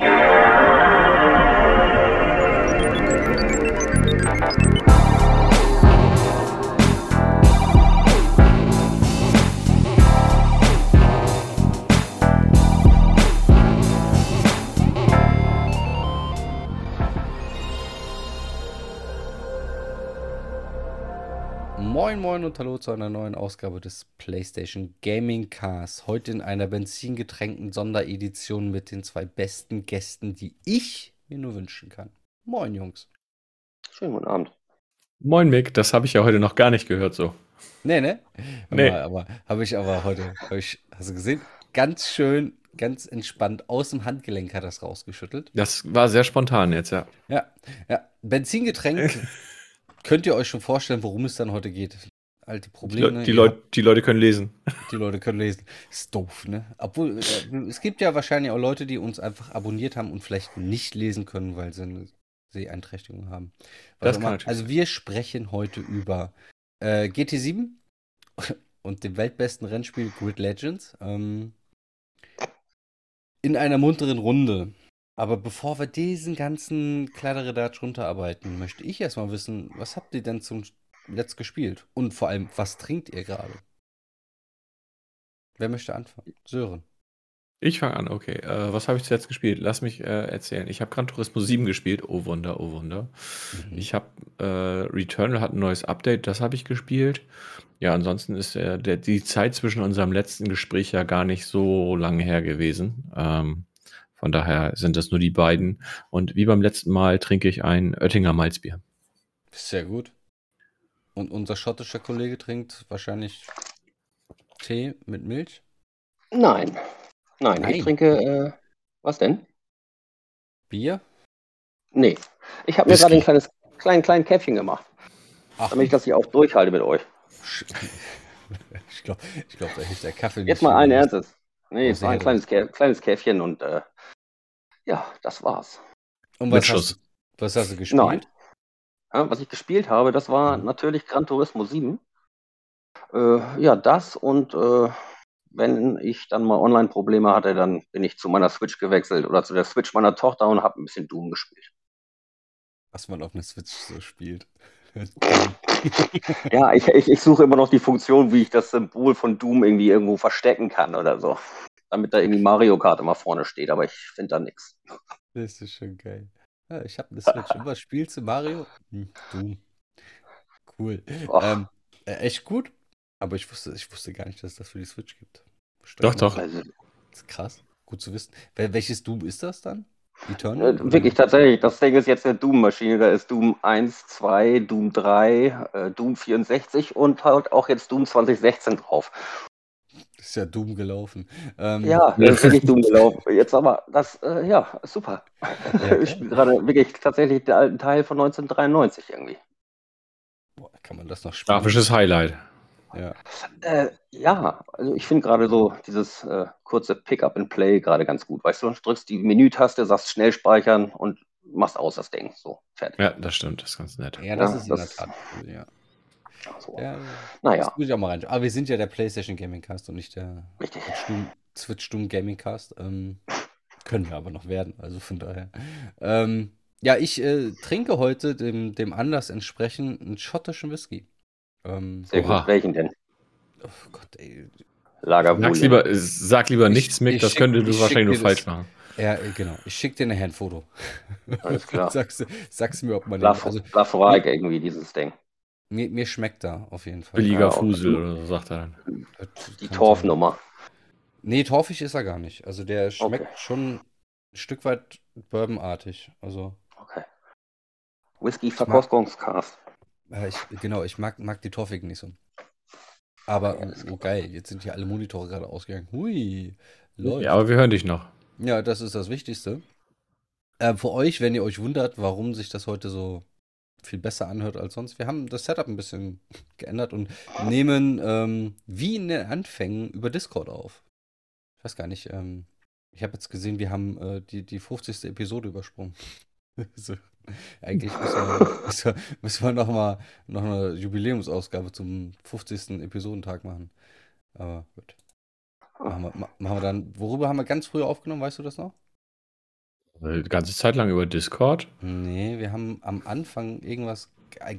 Thank you. Moin Moin und Hallo zu einer neuen Ausgabe des PlayStation Gaming Cars. Heute in einer benzingetränkten Sonderedition mit den zwei besten Gästen, die ich mir nur wünschen kann. Moin Jungs. Schönen guten Abend. Moin Mick, das habe ich ja heute noch gar nicht gehört so. Nee, ne? Nee. Aber, aber habe ich aber heute, hab ich, hast du gesehen? Ganz schön, ganz entspannt aus dem Handgelenk hat das rausgeschüttelt. Das war sehr spontan jetzt, ja. Ja, ja. Benzingetränk. Könnt ihr euch schon vorstellen, worum es dann heute geht? Alte Die, Probleme. Le die, ihr Leut die Leute können lesen. Die Leute können lesen. Ist doof, ne? Obwohl, äh, es gibt ja wahrscheinlich auch Leute, die uns einfach abonniert haben und vielleicht nicht lesen können, weil sie eine Sehbeeinträchtigung haben. Was Das kann natürlich Also wir sprechen heute über äh, GT7 und dem weltbesten Rennspiel Grid Legends. Ähm, in einer munteren Runde. Aber bevor wir diesen ganzen Kladderadatsch runterarbeiten, möchte ich erstmal wissen, was habt ihr denn zum letzt gespielt? Und vor allem, was trinkt ihr gerade? Wer möchte anfangen? Sören. Ich fange an, okay. Äh, was habe ich zuletzt gespielt? Lass mich äh, erzählen. Ich habe Gran Turismo 7 gespielt. Oh Wunder, oh Wunder. Mhm. Ich habe äh, Returnal hat ein neues Update, das habe ich gespielt. Ja, ansonsten ist der, die Zeit zwischen unserem letzten Gespräch ja gar nicht so lange her gewesen. Ähm, von daher sind das nur die beiden. Und wie beim letzten Mal trinke ich ein Oettinger Malzbier. Sehr gut. Und unser schottischer Kollege trinkt wahrscheinlich Tee mit Milch? Nein. Nein, Nein. ich trinke, äh, was denn? Bier? Nee. Ich habe mir gerade ein kleines, klein, klein Käffchen gemacht, Ach, damit ich das hier auch durchhalte mit euch. ich glaube, ich glaub, da hilft der Kaffee nicht. Jetzt mal allen Ernstes. Nee, es war ein kleines, Kä kleines Käffchen und äh, ja, das war's. Und Mit was Schuss. hast, was hast du gespielt? Nein. Ja, was ich gespielt habe, das war Mhm. natürlich Gran Turismo 7. Äh, ja, das und äh, wenn ich dann mal Online-Probleme hatte, dann bin ich zu meiner Switch gewechselt oder zu der Switch meiner Tochter und habe ein bisschen Doom gespielt. Was man auf einer Switch so spielt. Ja, ich, ich, ich suche immer noch die Funktion, wie ich das Symbol von Doom irgendwie irgendwo verstecken kann oder so. Damit da irgendwie Mario Kart immer vorne steht, aber ich finde da nichts. Das ist schon geil. Ja, ich habe eine Switch. Und was spielst du, Mario? Hm, Doom. Cool. Ähm, äh, echt gut. Aber ich wusste, ich wusste gar nicht, dass es das für die Switch gibt. Doch, doch. Also, Das ist krass. Gut zu wissen. Wel welches Doom ist das dann? Eternal? äh, wirklich tatsächlich, das Ding ist jetzt eine Doom-Maschine. Da ist Doom 1, 2, Doom 3, äh, Doom 64 und halt auch jetzt Doom 2016 drauf. Ist ja Doom gelaufen. Ähm, Ja, das ist wirklich Doom gelaufen. Jetzt aber, das, äh, ja, super. Ja, ich spiele gerade wirklich tatsächlich den alten Teil von 1993 irgendwie. Boah, kann man das noch spielen? Grafisches Highlight. Ja. Äh, ja, also ich finde gerade so dieses äh, kurze Pick-up-and-Play gerade ganz gut. Weißt du, du drückst die Menütaste, sagst schnell speichern und machst aus das Ding. So, fertig. Ja, das stimmt, das ist ganz nett. ja, das Ja, ist in das- der Tat cool, ja. So. ja. Naja, ich auch mal rein. Aber wir sind ja der PlayStation Gaming Cast und nicht der richtig. Switch-Doom Gaming Cast. Ähm, können wir aber noch werden, also von daher. Ähm, ja, ich äh, trinke heute dem, dem Anlass entsprechend einen schottischen Whisky. Ähm, Sehr gut. Welchen denn? oh Gott, ey. Sag's lieber, sag lieber Ich- nichts, Mick, ich das könnte du wahrscheinlich nur falsch das- machen. Ja, äh, genau. Ich schicke dir nachher ein Foto. Alles klar. sagst, du- sagst mir, ob man den. Laf Also, Lafroig irgendwie, dieses Ding. Mir, mir schmeckt da auf jeden Fall. Billiger Ja, Fusel auch- oder so, sagt er dann. Die Torfnummer. Nee, torfig ist er gar nicht. Also der schmeckt Okay. schon ein Stück weit bourbonartig. Also, Okay. Whisky-Verkostungscast. äh, ich, genau, ich mag, mag die torfigen nicht so. Aber, oh, oh geil, jetzt sind hier alle Monitore gerade ausgegangen. Hui, läuft. Ja, aber wir hören dich noch. Ja, das ist das Wichtigste. Äh, für euch, wenn ihr euch wundert, warum sich das heute so viel besser anhört als sonst, wir haben das Setup ein bisschen geändert und nehmen ähm, wie in den Anfängen über Discord auf. Ich weiß gar nicht, ähm, ich habe jetzt gesehen, wir haben äh, die, die 50. Episode übersprungen. so, eigentlich müssen wir, müssen müssen wir noch mal noch eine Jubiläumsausgabe zum 50. Episodentag machen. Aber gut. Machen wir, ma- machen wir dann. Worüber haben wir ganz früh aufgenommen, weißt du das noch? Die ganze Zeit lang über Discord. Nee, wir haben am Anfang irgendwas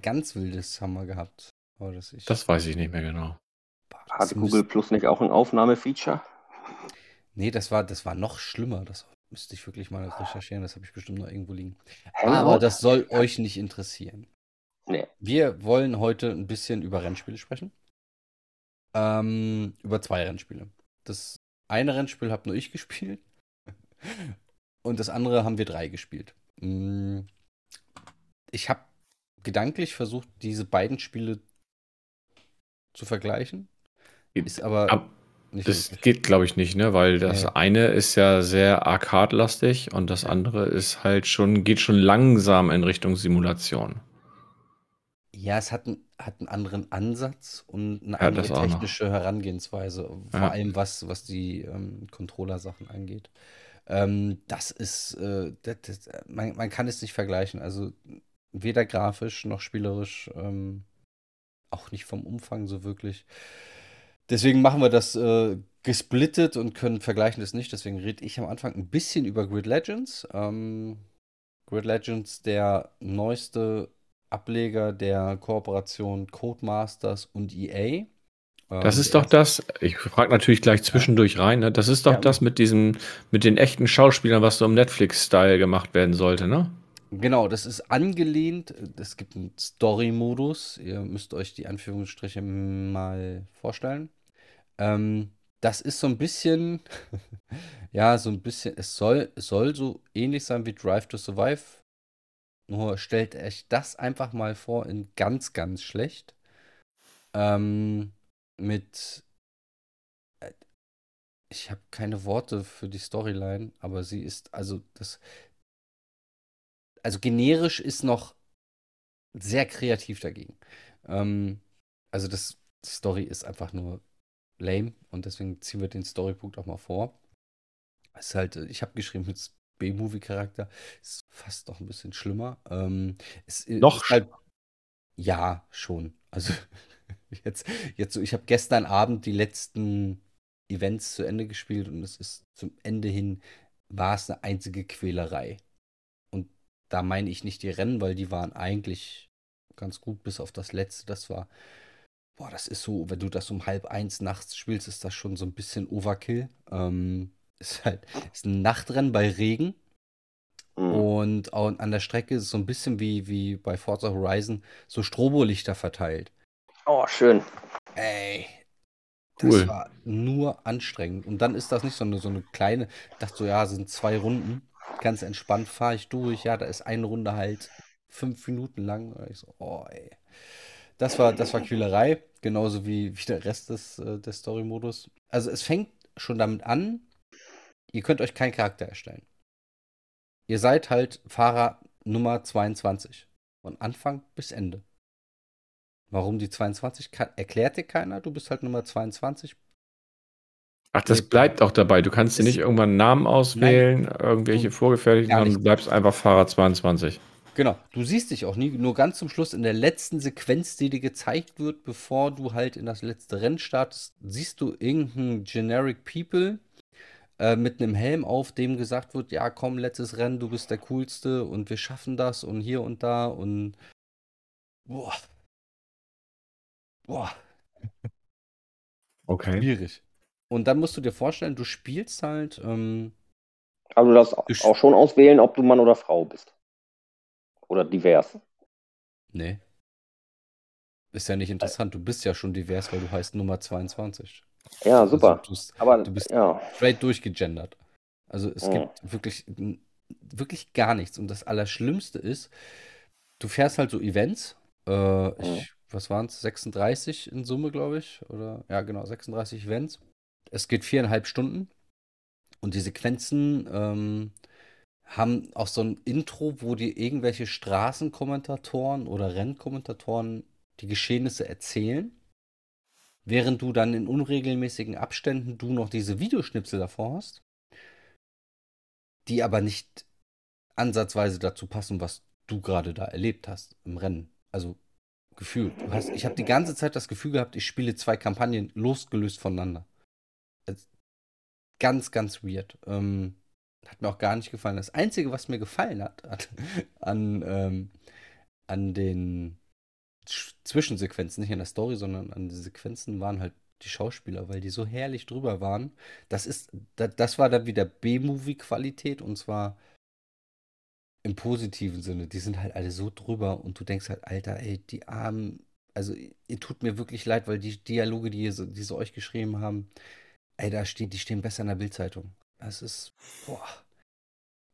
ganz Wildes haben wir gehabt. Aber das ich. Das weiß ich nicht mehr genau. Hat Google Plus nicht auch ein Aufnahmefeature? Nee, das war, das war noch schlimmer. Das müsste ich wirklich mal recherchieren. Das habe ich bestimmt noch irgendwo liegen. Aber das soll euch nicht interessieren. Nee. Wir wollen heute ein bisschen über Rennspiele sprechen. Ähm, über zwei Rennspiele. Das eine Rennspiel habe nur ich gespielt. Und das andere haben wir drei gespielt. Mm, Ich habe gedanklich versucht, diese beiden Spiele zu vergleichen. Ist aber Ab- nicht Das möglich. geht, glaube ich, nicht, ne? Weil das Nee. eine ist ja sehr arcade-lastig und das andere ist halt schon, geht schon langsam in Richtung Simulation. Ja, es hat, ein, hat einen anderen Ansatz und eine Ja, andere technische Herangehensweise, vor Ja. allem was, was die ähm, Controller-Sachen angeht. Ähm, das ist, äh, das, das, man, man kann es nicht vergleichen. Also weder grafisch noch spielerisch, ähm, auch nicht vom Umfang so wirklich. Deswegen machen wir das äh, gesplittet und können vergleichen das nicht. Deswegen rede ich am Anfang ein bisschen über Grid Legends. Ähm, Grid Legends, der neueste Ableger der Kooperation Codemasters und EA. Das Ähm, ist doch das, ich frage natürlich gleich zwischendurch rein, ne? Das ist doch Ja. das mit diesem, mit den echten Schauspielern, was so im Netflix-Style gemacht werden sollte, ne? Genau, das ist angelehnt. Es gibt einen Story-Modus. Ihr müsst euch die Anführungsstriche mal vorstellen. Ähm, das ist so ein bisschen, ja, so ein bisschen, es soll, es soll so ähnlich sein wie Drive to Survive. Nur stellt euch das einfach mal vor in ganz, ganz schlecht. Ähm, mit, äh, ich habe keine Worte für die Storyline, aber sie ist, also das, also generisch ist noch sehr kreativ dagegen. Ähm, also das, die Story ist einfach nur lame und deswegen ziehen wir den Storypunkt auch mal vor. Es ist halt, äh, ich habe geschrieben mit B-Movie-Charakter, ist fast noch ein bisschen schlimmer. Ähm, es i- Noch ist halt, ja, schon. Also jetzt, jetzt so, ich habe gestern Abend die letzten Events zu Ende gespielt und es ist zum Ende hin war es eine einzige Quälerei. Und da meine ich nicht die Rennen, weil die waren eigentlich ganz gut, bis auf das letzte. Das war, boah, das ist so, wenn du das um halb eins nachts spielst, ist das schon so ein bisschen Overkill. Ähm, ist halt, ist ein Nachtrennen bei Regen. Hm. Und an der Strecke ist es so ein bisschen wie, wie bei Forza Horizon, so Strobolichter verteilt. Oh, schön. Ey, das Cool. war nur anstrengend. Und dann ist das nicht so eine, so eine kleine, ich dachte so, ja, sind zwei Runden. Ganz entspannt fahre ich durch. Ja, da ist eine Runde halt fünf Minuten lang. Und ich so, oh, ey. Das war, das war Quälerei, genauso wie, wie der Rest des, äh, des Story-Modus. Also es fängt schon damit an, ihr könnt euch keinen Charakter erstellen. Ihr seid halt Fahrer Nummer 22. Von Anfang bis Ende. Warum die 22? Kann, erklärt dir keiner, du bist halt Nummer 22. Ach, das bleibt auch dabei. Du kannst dir nicht irgendwann einen Namen auswählen, irgendwelche Du- vorgefertigten, nicht. du bleibst einfach Fahrer 22. Genau, du siehst dich auch nie, nur ganz zum Schluss in der letzten Sequenz, die dir gezeigt wird, bevor du halt in das letzte Rennen startest, siehst du irgendeinen Generic People äh, mit einem Helm auf, dem gesagt wird, ja komm, letztes Rennen, du bist der Coolste und wir schaffen das und hier und da und boah. Boah, Okay. schwierig. Und dann musst du dir vorstellen, du spielst halt, ähm, Aber du darfst Du auch schon auswählen, ob du Mann oder Frau bist. Oder divers. nee. Ist ja nicht interessant, du bist ja schon divers, weil du heißt Nummer 22. Ja, Also, super. du bist Aber du bist- ja, straight durchgegendert. Also es Mhm. gibt wirklich, wirklich gar nichts. Und das Allerschlimmste ist, du fährst halt so Events. Äh, ich, was waren es? 36 in Summe, glaube ich. Oder ja, genau, 36 Events. Es geht viereinhalb Stunden. Und die Sequenzen ähm, haben auch so ein Intro, wo dir irgendwelche Straßenkommentatoren oder Rennkommentatoren die Geschehnisse erzählen. Während du dann in unregelmäßigen Abständen du noch diese Videoschnipsel davor hast, die aber nicht ansatzweise dazu passen, was du gerade da erlebt hast im Rennen. Also gefühlt. Du hast, ich habe die ganze Zeit das Gefühl gehabt, ich spiele zwei Kampagnen losgelöst voneinander. Ganz, ganz weird. Ähm, Hat mir auch gar nicht gefallen. Das Einzige, was mir gefallen hat, hat an, ähm, an den Zwischensequenzen, nicht an der Story, sondern an den Sequenzen, waren halt die Schauspieler, weil die so herrlich drüber waren. Das ist, das, das war dann wieder B-Movie-Qualität und zwar im positiven Sinne. Die sind halt alle so drüber und du denkst halt, Alter, ey, die armen, also ihr tut mir wirklich leid, weil die Dialoge, die, ihr, die sie euch geschrieben haben, ey, da steht, die stehen besser in der Bildzeitung. Das ist, boah,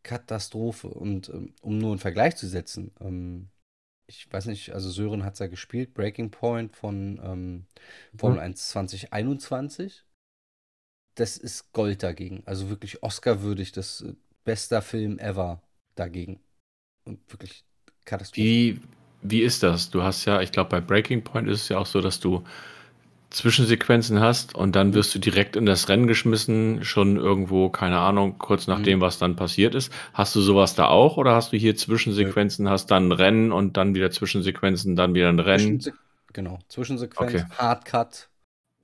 Katastrophe. Und ähm, um nur einen Vergleich zu setzen, ähm, ich weiß nicht, also Sören hat es ja gespielt, Breaking Point von ähm, Formel 1 2021. Das ist Gold dagegen. Also wirklich Oscar-würdig, das äh, bester Film ever dagegen. Und wirklich Katastrophe. Wie, wie ist das? Du hast ja, ich glaube, bei Breaking Point ist es ja auch so, dass du Zwischensequenzen hast und dann wirst du direkt in das Rennen geschmissen, schon irgendwo, keine Ahnung, kurz nach dem, mhm. was dann passiert ist. Hast du sowas da auch oder hast du hier Zwischensequenzen, hast dann Rennen und dann wieder Zwischensequenzen, dann wieder ein Rennen? Zwischense genau, Zwischensequenz, okay. Hardcut,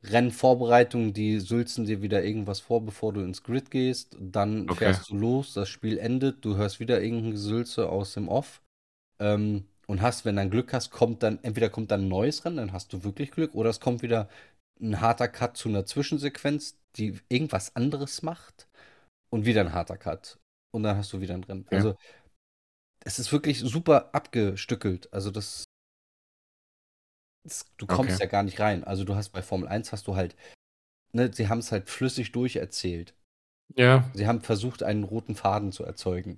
Rennvorbereitung, die sülzen dir wieder irgendwas vor, bevor du ins Grid gehst. Dann okay. fährst du los, das Spiel endet, du hörst wieder irgendein Gesülze aus dem Off. Ähm, und hast, wenn du Glück hast, kommt dann, entweder kommt dann ein neues Rennen, dann hast du wirklich Glück, oder es kommt wieder ein harter Cut zu einer Zwischensequenz, die irgendwas anderes macht und wieder ein harter Cut. Und dann hast du wieder ein Rennen. Ja. Also, es ist wirklich super abgestückelt. Also, das. Du kommst okay. ja gar nicht rein. Also, du hast bei Formel 1 hast du halt. Ne, sie haben es halt flüssig durcherzählt. Ja. Sie haben versucht, einen roten Faden zu erzeugen.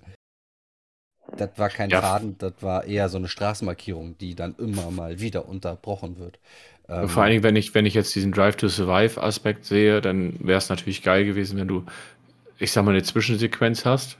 Das war kein ja. Faden, das war eher so eine Straßenmarkierung, die dann immer mal wieder unterbrochen wird. Ähm, Vor allen Dingen, wenn ich, wenn ich jetzt diesen Drive to Survive Aspekt sehe, dann wäre es natürlich geil gewesen, wenn du, ich sag mal, eine Zwischensequenz hast.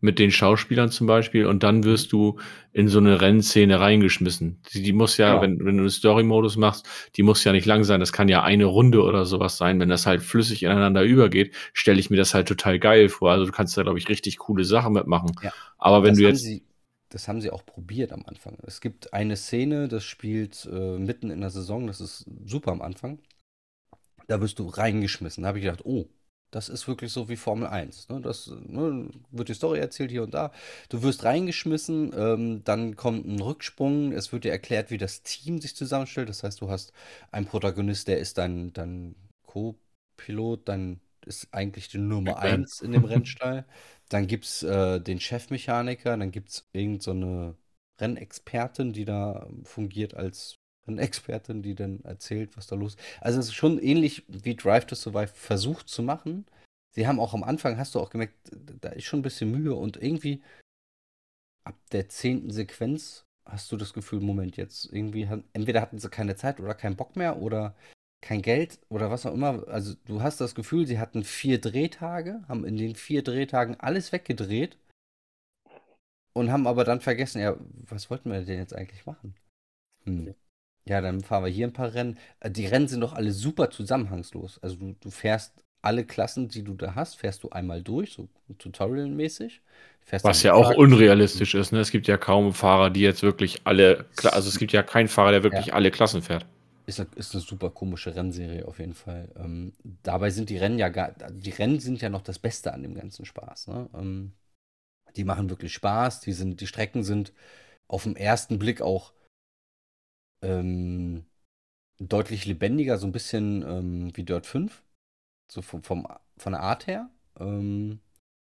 Mit den Schauspielern zum Beispiel und dann wirst du in so eine Rennszene reingeschmissen. Die, die muss ja, ja. Genau. Wenn, wenn du einen Story-Modus machst, die muss ja nicht lang sein. Das kann ja eine Runde oder sowas sein. Wenn das halt flüssig ineinander übergeht, stelle ich mir das halt total geil vor. Also du kannst da, glaube ich, richtig coole Sachen mitmachen. Ja. Aber wenn das du jetzt. Sie, das haben sie auch probiert am Anfang. Es gibt eine Szene, das spielt äh, mitten in der Saison, das ist super am Anfang. Da wirst du reingeschmissen. Da habe ich gedacht, oh, das ist wirklich so wie Formel 1. Ne? Das ne, wird die Story erzählt hier und da. Du wirst reingeschmissen, ähm, dann kommt ein Rücksprung. Es wird dir erklärt, wie das Team sich zusammenstellt. Das heißt, du hast einen Protagonist, der ist dein, dein Co-Pilot, dann ist eigentlich die Nummer 1 in dem Rennstall. Dann gibt es äh, den Chefmechaniker, dann gibt es irgendeine so Rennexpertin, die da fungiert als eine Expertin, die dann erzählt, was da los ist. Also es ist schon ähnlich wie Drive to Survive versucht zu machen. Sie haben auch am Anfang, hast du auch gemerkt, da ist schon ein bisschen Mühe und irgendwie ab der zehnten Sequenz hast du das Gefühl, Moment, jetzt irgendwie, entweder hatten sie keine Zeit oder keinen Bock mehr oder kein Geld oder was auch immer. Also du hast das Gefühl, sie hatten vier Drehtage, haben in den vier Drehtagen alles weggedreht und haben aber dann vergessen, ja, was wollten wir denn jetzt eigentlich machen? Hm. Ja, dann fahren wir hier ein paar Rennen. Äh, die Rennen sind doch alle super zusammenhangslos. Also du, du fährst alle Klassen, die du da hast, fährst du einmal durch, so tutorialmäßig. Was ja auch unrealistisch ist. Ne? Es gibt ja kaum Fahrer, die jetzt wirklich alle, also es gibt ja keinen Fahrer, der wirklich alle Klassen fährt. Ist eine, ist eine super komische Rennserie auf jeden Fall. Ähm, dabei sind die Rennen ja gar, die Rennen sind ja noch das Beste an dem ganzen Spaß. Ne? Ähm, die machen wirklich Spaß. Die sind, die Strecken sind auf den ersten Blick auch ähm, deutlich lebendiger, so ein bisschen ähm, wie Dirt 5. So vom, vom, von der Art her. Ähm,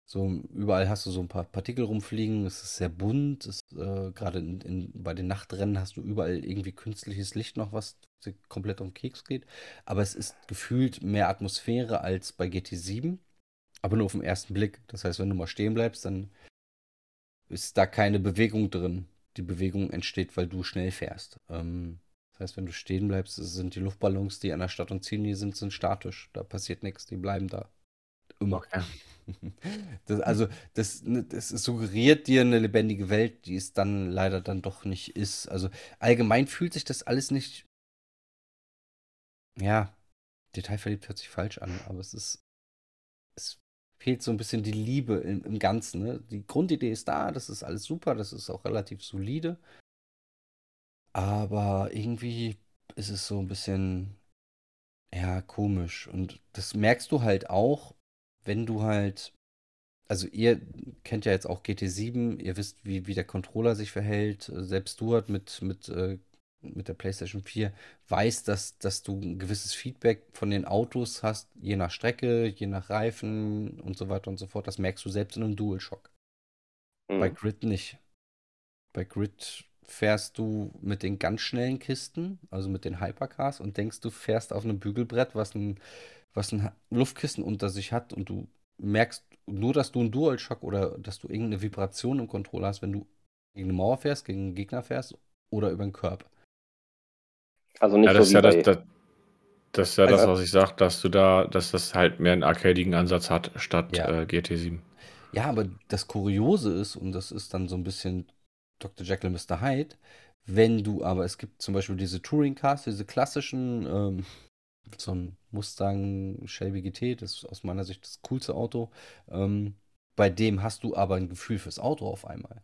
so überall hast du so ein paar Partikel rumfliegen, es ist sehr bunt, äh, gerade in, in, bei den Nachtrennen hast du überall irgendwie künstliches Licht noch, was komplett den Keks geht. Aber es ist gefühlt mehr Atmosphäre als bei GT7, aber nur auf den ersten Blick. Das heißt, wenn du mal stehen bleibst, dann ist da keine Bewegung drin die Bewegung entsteht, weil du schnell fährst. Ähm, das heißt, wenn du stehen bleibst, sind die Luftballons, die an der Stadt und Ziellinie sind, sind statisch. Da passiert nichts, die bleiben da. Immer. Okay. Das, also, das, ne, das suggeriert dir eine lebendige Welt, die es dann leider dann doch nicht ist. Also, allgemein fühlt sich das alles nicht. Ja, detailverliebt hört sich falsch an, aber es ist. Fehlt so ein bisschen die Liebe im, im Ganzen. Ne? Die Grundidee ist da, das ist alles super, das ist auch relativ solide. Aber irgendwie ist es so ein bisschen, ja, komisch. Und das merkst du halt auch, wenn du halt also ihr kennt ja jetzt auch GT7, ihr wisst, wie, wie der Controller sich verhält. Selbst Stuart mit, mit, äh, mit der PlayStation 4 weiß, dass, dass du ein gewisses Feedback von den Autos hast, je nach Strecke, je nach Reifen und so weiter und so fort. Das merkst du selbst in einem DualShock. Mhm. Bei Grid nicht. Bei Grid fährst du mit den ganz schnellen Kisten, also mit den Hypercars, und denkst, du fährst auf einem Bügelbrett, was ein, was ein Luftkissen unter sich hat, und du merkst nur, dass du einen DualShock oder dass du irgendeine Vibration im Controller hast, wenn du gegen eine Mauer fährst, gegen einen Gegner fährst oder über den Körper. Also nicht ja, das so ist ja das, das, das, ist ja also, das, was ich sage, dass du da, dass das halt mehr einen arcadigen Ansatz hat statt ja. äh, GT7. Ja, aber das Kuriose ist, und das ist dann so ein bisschen Dr. Jekyll, Mr. Hyde, wenn du aber, es gibt zum Beispiel diese Touring Cars, diese klassischen, ähm, so ein Mustang Shelby GT, das ist aus meiner Sicht das coolste Auto. Ähm, bei dem hast du aber ein Gefühl fürs Auto auf einmal.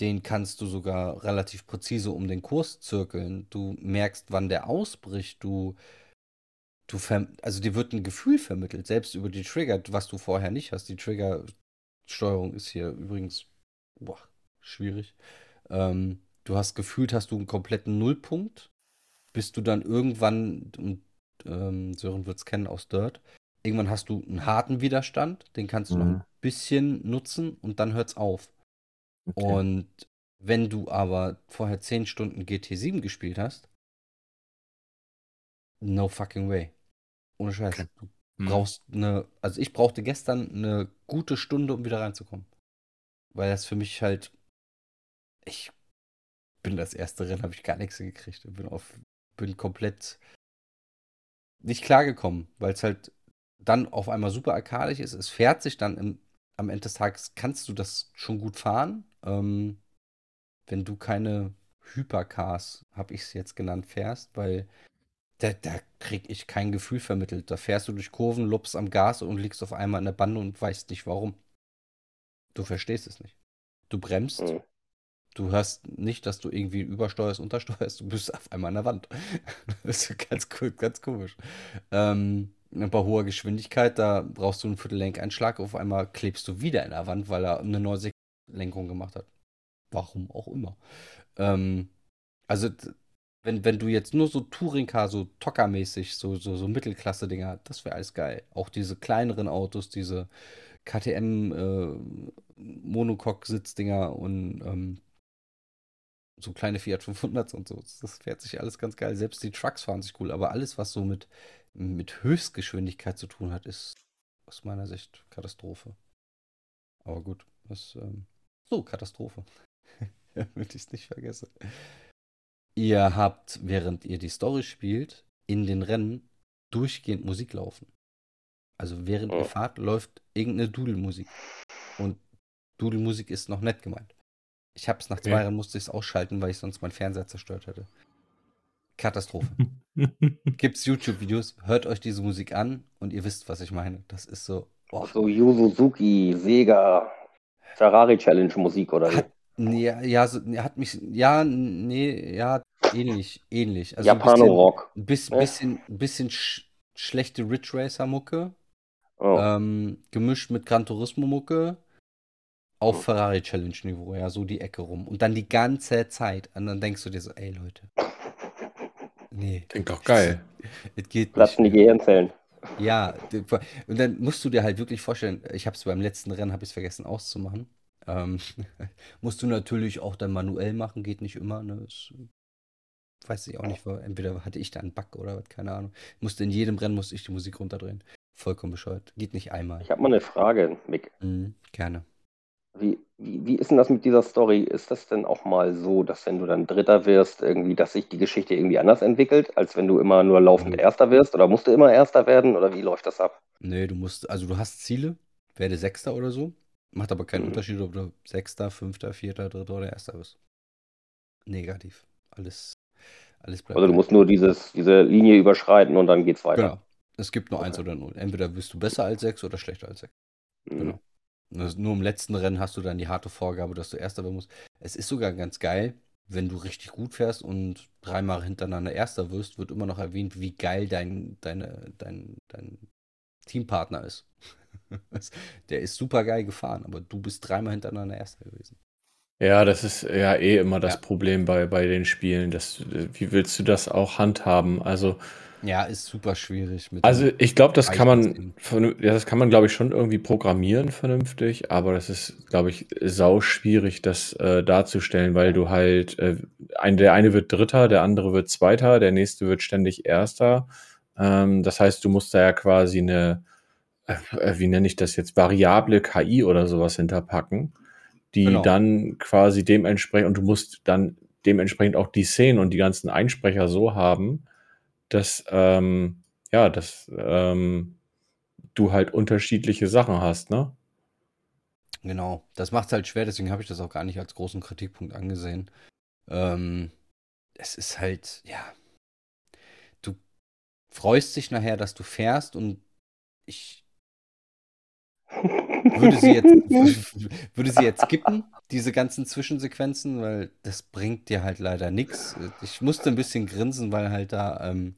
Den kannst du sogar relativ präzise um den Kurs zirkeln. Du merkst, wann der ausbricht. Du, du also dir wird ein Gefühl vermittelt, selbst über die Trigger, was du vorher nicht hast. Die Triggersteuerung ist hier übrigens boah, schwierig. Ähm, du hast gefühlt, hast du einen kompletten Nullpunkt, bis du dann irgendwann, und ähm, Sören wird es kennen aus Dirt, irgendwann hast du einen harten Widerstand, den kannst du mhm. noch ein bisschen nutzen und dann hört es auf. Okay. Und wenn du aber vorher 10 Stunden GT7 gespielt hast, no fucking way. Ohne Scheiß. Okay. Du mhm. brauchst eine, also ich brauchte gestern eine gute Stunde, um wieder reinzukommen. Weil das für mich halt, ich bin das erste Rennen, habe ich gar nichts gekriegt. Bin auf, bin komplett nicht klargekommen, weil es halt dann auf einmal super arkadisch ist. Es fährt sich dann im, am Ende des Tages, kannst du das schon gut fahren. Ähm, wenn du keine Hypercars, habe ich es jetzt genannt, fährst, weil da, da krieg ich kein Gefühl vermittelt. Da fährst du durch Kurven, lupst am Gas und liegst auf einmal in der Bande und weißt nicht warum. Du verstehst es nicht. Du bremst, mhm. du hörst nicht, dass du irgendwie übersteuerst, untersteuerst, du bist auf einmal an der Wand. das ist ganz, ganz komisch. Ähm, bei hoher Geschwindigkeit, da brauchst du einen Viertellenkeinschlag, auf einmal klebst du wieder in der Wand, weil er eine neue Lenkung gemacht hat. Warum auch immer. Ähm, also, wenn, wenn du jetzt nur so Touring-Car, so Tocker-mäßig, so, so, so Mittelklasse-Dinger, das wäre alles geil. Auch diese kleineren Autos, diese KTM äh, Monocoque-Sitzdinger und ähm, so kleine Fiat 500s und so. Das fährt sich alles ganz geil. Selbst die Trucks fahren sich cool. Aber alles, was so mit, mit Höchstgeschwindigkeit zu tun hat, ist aus meiner Sicht Katastrophe. Aber gut, das ähm, so Katastrophe. Damit ich es nicht vergesse. Ihr habt, während ihr die Story spielt, in den Rennen durchgehend Musik laufen. Also während oh. ihr fahrt, läuft irgendeine Dudelmusik. Und Dudelmusik ist noch nett gemeint. Ich habe es nach zwei Jahren musste ich es ausschalten, weil ich sonst meinen Fernseher zerstört hätte. Katastrophe. Gibt's YouTube-Videos, hört euch diese Musik an und ihr wisst, was ich meine. Das ist so. Oh. So Yu Suzuki, Sega, Ferrari Challenge Musik oder hat, nee, ja, so, hat mich, ja, nee, ja, ähnlich, ähnlich. Also Japano-Rock. Ein bisschen, bisschen, bisschen, bisschen sch schlechte Ridge Racer Mucke. Oh. Ähm, gemischt mit Gran Turismo Mucke auf hm. Ferrari Challenge Niveau, ja, so die Ecke rum. Und dann die ganze Zeit. Und dann denkst du dir so, ey Leute. Nee. Klingt doch geil. Es geht Platzen die Gehirnzellen. Ja, und dann musst du dir halt wirklich vorstellen, ich habe es beim letzten Rennen, habe ich es vergessen auszumachen. Ähm, musst du natürlich auch dann manuell machen, geht nicht immer. Ne? Das, weiß ich auch nicht, war, entweder hatte ich da einen Bug oder was, keine Ahnung. Musste in jedem Rennen musste ich die Musik runterdrehen. Vollkommen bescheuert. Geht nicht einmal. Ich habe mal eine Frage, Mick. Mhm, gerne. Wie, wie, wie ist denn das mit dieser Story? Ist das denn auch mal so, dass wenn du dann Dritter wirst, irgendwie, dass sich die Geschichte irgendwie anders entwickelt, als wenn du immer nur laufend mhm. Erster wirst? Oder musst du immer Erster werden? Oder wie läuft das ab? Nee, du musst, also du hast Ziele, werde Sechster oder so. Macht aber keinen mhm. Unterschied, ob du Sechster, Fünfter, Vierter, Dritter oder Erster bist. Negativ. Alles, alles bleibt. Also du musst nur dieses, diese Linie überschreiten und dann geht's weiter. Genau. Es gibt nur okay. eins oder null. Entweder bist du besser als sechs oder schlechter als sechs. Nur im letzten Rennen hast du dann die harte Vorgabe, dass du Erster werden musst. Es ist sogar ganz geil, wenn du richtig gut fährst und dreimal hintereinander Erster wirst, wird immer noch erwähnt, wie geil dein, deine, dein, dein Teampartner ist. Der ist super geil gefahren, aber du bist dreimal hintereinander Erster gewesen. Ja, das ist ja eh immer das Ja. Problem bei, bei den Spielen. Das, wie willst du das auch handhaben? Also, Ja, ist super schwierig mit also dem ich glaube, das kann man, vernün- ja, das kann man, glaube ich, schon irgendwie programmieren vernünftig, aber das ist, glaube ich, sau schwierig, das äh, darzustellen, weil du halt, äh, ein, der eine wird Dritter, der andere wird Zweiter, der nächste wird ständig Erster. Ähm, das heißt, du musst da ja quasi eine, äh, äh, wie nenne ich das jetzt, variable KI oder sowas hinterpacken, die Genau. dann quasi dementsprechend, und du musst dann dementsprechend auch die Szenen und die ganzen Einsprecher so haben, dass, ähm, ja, dass ähm, du halt unterschiedliche Sachen hast, ne? Genau, das macht es halt schwer, deswegen habe ich das auch gar nicht als großen Kritikpunkt angesehen. Ähm, es ist halt, ja, du freust dich nachher, dass du fährst und ich würde sie jetzt, würde sie jetzt skippen, diese ganzen Zwischensequenzen, weil das bringt dir halt leider nichts. Ich musste ein bisschen grinsen, weil halt da, ähm,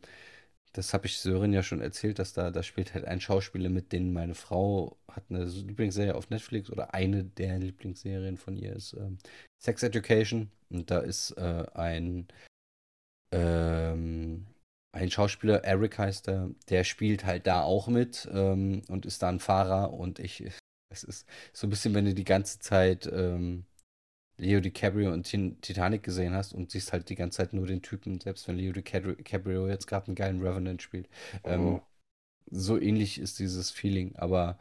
das habe ich Sören ja schon erzählt, dass da, da spielt halt ein Schauspieler mit, den meine Frau hat eine Lieblingsserie auf Netflix oder eine der Lieblingsserien von ihr ist ähm, Sex Education. Und da ist äh, ein ähm, ein Schauspieler, Eric heißt er, der spielt halt da auch mit ähm, und ist da ein Fahrer. Und ich, es ist so ein bisschen, wenn du die ganze Zeit ähm, Leo DiCaprio und Tin- Titanic gesehen hast und siehst halt die ganze Zeit nur den Typen, selbst wenn Leo DiCaprio jetzt gerade einen geilen Revenant spielt. Ähm, Mhm. so ähnlich ist dieses Feeling, aber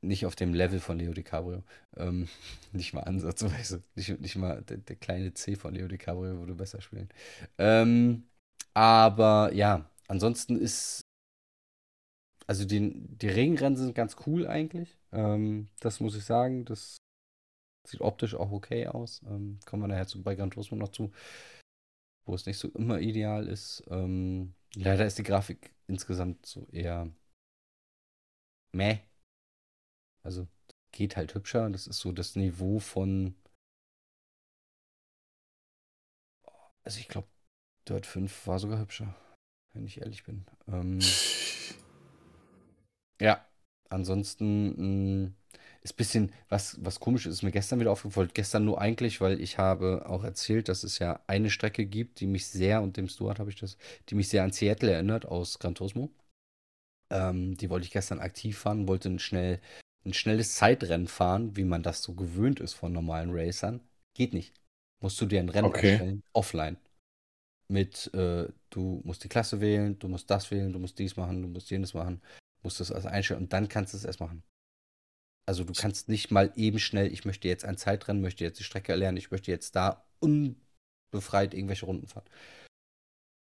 nicht auf dem Level von Leo DiCaprio. Ähm, nicht mal ansatzweise. Nicht, nicht mal der, der kleine C von Leo DiCaprio würde besser spielen. Ähm, aber ja, ansonsten ist. Also die, die Regenrennen sind ganz cool eigentlich. Ähm, das muss ich sagen. Das sieht optisch auch okay aus. Ähm, kommen wir nachher zu, bei Gran Turismo noch zu, wo es nicht so immer ideal ist. Ähm, leider ist die Grafik insgesamt so eher meh. Also geht halt hübscher. Das ist so das Niveau von. Also ich glaube, Dirt 5 war sogar hübscher, wenn ich ehrlich bin. Ähm, ja, ansonsten mh, ist ein bisschen, was, was komisch ist, ist mir gestern wieder aufgefallen. Gestern nur eigentlich, weil ich habe auch erzählt, dass es ja eine Strecke gibt, die mich sehr, und dem Stuart habe ich das, die mich sehr an Seattle erinnert aus Gran Turismo. Ähm, die wollte ich gestern aktiv fahren, wollte ein, schnell, ein schnelles Zeitrennen fahren, wie man das so gewöhnt ist von normalen Racern. Geht nicht. Musst du dir ein Rennen Okay. erstellen, offline. Mit, äh, du musst die Klasse wählen, du musst das wählen, du musst dies machen, du musst jenes machen, musst das also einstellen und dann kannst du es erst machen. Also du kannst nicht mal eben schnell, ich möchte jetzt ein Zeitrennen, möchte jetzt die Strecke erlernen, ich möchte jetzt da unbefreit irgendwelche Runden fahren.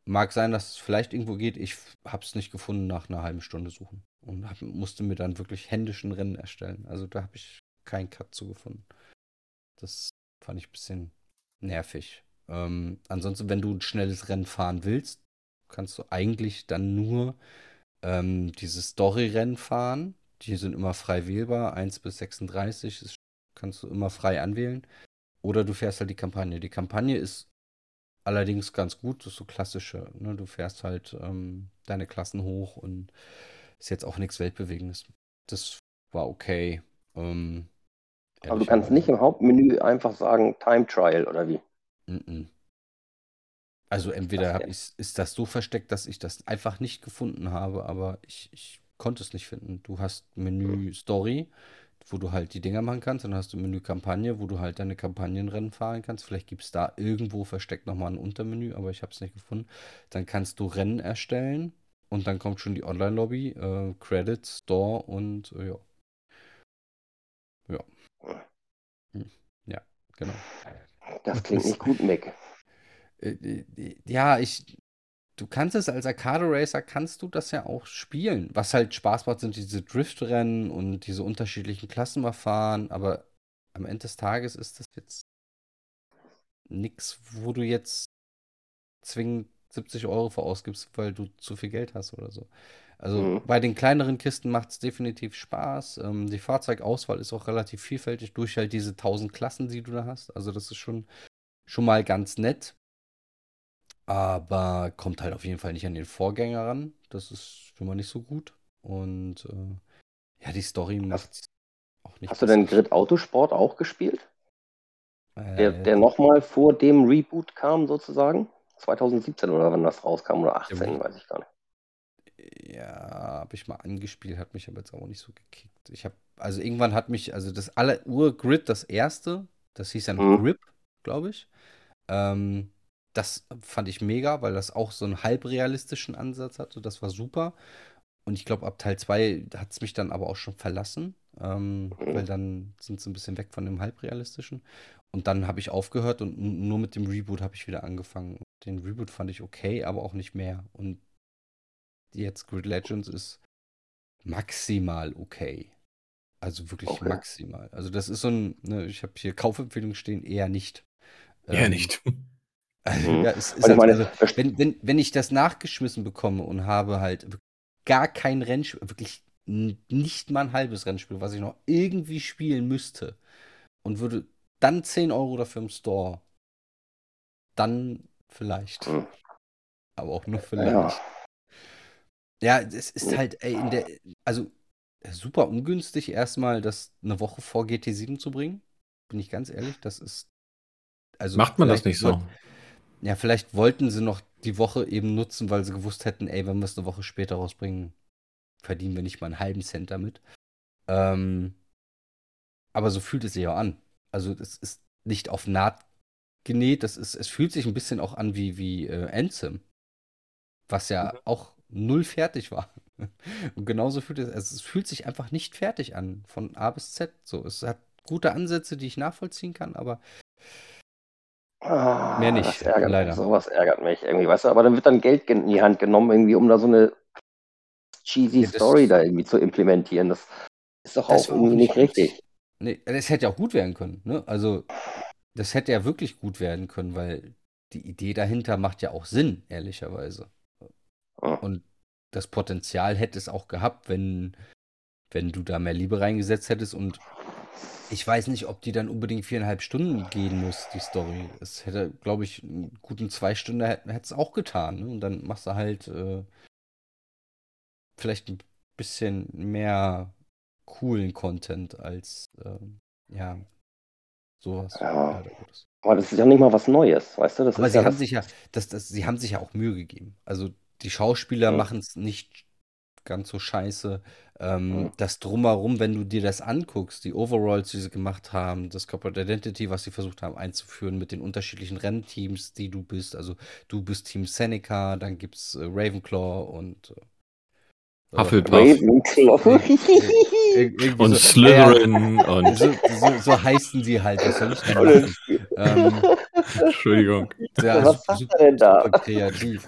Mag sein, dass es vielleicht irgendwo geht. Ich habe es nicht gefunden nach einer halben Stunde suchen und hab, musste mir dann wirklich händisch ein Rennen erstellen. Also da habe ich keinen Cut zu gefunden. Das fand ich ein bisschen nervig. Ähm, ansonsten, wenn du ein schnelles Rennen fahren willst, kannst du eigentlich dann nur ähm, diese Story-Rennen fahren. Die sind immer frei wählbar, 1 bis 36, das kannst du immer frei anwählen. Oder du fährst halt die Kampagne. Die Kampagne ist allerdings ganz gut, das ist so klassische. Ne? Du fährst halt ähm, deine Klassen hoch und ist jetzt auch nichts Weltbewegendes. Das war okay. Ähm, Aber du kannst nicht im Hauptmenü einfach sagen Time Trial oder wie? Mhm. Also entweder denn? ich, ist das so versteckt, dass ich das einfach nicht gefunden habe, aber ich, ich konnte es nicht finden. Du hast Menü Story, wo du halt die Dinger machen kannst, dann hast du Menü Kampagne, wo du halt deine Kampagnenrennen fahren kannst. Vielleicht gibt es da irgendwo versteckt nochmal ein Untermenü, aber ich habe es nicht gefunden. Dann kannst du Rennen erstellen und dann kommt schon die Online-Lobby, äh, Credits, Store und äh, ja. Ja. Hm. Ja, genau. Das klingt nicht gut, Mick. Äh, Ja, ich. Du kannst es als Arcade Racer, kannst du das ja auch spielen. Was halt Spaß macht, sind diese Driftrennen und diese unterschiedlichen Klassen mal fahren. Aber am Ende des Tages ist das jetzt nix, wo du jetzt zwingend 70 Euro für ausgibst, weil du zu viel Geld hast oder so. Also Mhm. bei den kleineren Kisten macht es definitiv Spaß. Ähm, die Fahrzeugauswahl ist auch relativ vielfältig durch halt diese 1000 Klassen, die du da hast. Also das ist schon, schon mal ganz nett. Aber kommt halt auf jeden Fall nicht an den Vorgänger ran. Das ist schon mal nicht so gut. Und äh, Ja, die Story macht auch nicht Hast du denn. Grid Autosport auch gespielt? Der, Äh, der nochmal vor dem Reboot kam, sozusagen? 2017 oder wann das rauskam oder 18, Re- weiß ich gar nicht. Ja, habe ich mal angespielt, hat mich aber jetzt auch nicht so gekickt. Ich habe, also irgendwann hat mich, also das aller Ur-Grid, das erste, das hieß ja noch Mhm. Grip, glaube ich. Ähm, das fand ich mega, weil das auch so einen halbrealistischen Ansatz hatte. Das war super. Und ich glaube, ab Teil 2 hat es mich dann aber auch schon verlassen, ähm, Mhm. weil dann sind sie ein bisschen weg von dem halbrealistischen. Und dann habe ich aufgehört und nur mit dem Reboot habe ich wieder angefangen. Den Reboot fand ich okay, aber auch nicht mehr. Und jetzt Grid Legends ist maximal okay. Also wirklich Okay. maximal. Also das ist so ein, ne, ich habe hier Kaufempfehlungen stehen, eher nicht. Ja, Ähm, nicht. Mhm. ja, es halt, meine, also, wenn, wenn, wenn ich das nachgeschmissen bekomme und habe halt gar kein Rennspiel, wirklich nicht mal ein halbes Rennspiel, was ich noch irgendwie spielen müsste und würde dann 10 Euro dafür im Store, dann vielleicht. Mhm. Aber auch nur Ja. vielleicht. Ja, es ist halt, ey, in der, also super ungünstig, erstmal das eine Woche vor GT7 zu bringen. Bin ich ganz ehrlich, das ist. Also Macht man das nicht so? Ja, vielleicht wollten sie noch die Woche eben nutzen, weil sie gewusst hätten, ey, wenn wir es eine Woche später rausbringen, verdienen wir nicht mal einen halben Cent damit. Ähm, aber so fühlt es sich auch an. Also das ist nicht auf Naht genäht, das ist, es fühlt sich ein bisschen auch an wie, wie äh, Anthem, was ja Mhm. auch null fertig war. Und genauso fühlt es, also es fühlt sich einfach nicht fertig an, von A bis Z. So, es hat gute Ansätze, die ich nachvollziehen kann, aber Ah, Mehr nicht, ärgert leider. Sowas ärgert mich irgendwie, weißt du? Aber dann wird dann Geld in die Hand genommen, irgendwie, um da so eine cheesy Ja, Story da irgendwie zu implementieren. Das ist doch auch irgendwie nicht richtig. Nee, das hätte ja auch gut werden können, ne? Also, das hätte ja wirklich gut werden können, weil die Idee dahinter macht ja auch Sinn, ehrlicherweise. Ja. Und das Potenzial hätte es auch gehabt, wenn, wenn du da mehr Liebe reingesetzt hättest. Und ich weiß nicht, ob die dann unbedingt viereinhalb Stunden gehen muss, die Story. Es hätte, glaube ich, einen guten zwei Stunden hätte es auch getan. Ne? Und dann machst du halt äh, vielleicht ein bisschen mehr coolen Content als ähm, ja sowas. Ja. Aber das ist ja nicht mal was Neues, weißt du? Das Aber sie ja haben das, sich ja, das, das, sie haben sich ja auch Mühe gegeben. Also die Schauspieler Ja. machen es nicht ganz so scheiße. Ähm. Das drumherum, wenn du dir das anguckst, die Overalls, die sie gemacht haben, das Corporate Identity, was sie versucht haben einzuführen mit den unterschiedlichen Rennteams, die du bist. Also du bist Team Seneca, dann gibt es äh, Ravenclaw und äh, Hufflepuff. Ravenclaw. Und so- Slytherin Ja, und. so, so, so heißen sie halt. Was soll ich. Ähm, Entschuldigung. ja, Was super, er denn da? super kreativ.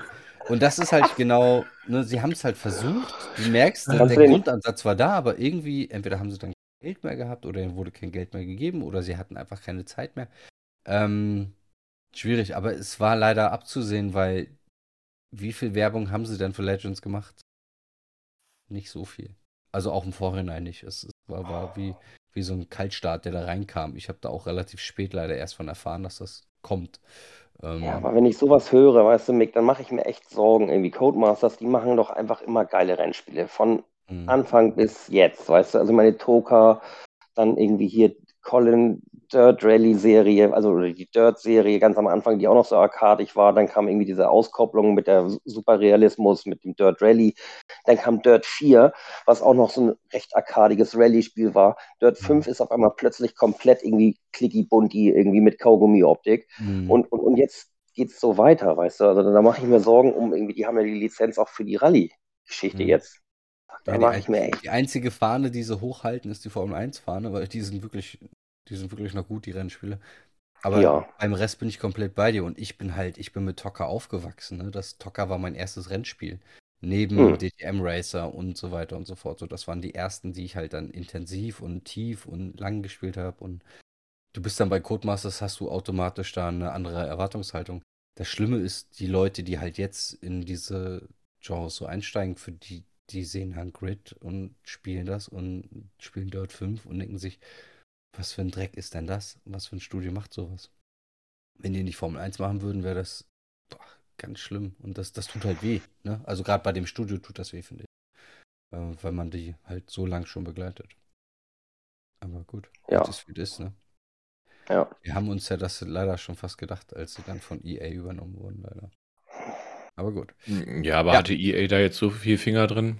Und das ist halt genau, ne, sie haben es halt versucht. Du merkst, der, Kannst der Grundansatz war da, aber irgendwie, entweder haben sie dann kein Geld mehr gehabt oder ihnen wurde kein Geld mehr gegeben oder sie hatten einfach keine Zeit mehr. Ähm, schwierig, aber es war leider abzusehen, weil wie viel Werbung haben sie denn für Legends gemacht? Nicht so viel. Also auch im Vorhinein nicht. Es, es war, war wie, wie so ein Kaltstart, der da reinkam. Ich habe da auch relativ spät leider erst von erfahren, dass das kommt. Ähm, Ja, aber wenn ich sowas höre, weißt du, Mick, dann mache ich mir echt Sorgen. Irgendwie Codemasters, die machen doch einfach immer geile Rennspiele. Von mh. Anfang bis jetzt, weißt du, also meine Toka, dann irgendwie hier Colin Dirt Rally Serie, also die Dirt Serie ganz am Anfang, die auch noch so arkadig war, dann kam irgendwie diese Auskopplung mit der Superrealismus, mit dem Dirt Rally, dann kam Dirt 4, was auch noch so ein recht arkadiges Rallye-Spiel war. Dirt Mhm. 5 ist auf einmal plötzlich komplett irgendwie clicky bunti, irgendwie mit Kaugummi-Optik. Mhm. Und, und, und jetzt geht's so weiter, weißt du, also da mache ich mir Sorgen um, irgendwie, die haben ja die Lizenz auch für die Rallye-Geschichte Mhm. jetzt. Da Ja, die, mache ich mir echt die einzige Fahne, die sie hochhalten, ist die Formel 1-Fahne, weil die sind wirklich, die sind wirklich noch gut, die Rennspiele. Aber Ja. beim Rest bin ich komplett bei dir und ich bin halt, ich bin mit Tocker aufgewachsen. Ne? Das Tocker war mein erstes Rennspiel. Neben Hm. DTM Racer und so weiter und so fort. So, das waren die ersten, die ich halt dann intensiv und tief und lang gespielt habe. Und du bist dann bei Codemasters, hast du automatisch da eine andere Erwartungshaltung. Das Schlimme ist, die Leute, die halt jetzt in diese Genres so einsteigen, für die, die sehen halt Grid und spielen das und spielen Dirt 5 und denken sich, was für ein Dreck ist denn das? Was für ein Studio macht sowas? Wenn die nicht Formel 1 machen würden, wäre das boah, ganz schlimm. Und das, das tut halt weh. Ne? Also gerade bei dem Studio tut das weh, finde ich. äh, weil man die halt so lang schon begleitet. Aber gut, Ja. das ist wie das ist, ne? Ja. Wir haben uns ja das leider schon fast gedacht, als sie dann von EA übernommen wurden, leider. Aber gut. Ja, aber Ja. hatte EA da jetzt so viel Finger drin?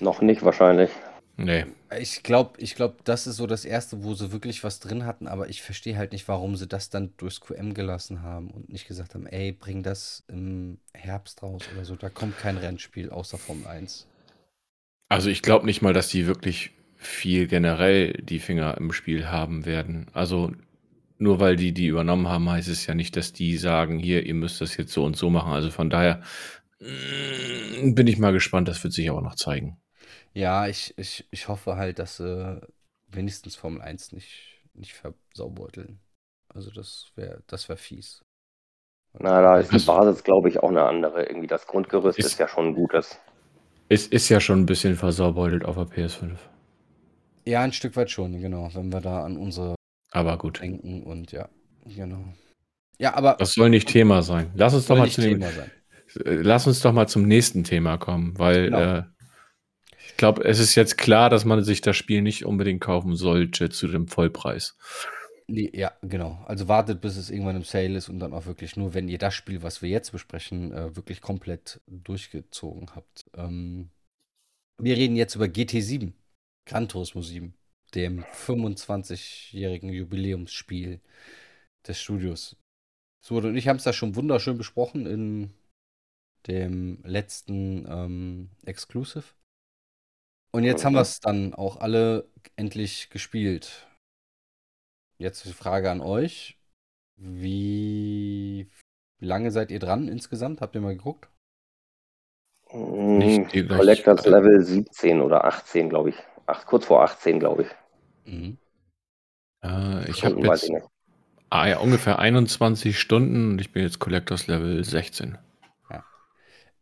Noch nicht wahrscheinlich. Nee. Ich glaube, ich glaub, das ist so das Erste, wo sie wirklich was drin hatten, aber ich verstehe halt nicht, warum sie das dann durchs QM gelassen haben und nicht gesagt haben, ey, bring das im Herbst raus oder so. Da kommt kein Rennspiel außer Formel 1. Also ich glaube nicht mal, dass die wirklich viel generell die Finger im Spiel haben werden. Also nur weil die die übernommen haben, heißt es ja nicht, dass die sagen, hier, ihr müsst das jetzt so und so machen. Also von daher mm, bin ich mal gespannt. Das wird sich aber noch zeigen. Ja, ich, ich, ich hoffe halt, dass sie wenigstens Formel 1 nicht, nicht versaubeuteln. Also das wäre das wär fies. Na, da ist die Das- Basis, glaube ich, auch eine andere. Irgendwie das Grundgerüst Ist- ist, ja schon ein gutes. Es ist ja schon ein bisschen versaubeutelt auf der PS5. Ja, ein Stück weit schon, genau, wenn wir da an unsere Aber gut. denken und ja, genau. Ja, aber Das soll nicht Thema sein. Lass uns doch mal zu dem, Thema sein. Äh, Lass uns doch mal zum nächsten Thema kommen, weil Genau. äh, ich glaube, es ist jetzt klar, dass man sich das Spiel nicht unbedingt kaufen sollte zu dem Vollpreis. Nee, ja, genau. Also wartet, bis es irgendwann im Sale ist und dann auch wirklich nur, wenn ihr das Spiel, was wir jetzt besprechen, äh, wirklich komplett durchgezogen habt. Ähm, wir reden jetzt über GT7, Gran Turismo 7, dem 25-jährigen Jubiläumsspiel des Studios. So, und ich haben es da schon wunderschön besprochen in dem letzten ähm, Exclusive. Und jetzt haben wir es dann auch alle endlich gespielt. Jetzt die Frage an euch. Wie lange seid ihr dran insgesamt? Habt ihr mal geguckt? Nicht die gleich- Collectors Level 17 oder 18, glaube ich. Ach, kurz vor 18, glaube ich. Mhm. Äh, ich habe jetzt ah, ja, ungefähr 21 Stunden und ich bin jetzt Collectors Level 16.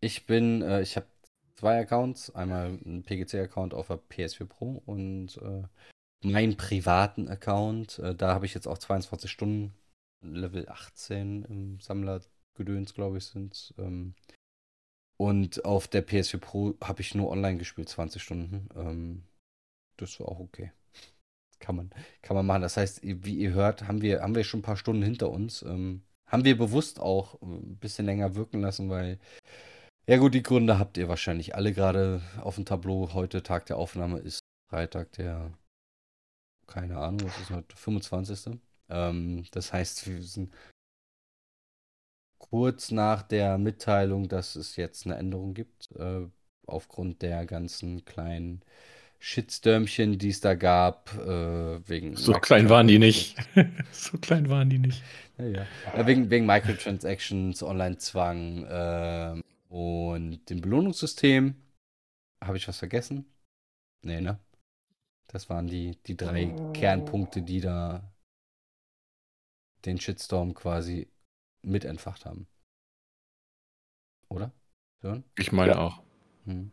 Ich bin, äh, ich habe zwei Accounts. Einmal einen PGC-Account auf der PS4 Pro und äh, meinen privaten Account. Äh, da habe ich jetzt auch 22 Stunden. Level 18 im Sammlergedöns, glaube ich, sind ähm, Und auf der PS4 Pro habe ich nur online gespielt, 20 Stunden. Ähm, das war auch okay. Kann man, kann man machen. Das heißt, wie ihr hört, haben wir, haben wir schon ein paar Stunden hinter uns. Ähm, haben wir bewusst auch ein bisschen länger wirken lassen, weil, ja gut, die Gründe habt ihr wahrscheinlich alle gerade auf dem Tableau. Heute Tag der Aufnahme ist Freitag, der, keine Ahnung, was ist heute, 25. Ähm, das heißt, wir sind kurz nach der Mitteilung, dass es jetzt eine Änderung gibt, äh, aufgrund der ganzen kleinen Shitstürmchen, die es da gab, äh, wegen So klein waren die nicht. So klein waren die nicht. Ja, ja. Äh, wegen, wegen Microtransactions, Online-Zwang ähm, und dem Belohnungssystem. Habe ich was vergessen? Nee, ne? Das waren die, die drei Kernpunkte, die da den Shitstorm quasi mit entfacht haben. Oder? Sören? Ich meine Ja. auch. Hm.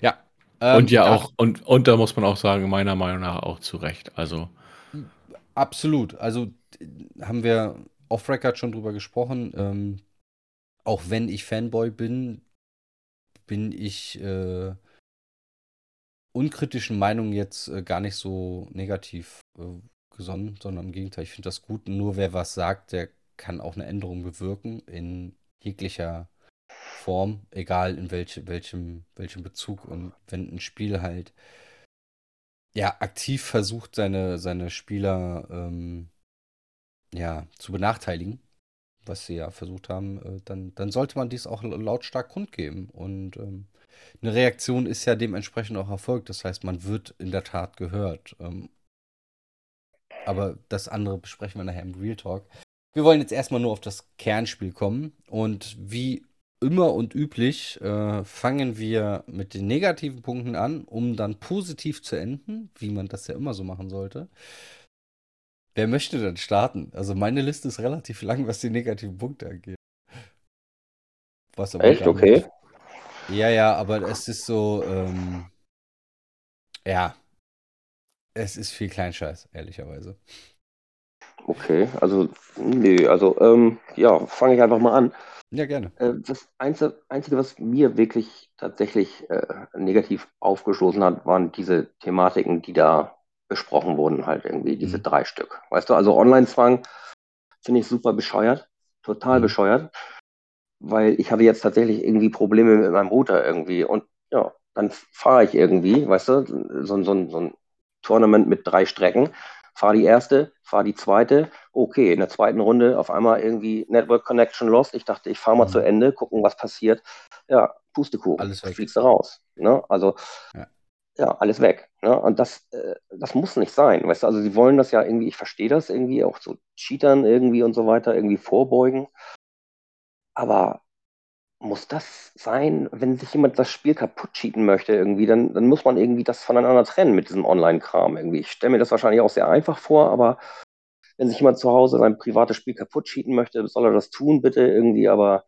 Ja. Ähm, und ja auch, und, und da muss man auch sagen, meiner Meinung nach auch zu Recht. Also, Absolut. Also haben wir off-Record schon drüber gesprochen. Ähm, auch wenn ich Fanboy bin, bin ich äh, unkritischen Meinungen jetzt äh, gar nicht so negativ äh, gesonnen, sondern im Gegenteil, ich finde das gut. Nur wer was sagt, der kann auch eine Änderung bewirken in jeglicher Form, egal in welche, welchem, welchem Bezug. Und wenn ein Spiel halt ja aktiv versucht, seine, seine Spieler ähm, ja, zu benachteiligen, was sie ja versucht haben, äh, dann, dann sollte man dies auch lautstark kundgeben. Und ähm, eine Reaktion ist ja dementsprechend auch erfolgt. Das heißt, man wird in der Tat gehört. Ähm, aber das andere besprechen wir nachher im Real Talk. Wir wollen jetzt erstmal nur auf das Kernspiel kommen. Und wie immer und üblich äh, fangen wir mit den negativen Punkten an, um dann positiv zu enden, wie man das ja immer so machen sollte. Wer möchte denn starten? Also meine Liste ist relativ lang, was die negativen Punkte angeht. Was aber Echt? Okay. Ja, ja, aber es ist so, ähm, ja, es ist viel Kleinscheiß, ehrlicherweise. Okay, also, nö, also, ähm, ja, fange ich einfach mal an. Ja, gerne. Äh, das Einzige, Einzige, was mir wirklich tatsächlich äh, negativ aufgestoßen hat, waren diese Thematiken, die da besprochen wurden, halt irgendwie, diese Mhm. drei Stück. Weißt du, also Online-Zwang finde ich super bescheuert, total Mhm. bescheuert, weil ich hatte jetzt tatsächlich irgendwie Probleme mit meinem Router irgendwie und ja, dann fahre ich irgendwie, weißt du, so, so, so ein Tournament mit drei Strecken, fahre die erste, fahre die zweite, okay, in der zweiten Runde auf einmal irgendwie Network Connection lost, ich dachte, ich fahre mal Mhm. zu Ende, gucken, was passiert, ja, Pustekuchen, Alles weg. fliegst du raus, ne, also Ja. ja, alles weg. Ne? Und das, äh, das muss nicht sein. Weißt du, also sie wollen das ja irgendwie, ich verstehe das irgendwie, auch so Cheatern irgendwie und so weiter, irgendwie vorbeugen. Aber muss das sein, wenn sich jemand das Spiel kaputt cheaten möchte irgendwie, dann, dann muss man irgendwie das voneinander trennen mit diesem Online-Kram irgendwie. Ich stelle mir das wahrscheinlich auch sehr einfach vor, aber wenn sich jemand zu Hause sein privates Spiel kaputt cheaten möchte, soll er das tun, bitte irgendwie, aber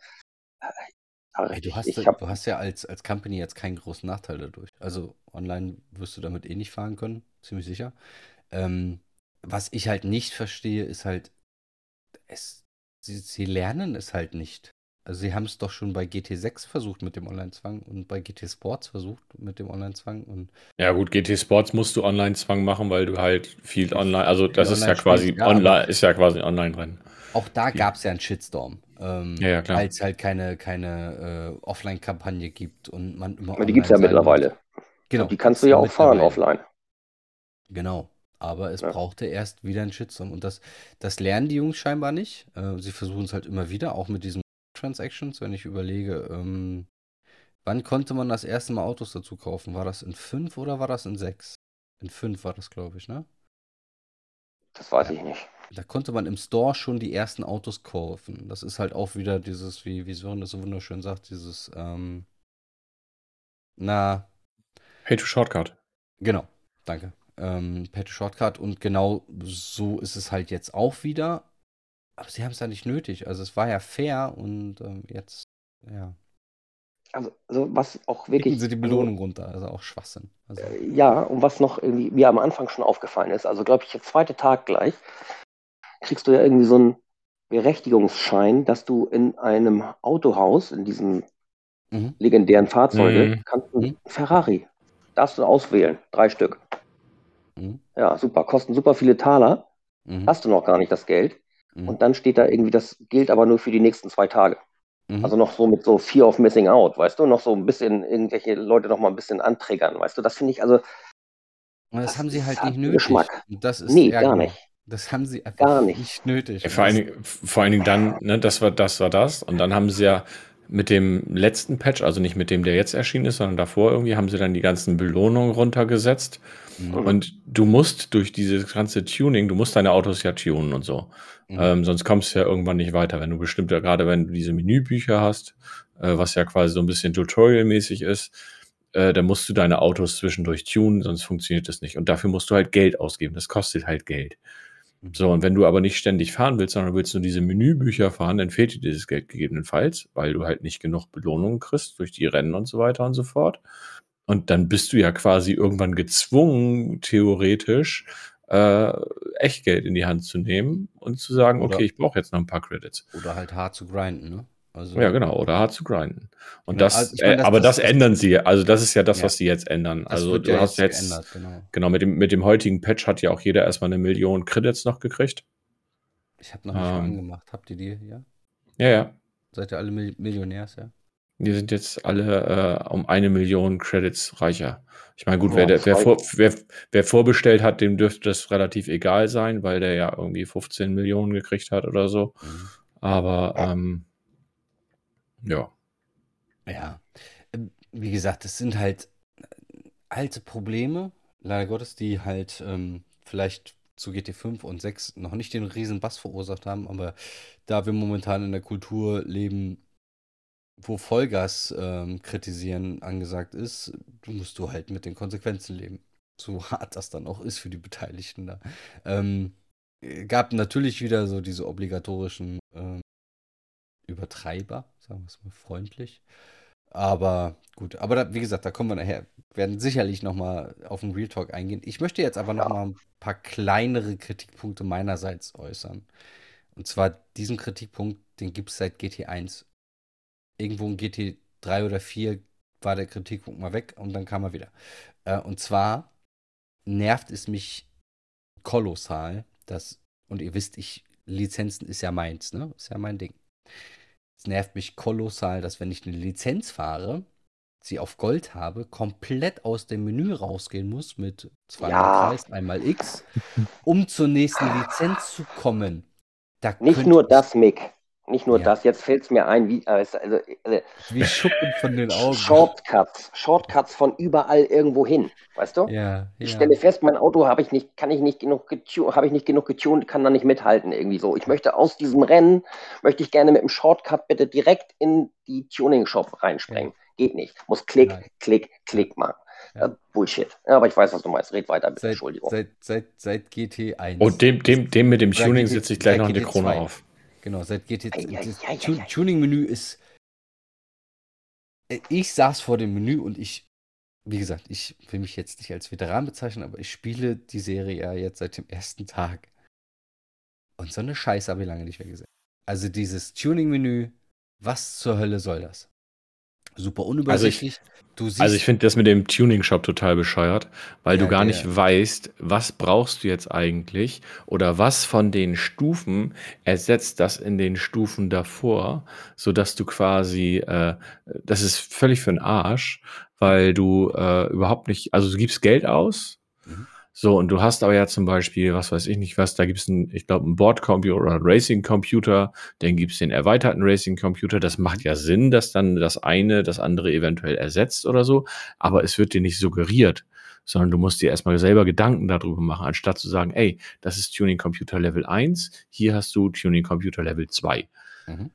äh, ja, Ey, du hast, ich du hast ja als, als Company jetzt keinen großen Nachteil dadurch. Also online wirst du damit eh nicht fahren können, ziemlich sicher. Ähm, was ich halt nicht verstehe, ist halt, es, sie, sie lernen es halt nicht. Also sie haben es doch schon bei GT6 versucht mit dem Online-Zwang und bei GT Sports versucht mit dem Online-Zwang und Ja gut, GT Sports musst du Online-Zwang machen, weil du halt viel online, also das ist ja quasi ja, online, ist ja quasi ein Online-Rennen. auch da gab es ja einen Shitstorm. Ähm, Ja, ja, klar. Weil es halt keine, keine äh, Offline-Kampagne gibt und man immer die gibt es ja muss. mittlerweile. Genau. Und die kannst du ja auch fahren offline. Genau. Aber es Ja. brauchte erst wieder einen Shitstorm. Und das, das lernen die Jungs scheinbar nicht. Äh, sie versuchen es halt immer wieder, auch mit diesen Transactions, wenn ich überlege, ähm, wann konnte man das erste Mal Autos dazu kaufen? War das in 5 oder war das in 6? In 5 war das, glaube ich, ne? Das weiß ich nicht. Da konnte man im Store schon die ersten Autos kaufen. Das ist halt auch wieder dieses, wie, wie Sören das so wunderschön sagt, dieses, ähm, na, Pay to Shortcut. Genau, danke. Ähm, Pay to Shortcut und genau so ist es halt jetzt auch wieder. Aber sie haben es ja nicht nötig. Also es war ja fair und ähm, jetzt, ja, Also, also was auch kicken wirklich. sie die Belohnung runter. Also auch Schwachsinn. Also, Also, ja, und was noch irgendwie mir am Anfang schon aufgefallen ist, also glaube ich, der zweite Tag gleich, kriegst du ja irgendwie so einen Berechtigungsschein, dass du in einem Autohaus, in diesem mhm. legendären Fahrzeuge, Mhm. kannst du Mhm. einen Ferrari, darfst du auswählen, drei Stück. Mhm. Ja, super, kosten super viele Taler, Mhm. hast du noch gar nicht das Geld. Mhm. Und dann steht da irgendwie, das gilt aber nur für die nächsten zwei Tage. Mhm. Also noch so mit so Fear of Missing Out, weißt du, noch so ein bisschen irgendwelche Leute noch mal ein bisschen antriggern, weißt du, das finde ich also, Und das, das haben sie halt nicht nötig. Geschmack. Das ist, Nee, gar nicht. Das haben sie einfach Gar nicht. nicht nötig. Vor, allen Dingen, vor allen Dingen dann, ne, das war das war das. Und dann haben sie ja mit dem letzten Patch, also nicht mit dem, der jetzt erschienen ist, sondern davor irgendwie, haben sie dann die ganzen Belohnungen runtergesetzt. Mhm. Und du musst durch dieses ganze Tuning, du musst deine Autos ja tunen und so. Mhm. Ähm, sonst kommst du ja irgendwann nicht weiter. Wenn du bestimmt, ja gerade wenn du diese Menübücher hast, äh, was ja quasi so ein bisschen Tutorial-mäßig ist, äh, dann musst du deine Autos zwischendurch tunen, sonst funktioniert das nicht. Und dafür musst du halt Geld ausgeben. Das kostet halt Geld. Mhm. So, und wenn du aber nicht ständig fahren willst, sondern willst nur diese Menübücher fahren, dann fehlt dir dieses Geld gegebenenfalls, weil du halt nicht genug Belohnungen kriegst durch die Rennen und so weiter und so fort. Und dann bist du ja quasi irgendwann gezwungen, theoretisch, äh, Echtgeld in die Hand zu nehmen und zu sagen, Oder- okay, ich brauche jetzt noch ein paar Credits. Oder halt hart zu grinden, ne? Also, Ja, genau, oder hart zu grinden. Und Genau, das, also meine, äh, das- aber das- das, ändern sie. Also das ist ja das, Ja. was sie jetzt ändern. Also du ja hast jetzt geändert, genau. genau, mit dem, mit dem heutigen Patch hat ja auch jeder erstmal eine Million Credits noch gekriegt. Ich habe noch nicht Ähm. angemacht. Habt ihr die, ja? Ja, ja. Seid ihr alle Mil Millionärs, ja? Die sind jetzt alle äh, um eine Million Credits reicher. Ich meine, gut, Ja, wer, der, wer, vor, wer, wer vorbestellt hat, dem dürfte das relativ egal sein, weil der ja irgendwie 15 Millionen gekriegt hat oder so. Mhm. Aber ähm, ja. Ja, ähm, wie gesagt, es sind halt äh, alte Probleme, leider Gottes, die halt ähm, vielleicht zu GT5 und 6 noch nicht den riesen Bass verursacht haben, aber da wir momentan in der Kultur leben, wo Vollgas ähm, kritisieren angesagt ist, musst du halt mit den Konsequenzen leben. So hart das dann auch ist für die Beteiligten da. Ähm, äh, gab natürlich wieder so diese obligatorischen ähm, Übertreiber, sagen wir es mal freundlich. Aber gut, aber da, wie gesagt, da kommen wir nachher, werden sicherlich nochmal auf den Real Talk eingehen. Ich möchte jetzt aber nochmal ein paar kleinere Kritikpunkte meinerseits äußern. Und zwar diesen Kritikpunkt, den gibt es seit GT1 irgendwo in GT3 oder 4 war der Kritikpunkt mal weg und dann kam er wieder. Äh, und zwar nervt es mich kolossal, dass, und ihr wisst, ich, Lizenzen ist ja meins, ne? Ist ja mein Ding. Es nervt mich kolossal, dass wenn ich eine Lizenz fahre, sie auf Gold habe, komplett aus dem Menü rausgehen muss mit zweimal Ja. Kreis, einmal X, um zur nächsten Lizenz zu kommen. Da Nicht nur das, Mick. Nicht nur Ja. das. Jetzt fällt es mir ein, wie, also, also, wie Schuppen von den Augen. Shortcuts. Shortcuts von überall irgendwo hin. Weißt du? Ja, Ich ja. stelle fest, mein Auto habe ich nicht, kann ich nicht genug getuned, habe ich nicht genug getuned, kann da nicht mithalten irgendwie so. Ich möchte aus diesem Rennen, möchte ich gerne mit dem Shortcut bitte direkt in die Tuning-Shop reinspringen. Geht nicht. Muss Klick, Nein. Klick, Klick machen. Ja. Äh, Bullshit. Ja, aber ich weiß, was du meinst. Red weiter, bitte. Seit, Entschuldigung. seit, seit, seit GT1. Und dem, dem, dem mit dem Seit Tuning setze ich gleich noch eine GT2. Krone auf. Genau, seit. Ei, ei, das. Tuning-Menü ist. Äh, Ich saß vor dem Menü und ich, wie gesagt, ich will mich jetzt nicht als Veteran bezeichnen, aber ich spiele die Serie ja jetzt seit dem ersten Tag. Und so eine Scheiße habe ich lange nicht mehr gesehen. Also dieses Tuning-Menü, was zur Hölle soll das? Super unübersichtlich. du siehst, Also ich finde das mit dem Tuning-Shop total bescheuert, weil Ja, du gar der- nicht weißt, was brauchst du jetzt eigentlich oder was von den Stufen ersetzt das in den Stufen davor, sodass du quasi, äh, das ist völlig für den Arsch, weil du äh, überhaupt nicht, also du gibst Geld aus, Mhm. So und du hast aber ja zum Beispiel, was weiß ich nicht was, da gibt es einen, ich glaube, einen Bordcomputer oder einen Racing-Computer, dann gibt es den erweiterten Racing-Computer, das macht ja Sinn, dass dann das eine das andere eventuell ersetzt oder so, aber es wird dir nicht suggeriert, sondern du musst dir erstmal selber Gedanken darüber machen, anstatt zu sagen, ey, das ist Tuning Computer Level 1, hier hast du Tuning Computer Level 2. Mhm.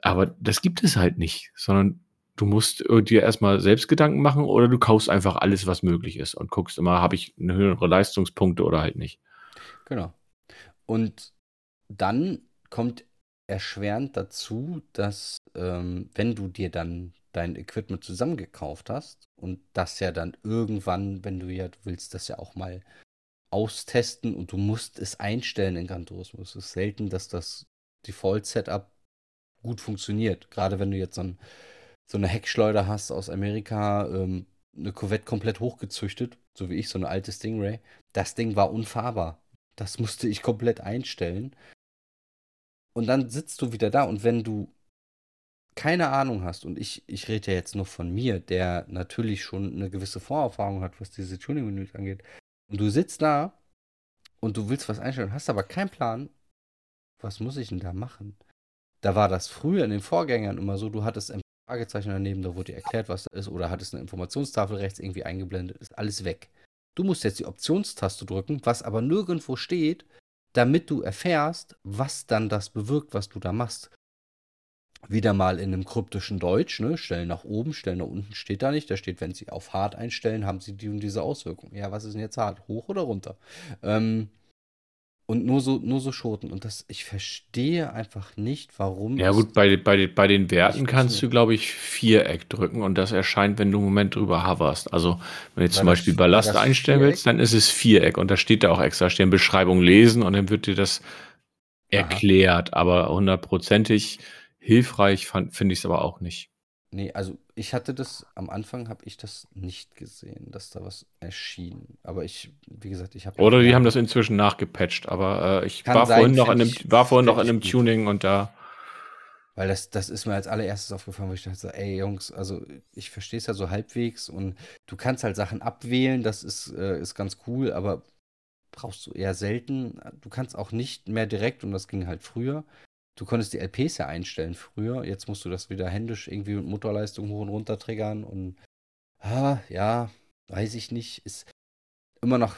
Aber das gibt es halt nicht, sondern du musst äh, dir erstmal selbst Gedanken machen oder du kaufst einfach alles, was möglich ist und guckst immer, habe ich eine höhere Leistungspunkte oder halt nicht. Genau. Und dann kommt erschwerend dazu, dass ähm, wenn du dir dann dein Equipment zusammengekauft hast und das ja dann irgendwann, wenn du ja, du willst das ja auch mal austesten und du musst es einstellen in Gran Turismo. Es ist selten, dass das Default-Setup gut funktioniert. Gerade wenn du jetzt so, ein, so eine Heckschleuder hast aus Amerika, ähm, eine Corvette komplett hochgezüchtet, so wie ich, so eine alte Stingray. Das Ding war unfahrbar. Das musste ich komplett einstellen. Und dann sitzt du wieder da und wenn du keine Ahnung hast, und ich, ich rede ja jetzt nur von mir, der natürlich schon eine gewisse Vorerfahrung hat, was diese Tuning-Menüs angeht, und du sitzt da und du willst was einstellen, hast aber keinen Plan, was muss ich denn da machen? Da war das früher in den Vorgängern immer so, du hattest ein Fragezeichen daneben, da wurde dir erklärt, was da ist, oder hattest eine Informationstafel rechts irgendwie eingeblendet, ist alles weg. Du musst jetzt die Optionstaste drücken, was aber nirgendwo steht, damit du erfährst, was dann das bewirkt, was du da machst. Wieder mal in einem kryptischen Deutsch, ne? Stellen nach oben, stellen nach unten steht da nicht. Da steht, wenn sie auf hart einstellen, haben sie die und diese Auswirkung. Ja, was ist denn jetzt hart? Hoch oder runter? Ähm, und nur so, nur so Schoten. Und das, ich verstehe einfach nicht, warum. Ja gut, bei, bei, bei den Werten kannst du, glaube ich, Viereck drücken und das erscheint, wenn du einen Moment drüber hoverst. Also wenn du jetzt zum Beispiel Ballast einstellen Viereck? willst, dann ist es Viereck und da steht da auch extra, steht in Beschreibung lesen und dann wird dir das erklärt, aber hundertprozentig hilfreich finde ich es aber auch nicht. Nee, also ich hatte das, am Anfang habe ich das nicht gesehen, dass da was erschien. Aber ich, wie gesagt, ich habe. Oder die haben das inzwischen nachgepatcht, aber äh, ich Kann war sein, vorhin noch in einem, ich- war vorhin noch in einem gut. Tuning und da Weil das, das ist mir als allererstes aufgefallen, wo ich dachte, ey Jungs, also ich verstehe es ja so halbwegs und du kannst halt Sachen abwählen, das ist, äh, ist ganz cool, aber brauchst du eher selten. Du kannst auch nicht mehr direkt, und das ging halt früher. Du konntest die LPs ja einstellen früher, jetzt musst du das wieder händisch irgendwie mit Motorleistung hoch und runter triggern und ah, ja, weiß ich nicht, ist immer noch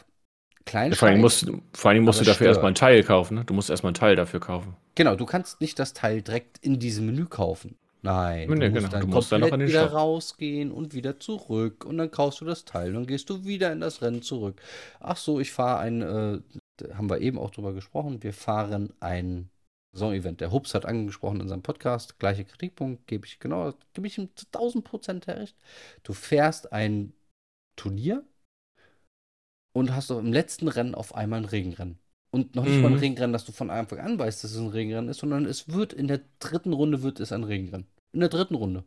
klein. vor allem musst, du- vor allem musst du dafür stört. erstmal ein Teil kaufen. Ne? Du musst erstmal ein Teil dafür kaufen. Genau, du kannst nicht das Teil direkt in diesem Menü kaufen. Nein, Nee, du nee, musst genau. dann Du musst dann komplett den wieder Shop. rausgehen und wieder zurück und dann kaufst du das Teil, dann gehst du wieder in das Rennen zurück. Ach so, ich fahre ein, äh, haben wir eben auch drüber gesprochen, wir fahren ein Saison-Event. Der Hubs hat angesprochen in seinem Podcast, gleiche Kritikpunkt, gebe ich genau, gebe ich ihm zu 1000 Prozent recht. Du fährst ein Turnier und hast doch im letzten Rennen auf einmal ein Regenrennen. Und noch nicht mal ein Mhm. Regenrennen, dass du von Anfang an weißt, dass es ein Regenrennen ist, sondern es wird in der dritten Runde wird es ein Regenrennen. In der dritten Runde.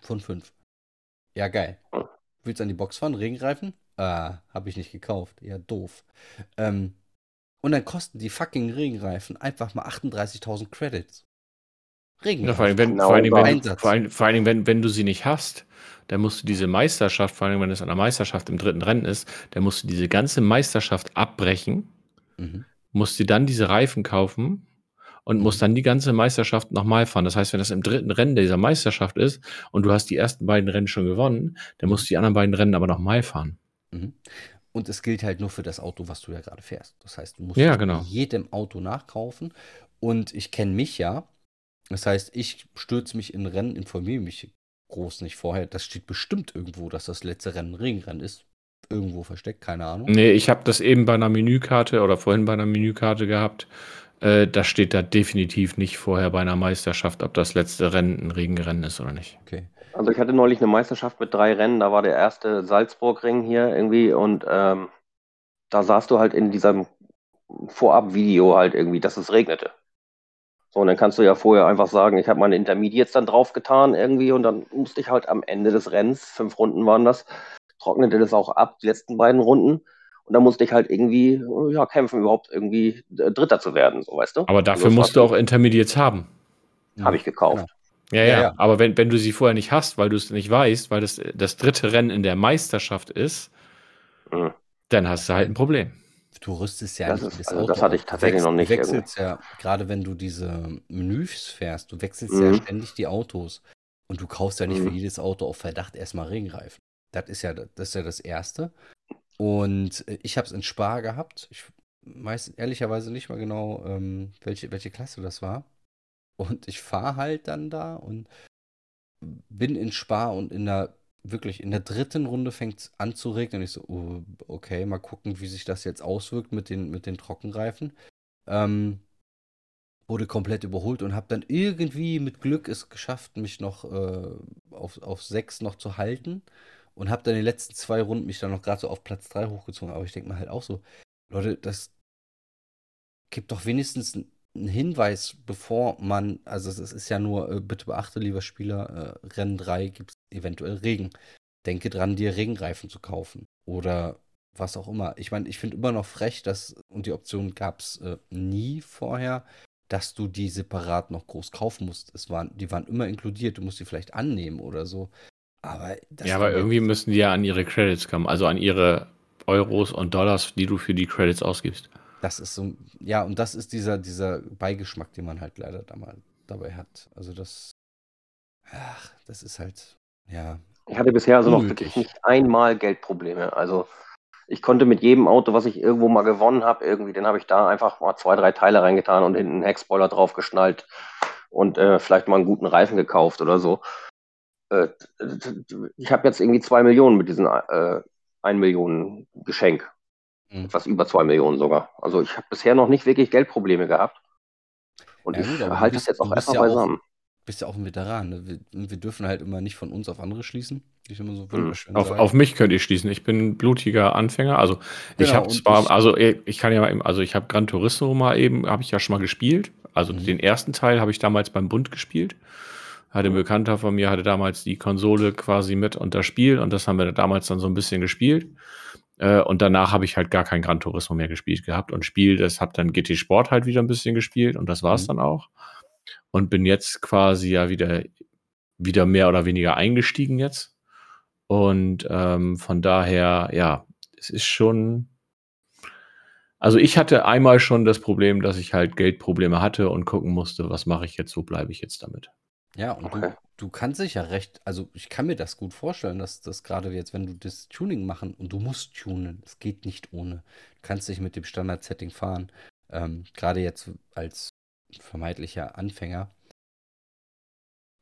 Von fünf. Ja, geil. Willst du an die Box fahren? Regenreifen? Ah, habe ich nicht gekauft. Ja, doof. Ähm, und dann kosten die fucking Regenreifen einfach mal 38.000 Credits. Ja, vor allem, wenn, Genau, vor allen Dingen, wenn, Einsatz. vor Dingen wenn, wenn du sie nicht hast, dann musst du diese Meisterschaft, vor allem wenn es an der Meisterschaft im dritten Rennen ist, dann musst du diese ganze Meisterschaft abbrechen, Mhm. musst dir dann diese Reifen kaufen und Mhm. musst dann die ganze Meisterschaft nochmal fahren. Das heißt, wenn das im dritten Rennen dieser Meisterschaft ist und du hast die ersten beiden Rennen schon gewonnen, dann musst du die anderen beiden Rennen aber nochmal fahren. Mhm. Und es gilt halt nur für das Auto, was du ja gerade fährst. Das heißt, du musst Ja, genau. jedem Auto nachkaufen. Und ich kenne mich ja. Das heißt, ich stürze mich in Rennen, informiere mich groß nicht vorher. Das steht bestimmt irgendwo, dass das letzte Rennen Regenrennen ist. Irgendwo versteckt, keine Ahnung. Nee, ich habe das eben bei einer Menükarte oder vorhin bei einer Menükarte gehabt. Äh, da steht da definitiv nicht vorher bei einer Meisterschaft, ob das letzte Rennen ein Regenrennen ist oder nicht. Okay. Also ich hatte neulich eine Meisterschaft mit drei Rennen, da war der erste Salzburg-Ring hier irgendwie und ähm, da sahst du halt in diesem Vorab-Video halt irgendwie, dass es regnete. So, und dann kannst du ja vorher einfach sagen, ich habe meine Intermediates dann draufgetan irgendwie und dann musste ich halt am Ende des Rennens, fünf Runden waren das, trocknete das auch ab, die letzten beiden Runden. Und dann musste ich halt irgendwie, ja, kämpfen, überhaupt irgendwie äh, Dritter zu werden, so weißt du. Aber dafür Also das musst du auch Intermediates haben. Habe ich gekauft. Ja, Ja, ja, ja. aber wenn, wenn du sie vorher nicht hast, weil du es nicht weißt, weil das das dritte Rennen in der Meisterschaft ist, Mhm. dann hast du halt ein Problem. Du rüstest ja Das nicht ist- jedes also Auto das hatte ich tatsächlich wechselst- noch nicht Du wechselst ja, gerade wenn du diese Menüs fährst, du wechselst ja Mhm. ständig die Autos. Und du kaufst ja nicht für Mhm. jedes Auto auf Verdacht erstmal Regenreifen. Das ist ja das, ist ja das Erste. Und äh, ich habe es in Spar gehabt. Ich weiß ehrlicherweise nicht mal genau, ähm, welche, welche Klasse das war. Und ich fahre halt dann da und bin in Spar und in der, wirklich in der dritten Runde fängt es an zu regnen. Und ich so, oh, okay, mal gucken, wie sich das jetzt auswirkt mit den, mit den Trockenreifen. Ähm, wurde komplett überholt und habe dann irgendwie mit Glück es geschafft, mich noch äh, auf, auf sechs noch zu halten. Und habe dann den letzten zwei Runden mich dann noch gerade so auf Platz drei hochgezogen. Aber ich denke mir halt auch so, Leute, das gibt doch wenigstens einen Hinweis, bevor man, also es ist ja nur, äh, bitte beachte, lieber Spieler, äh, Rennen 3 gibt es eventuell Regen. Denke dran, dir Regenreifen zu kaufen. Oder was auch immer. Ich meine, ich finde immer noch frech, dass, und die Option gab es äh, nie vorher, dass du die separat noch groß kaufen musst. Es waren, die waren immer inkludiert, du musst die vielleicht annehmen oder so. Aber das ja, aber irgendwie müssen die ja an ihre Credits kommen, also an ihre Euros und Dollars, die du für die Credits ausgibst. Das ist so, ja, und das ist dieser, dieser Beigeschmack, den man halt leider da mal dabei hat. Also das, ach, das ist halt, ja, Ich hatte bisher also noch wirklich nicht einmal Geldprobleme. Also ich konnte mit jedem Auto, was ich irgendwo mal gewonnen habe, irgendwie, den habe ich da einfach mal zwei, drei Teile reingetan und hinten einen Heckspoiler draufgeschnallt und äh, vielleicht mal einen guten Reifen gekauft oder so. Äh, ich habe jetzt irgendwie zwei Millionen mit diesem äh, ein Millionen Geschenk. Mhm. Etwas über zwei Millionen sogar. Also ich habe bisher noch nicht wirklich Geldprobleme gehabt. Und Ja, ich gut, du halte es jetzt du auch erstmal ja auch- beisammen. bist ja auch ein Veteran. Ne? Wir, wir dürfen halt immer nicht von uns auf andere schließen. Ich immer so wunderschön Auf, auf mich könnt ihr schließen. Ich bin blutiger Anfänger. Also ich Genau, habe zwar, ich- also ich ich kann ja mal eben, also ich habe Gran Turismo mal eben, habe ich ja schon mal gespielt. Also Mhm. den ersten Teil habe ich damals beim Bund gespielt. Hatte ein Bekannter von mir, hatte damals die Konsole quasi mit und das Spiel und das haben wir damals dann so ein bisschen gespielt. Äh, und danach habe ich halt gar kein Gran Turismo mehr gespielt gehabt und Spiel, das habe dann GT Sport halt wieder ein bisschen gespielt und das war's Mhm. dann auch. Und bin jetzt quasi ja wieder, wieder mehr oder weniger eingestiegen jetzt. Und ähm, von daher, ja, es ist schon. Also ich hatte einmal schon das Problem, dass ich halt Geldprobleme hatte und gucken musste, was mache ich jetzt, wo bleibe ich jetzt damit. Ja, und Okay. du, du kannst dich ja recht, also ich kann mir das gut vorstellen, dass das gerade jetzt, wenn du das Tuning machen und du musst tunen, es geht nicht ohne. Du kannst dich mit dem Standard-Setting fahren, ähm, gerade jetzt als vermeintlicher Anfänger.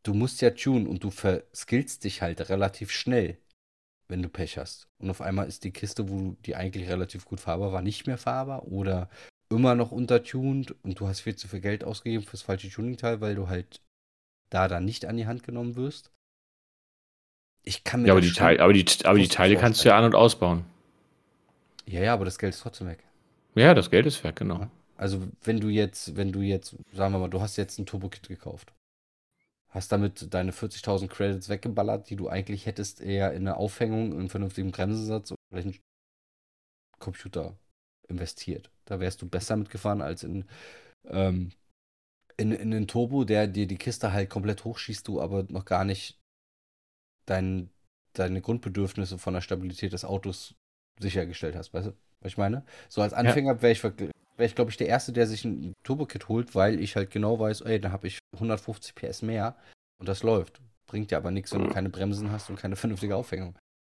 Du musst ja tunen und du verskillst dich halt relativ schnell, wenn du Pech hast. Und auf einmal ist die Kiste, wo die eigentlich relativ gut fahrbar war, nicht mehr fahrbar oder immer noch untertuned und du hast viel zu viel Geld ausgegeben fürs falsche Tuning-Teil, weil du halt da dann nicht an die Hand genommen wirst. Ich kann mir Ja, aber die, Teile, aber die, aber die Teile kannst du ja an- und ausbauen. Ja, ja, aber das Geld ist trotzdem weg. Ja, das Geld ist weg, genau. Also wenn du jetzt, wenn du jetzt, sagen wir mal, du hast jetzt ein Turbo-Kit gekauft. hast damit deine 40.000 Credits weggeballert, die du eigentlich hättest eher in eine Aufhängung, in einen vernünftigen Bremsensatz oder vielleicht einen Computer investiert. Da wärst du besser mitgefahren als in, ähm, in, in den Turbo, der dir die Kiste halt komplett hochschießt, du aber noch gar nicht dein, deine Grundbedürfnisse von der Stabilität des Autos sichergestellt hast. Weißt du, was ich meine? So als Anfänger wäre ich, wär ich glaube ich, der Erste, der sich ein Turbo-Kit holt, weil ich halt genau weiß, ey, dann habe ich 150 PS mehr und das läuft. Bringt dir aber nichts, wenn du keine Bremsen hast und keine vernünftige Aufhängung.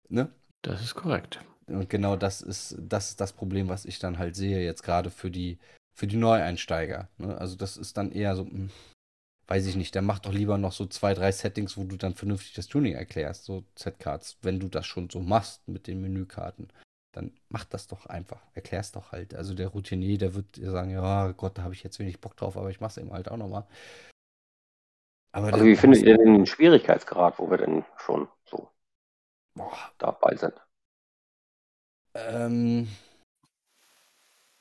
Ne? Das ist korrekt. Und genau das ist, das ist das Problem, was ich dann halt sehe, jetzt gerade für die, für die Neueinsteiger. Ne? Also das ist dann eher so, hm, weiß ich nicht, der macht doch lieber noch so zwei, drei Settings, wo du dann vernünftig das Tuning erklärst, so Z-Cards, wenn du das schon so machst mit den Menükarten. Dann mach das doch einfach, erklär's doch halt. Also der Routinier, der wird dir sagen, ja Gott, da habe ich jetzt wenig Bock drauf, aber ich mach's eben halt auch nochmal. Aber also wie findet ihr den Schwierigkeitsgrad, wo wir denn schon so boah, dabei sind? Ähm,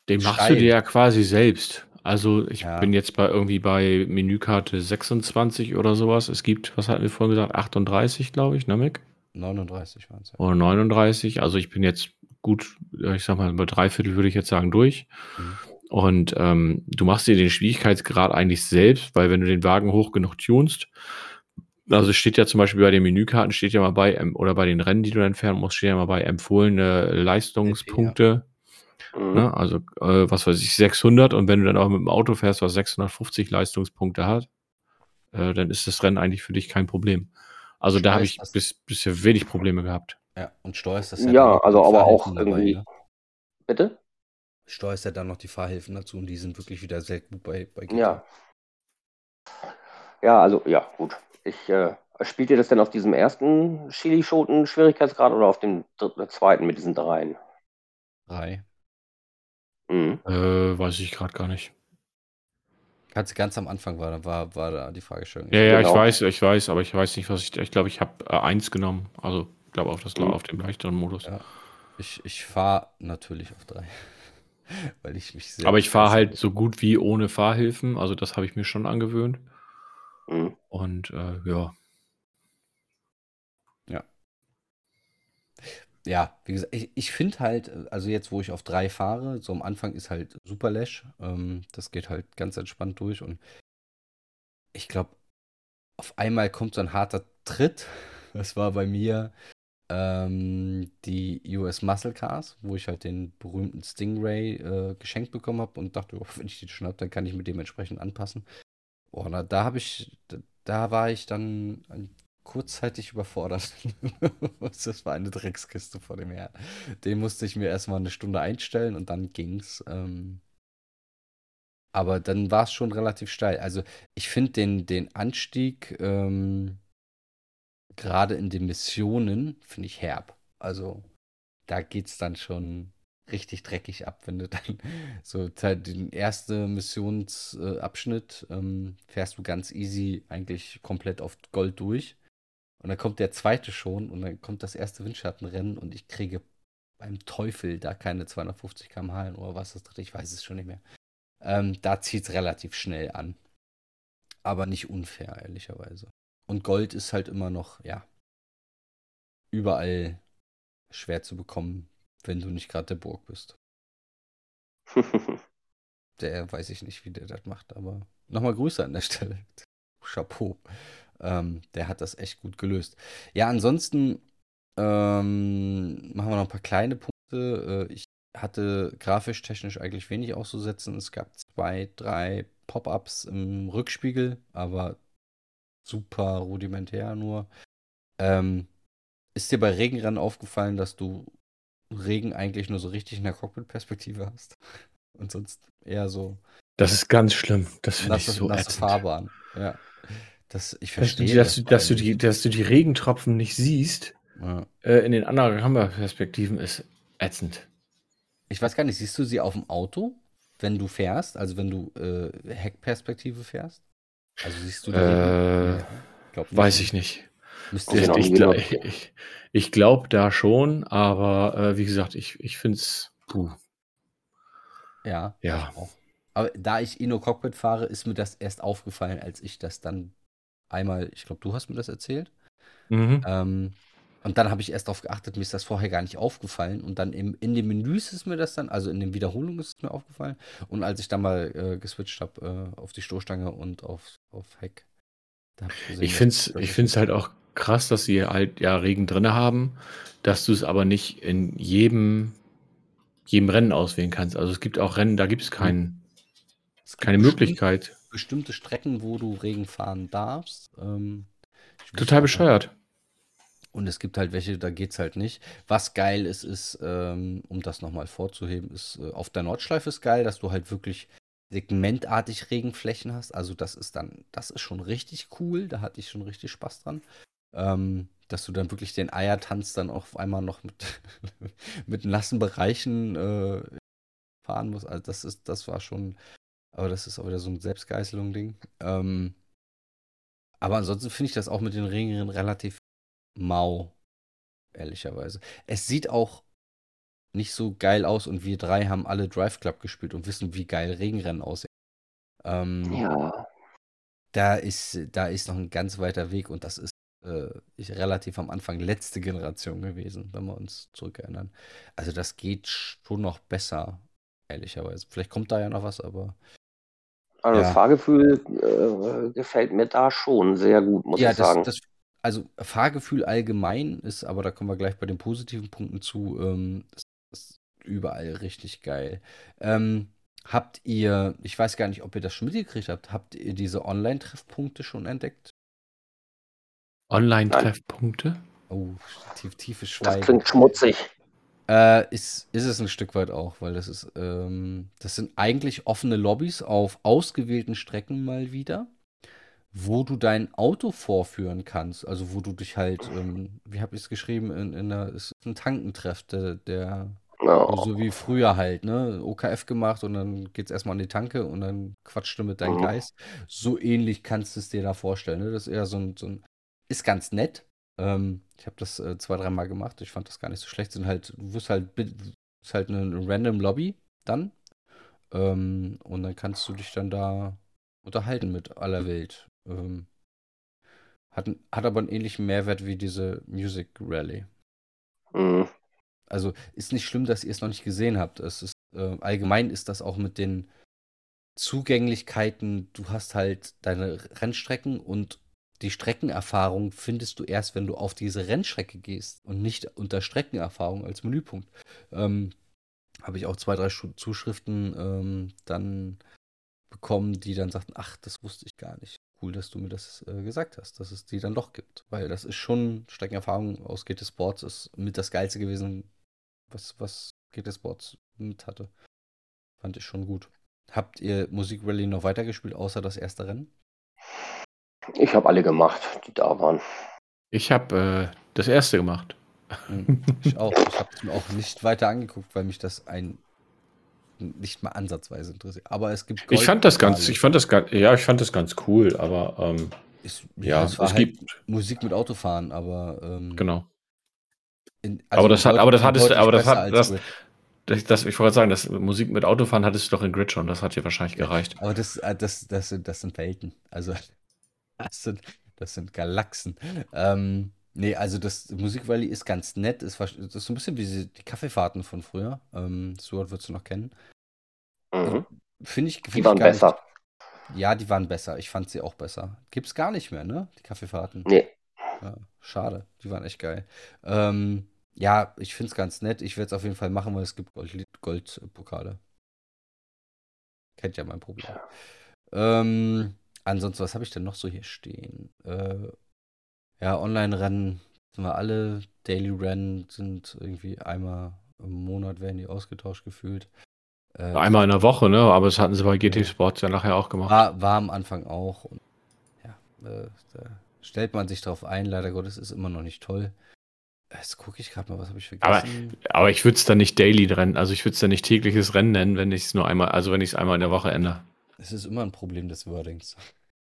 den machst steil. du dir ja quasi selbst. Also ich ja. bin jetzt bei irgendwie bei Menükarte 26 oder sowas. Es gibt, was hatten wir vorhin gesagt, 38, glaube ich, ne, Mick? 39 waren es. Ja. Oder 39. Also ich bin jetzt gut, ich sag mal, bei drei Viertel würde ich jetzt sagen, durch. Mhm. Und ähm, du machst dir den Schwierigkeitsgrad eigentlich selbst, weil wenn du den Wagen hoch genug tunst, also steht ja zum Beispiel bei den Menükarten, steht ja mal bei, oder bei den Rennen, die du entfernen musst, steht ja mal bei empfohlene Leistungspunkte. Ja. Mhm. Ne? Also, äh, was weiß ich, 600 und wenn du dann auch mit dem Auto fährst, was 650 Leistungspunkte hat, äh, dann ist das Rennen eigentlich für dich kein Problem. Also da habe ich bis, bisher wenig Probleme gehabt. Ja, und steuerst das ja Ja, also aber auch irgendwie. ne? Bitte? Steuerst ja dann noch die Fahrhilfen dazu und die sind wirklich wieder sehr gut bei, bei GTA. Ja. Ja, also, ja, gut. Ich, äh, spielt ihr das denn auf diesem ersten Chili-Schoten-Schwierigkeitsgrad oder auf dem dritten, zweiten mit diesen dreien? Drei. Mhm. Äh, weiß ich gerade gar nicht. Ganz, ganz am Anfang war, war, war da die Fragestellung. Ja, ja, genau. ich weiß, ich weiß, aber ich weiß nicht, was ich. Ich glaube, ich habe äh, eins genommen. Also, ich glaube, auf, das, mhm. auf dem leichteren Modus. Ja. Ich, ich fahre natürlich auf drei. Weil ich mich sehr. Aber ich fahre halt so gut wie ohne Fahrhilfen. Also, das habe ich mir schon angewöhnt. Mhm. Und äh, ja. Ja. Ja, wie gesagt, ich, ich finde halt, also jetzt, wo ich auf drei fahre, so am Anfang ist halt super Lash. Ähm, das geht halt ganz entspannt durch und ich glaube, auf einmal kommt so ein harter Tritt. Das war bei mir ähm, die US Muscle Cars, wo ich halt den berühmten Stingray äh, geschenkt bekommen habe und dachte, oh, wenn ich die schon habe, dann kann ich mit dem entsprechend anpassen. Boah, na, da habe ich, da, da, war ich dann kurzzeitig überfordert. das war eine Dreckskiste vor dem her. Den musste ich mir erstmal eine Stunde einstellen und dann ging's. Ähm, aber dann war es schon relativ steil. Also ich finde den, den Anstieg ähm, gerade in den Missionen, finde ich herb. Also da geht es dann schon richtig dreckig ab, wenn du dann so den ersten Missionsabschnitt äh, ähm, fährst du ganz easy eigentlich komplett auf Gold durch. Und dann kommt der zweite schon und dann kommt das erste Windschattenrennen und ich kriege beim Teufel da keine 250 km/h oder was das dritte, ich weiß es schon nicht mehr. Ähm, da zieht es relativ schnell an. Aber nicht unfair, ehrlicherweise. Und Gold ist halt immer noch, ja, überall schwer zu bekommen, wenn du nicht gerade der Burg bist. der weiß ich nicht, wie der das macht, aber nochmal Grüße an der Stelle. Chapeau. Ähm, der hat das echt gut gelöst. Ja, ansonsten ähm, machen wir noch ein paar kleine Punkte. Äh, ich hatte grafisch technisch eigentlich wenig auszusetzen. Es gab zwei, drei Pop-ups im Rückspiegel, aber super rudimentär nur. Ähm, ist dir bei Regenrennen aufgefallen, dass du Regen eigentlich nur so richtig in der Cockpit-Perspektive hast. Und sonst eher so. Das ist ganz schlimm. Das finde ich so nasse Fahrbahn. Ja. Das, ich verstehe. Dass, du, dass, du die, dass du die Regentropfen nicht siehst ja. äh, in den anderen Kameraperspektiven ist ätzend. Ich weiß gar nicht, siehst du sie auf dem Auto, wenn du fährst? Also wenn du äh, Heckperspektive fährst? Also siehst du die äh, Weiß ich nicht. Müsste ich, ich, ich, ich, ich glaube da schon, aber äh, wie gesagt, ich, ich finde es. Ja. Ja. Aber da ich Inno Cockpit fahre, ist mir das erst aufgefallen, als ich das dann einmal, ich glaube, du hast mir das erzählt. Mhm. Ähm, und dann habe ich erst darauf geachtet, mir ist das vorher gar nicht aufgefallen. Und dann im, in den Menüs ist mir das dann, also in den Wiederholungen ist es mir aufgefallen. Und als ich dann mal äh, geswitcht habe äh, auf die Stoßstange und auf, auf Heck, da habe ich gesehen. Ich finde es ich find's halt auch krass, dass sie halt ja Regen drin haben, dass du es aber nicht in jedem, jedem Rennen auswählen kannst. Also es gibt auch Rennen, da gibt es kein, es gibt keine Möglichkeit. Bestimmte Strecken, wo du Regen fahren darfst. Ähm, Total bescheuert. Und es gibt halt welche, da geht's halt nicht. Was geil ist, ist, ähm, um das nochmal vorzuheben, ist, äh, auf der Nordschleife ist geil, dass du halt wirklich segmentartig Regenflächen hast. Also das ist dann, das ist schon richtig cool. Da hatte ich schon richtig Spaß dran. Ähm, dass du dann wirklich den Eiertanz dann auch auf einmal noch mit, mit nassen Bereichen äh, fahren musst. Also das ist, das war schon, aber das ist auch wieder so ein Selbstgeißelung-Ding. Ähm, aber ansonsten finde ich das auch mit den Regenrennen relativ mau, ehrlicherweise. Es sieht auch nicht so geil aus und wir drei haben alle Drive Club gespielt und wissen, wie geil Regenrennen aussehen. Ähm, Ja, da ist, da ist noch ein ganz weiter Weg und das ist äh, relativ am Anfang letzte Generation gewesen, wenn wir uns zurückerinnern. Also das geht schon noch besser, ehrlicherweise. Vielleicht kommt da ja noch was, aber also Ja. das Fahrgefühl äh, gefällt mir da schon sehr gut, muss ja, ich das, sagen. das, also Fahrgefühl allgemein ist, aber da kommen wir gleich bei den positiven Punkten zu, ähm, das ist überall richtig geil. Ähm, habt ihr, ich weiß gar nicht, ob ihr das schon mitgekriegt habt, habt ihr diese Online-Treffpunkte schon entdeckt? Online-Treffpunkte? Oh, tief, tiefes das Schweigen. klingt schmutzig. Äh, ist, ist es ein Stück weit auch, weil das ist, ähm, das sind eigentlich offene Lobbys auf ausgewählten Strecken mal wieder, wo du dein Auto vorführen kannst. Also wo du dich halt, ähm, wie habe ich es geschrieben, in, in einer, ist ein Tankentreff, der, der Ja. so wie früher halt, ne? OKF gemacht und dann geht's erstmal an die Tanke und dann quatscht du mit deinem Mhm. Geist. So ähnlich kannst du es dir da vorstellen, ne? Das ist eher so ein, so ein ist ganz nett. Ähm, ich habe das äh, zwei, dreimal gemacht. Ich fand das gar nicht so schlecht. Sind halt, du wirst halt, ist halt eine, random Lobby dann. Ähm, und dann kannst du dich dann da unterhalten mit aller Welt. Ähm, hat, hat aber einen ähnlichen Mehrwert wie diese Music Rally. Mhm. Also ist nicht schlimm, dass ihr es noch nicht gesehen habt. Es ist, äh, allgemein ist das auch mit den Zugänglichkeiten. Du hast halt deine Rennstrecken und die Streckenerfahrung findest du erst, wenn du auf diese Rennstrecke gehst und nicht unter Streckenerfahrung als Menüpunkt. Ähm, Habe ich auch zwei, drei Zuschriften ähm, dann bekommen, die dann sagten, ach, das wusste ich gar nicht. Cool, dass du mir das äh, gesagt hast, dass es die dann doch gibt. Weil das ist schon, Streckenerfahrung aus GT Sports ist mit das Geilste gewesen, was, was GT Sports mit hatte. Fand ich schon gut. Habt ihr Musik Rally noch weitergespielt, außer das erste Rennen? Ich habe alle gemacht, die da waren. Ich habe äh, das erste gemacht. Hm, Ich auch. Ich habe es mir auch nicht weiter angeguckt, weil mich das ein nicht mal ansatzweise interessiert. Aber es gibt Ich fand das ganz, ich fand das ganz, ja, ich fand das ganz cool, aber ähm, Ist, ja, es war es halt gibt, Musik mit Autofahren, aber ähm, genau. in, Aber das hat- aber das hattest aber das hat- das-. Das, das, ich wollte sagen, das Musik mit Autofahren hattest du doch in Grid schon, das hat dir wahrscheinlich gereicht. Aber das, äh, das, das, sind, das sind Welten. Also, das sind, das sind Galaxen. Ähm, nee, also das Musik ist ganz nett. Ist, das ist so ein bisschen wie diese, die Kaffeefahrten von früher. Ähm, Stuart würdest du noch kennen. Mhm. Finde ich, find Die ich waren gar besser. Nicht, ja, die waren besser. Ich fand sie auch besser. Gibt's gar nicht mehr, ne? Die Kaffeefahrten. Nee. Ja, schade. Die waren echt geil. Ähm, ja, ich finde es ganz nett. Ich werde es auf jeden Fall machen, weil es gibt Gold- Goldpokale. Kennt ja mein Problem. Ähm, ansonsten, was habe ich denn noch so hier stehen? Äh, ja, Online-Rennen sind wir alle. Daily-Rennen sind irgendwie einmal im Monat werden die ausgetauscht gefühlt. Äh, Einmal in der Woche, ne? Aber das hatten sie bei GT Sports ja nachher auch gemacht. war, war am Anfang auch. Und ja, äh, da stellt man sich drauf ein. Leider Gottes ist immer noch nicht toll. Jetzt gucke ich gerade mal, was habe ich Aber- vergessen? Aber ich würde es dann nicht Daily Rennen, also ich würde es dann nicht tägliches Rennen nennen, wenn ich es nur einmal, also wenn ich es einmal in der Woche ändere. Es ist immer ein Problem des Wordings.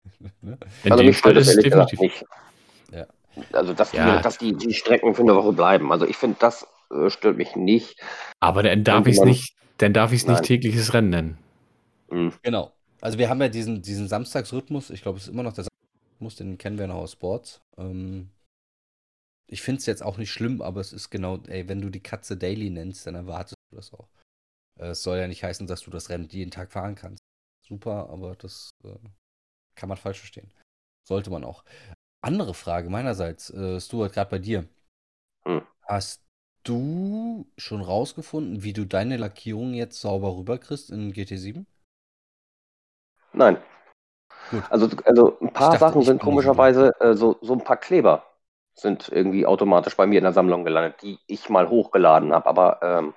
ne? Also mich stört ist das es ehrlich definitiv. nicht. Ja. Also, dass, Ja. die, dass die, die Strecken für eine Woche bleiben. Also, ich finde, das äh, stört mich nicht. Aber dann darf ich es nicht, dann darf ich es nicht tägliches Rennen nennen. Mhm. Genau. Also wir haben ja diesen, diesen Samstagsrhythmus. Ich glaube, es ist immer noch der Muss, den kennen wir noch aus Sports. Ähm, ich finde es jetzt auch nicht schlimm, aber es ist genau, ey, wenn du die Katze Daily nennst, dann erwartest du das auch. Äh, es soll ja nicht heißen, dass du das Rennen jeden Tag fahren kannst. Super, aber das äh, kann man falsch verstehen. Sollte man auch. Andere Frage meinerseits, äh, Stuart, gerade bei dir. Hm. Hast du schon rausgefunden, wie du deine Lackierung jetzt sauber rüberkriegst in GT7? Nein. Gut. Also, also ein paar dachte, Sachen sind komischerweise, äh, so, so ein paar Kleber sind irgendwie automatisch bei mir in der Sammlung gelandet, die ich mal hochgeladen habe. Aber ähm,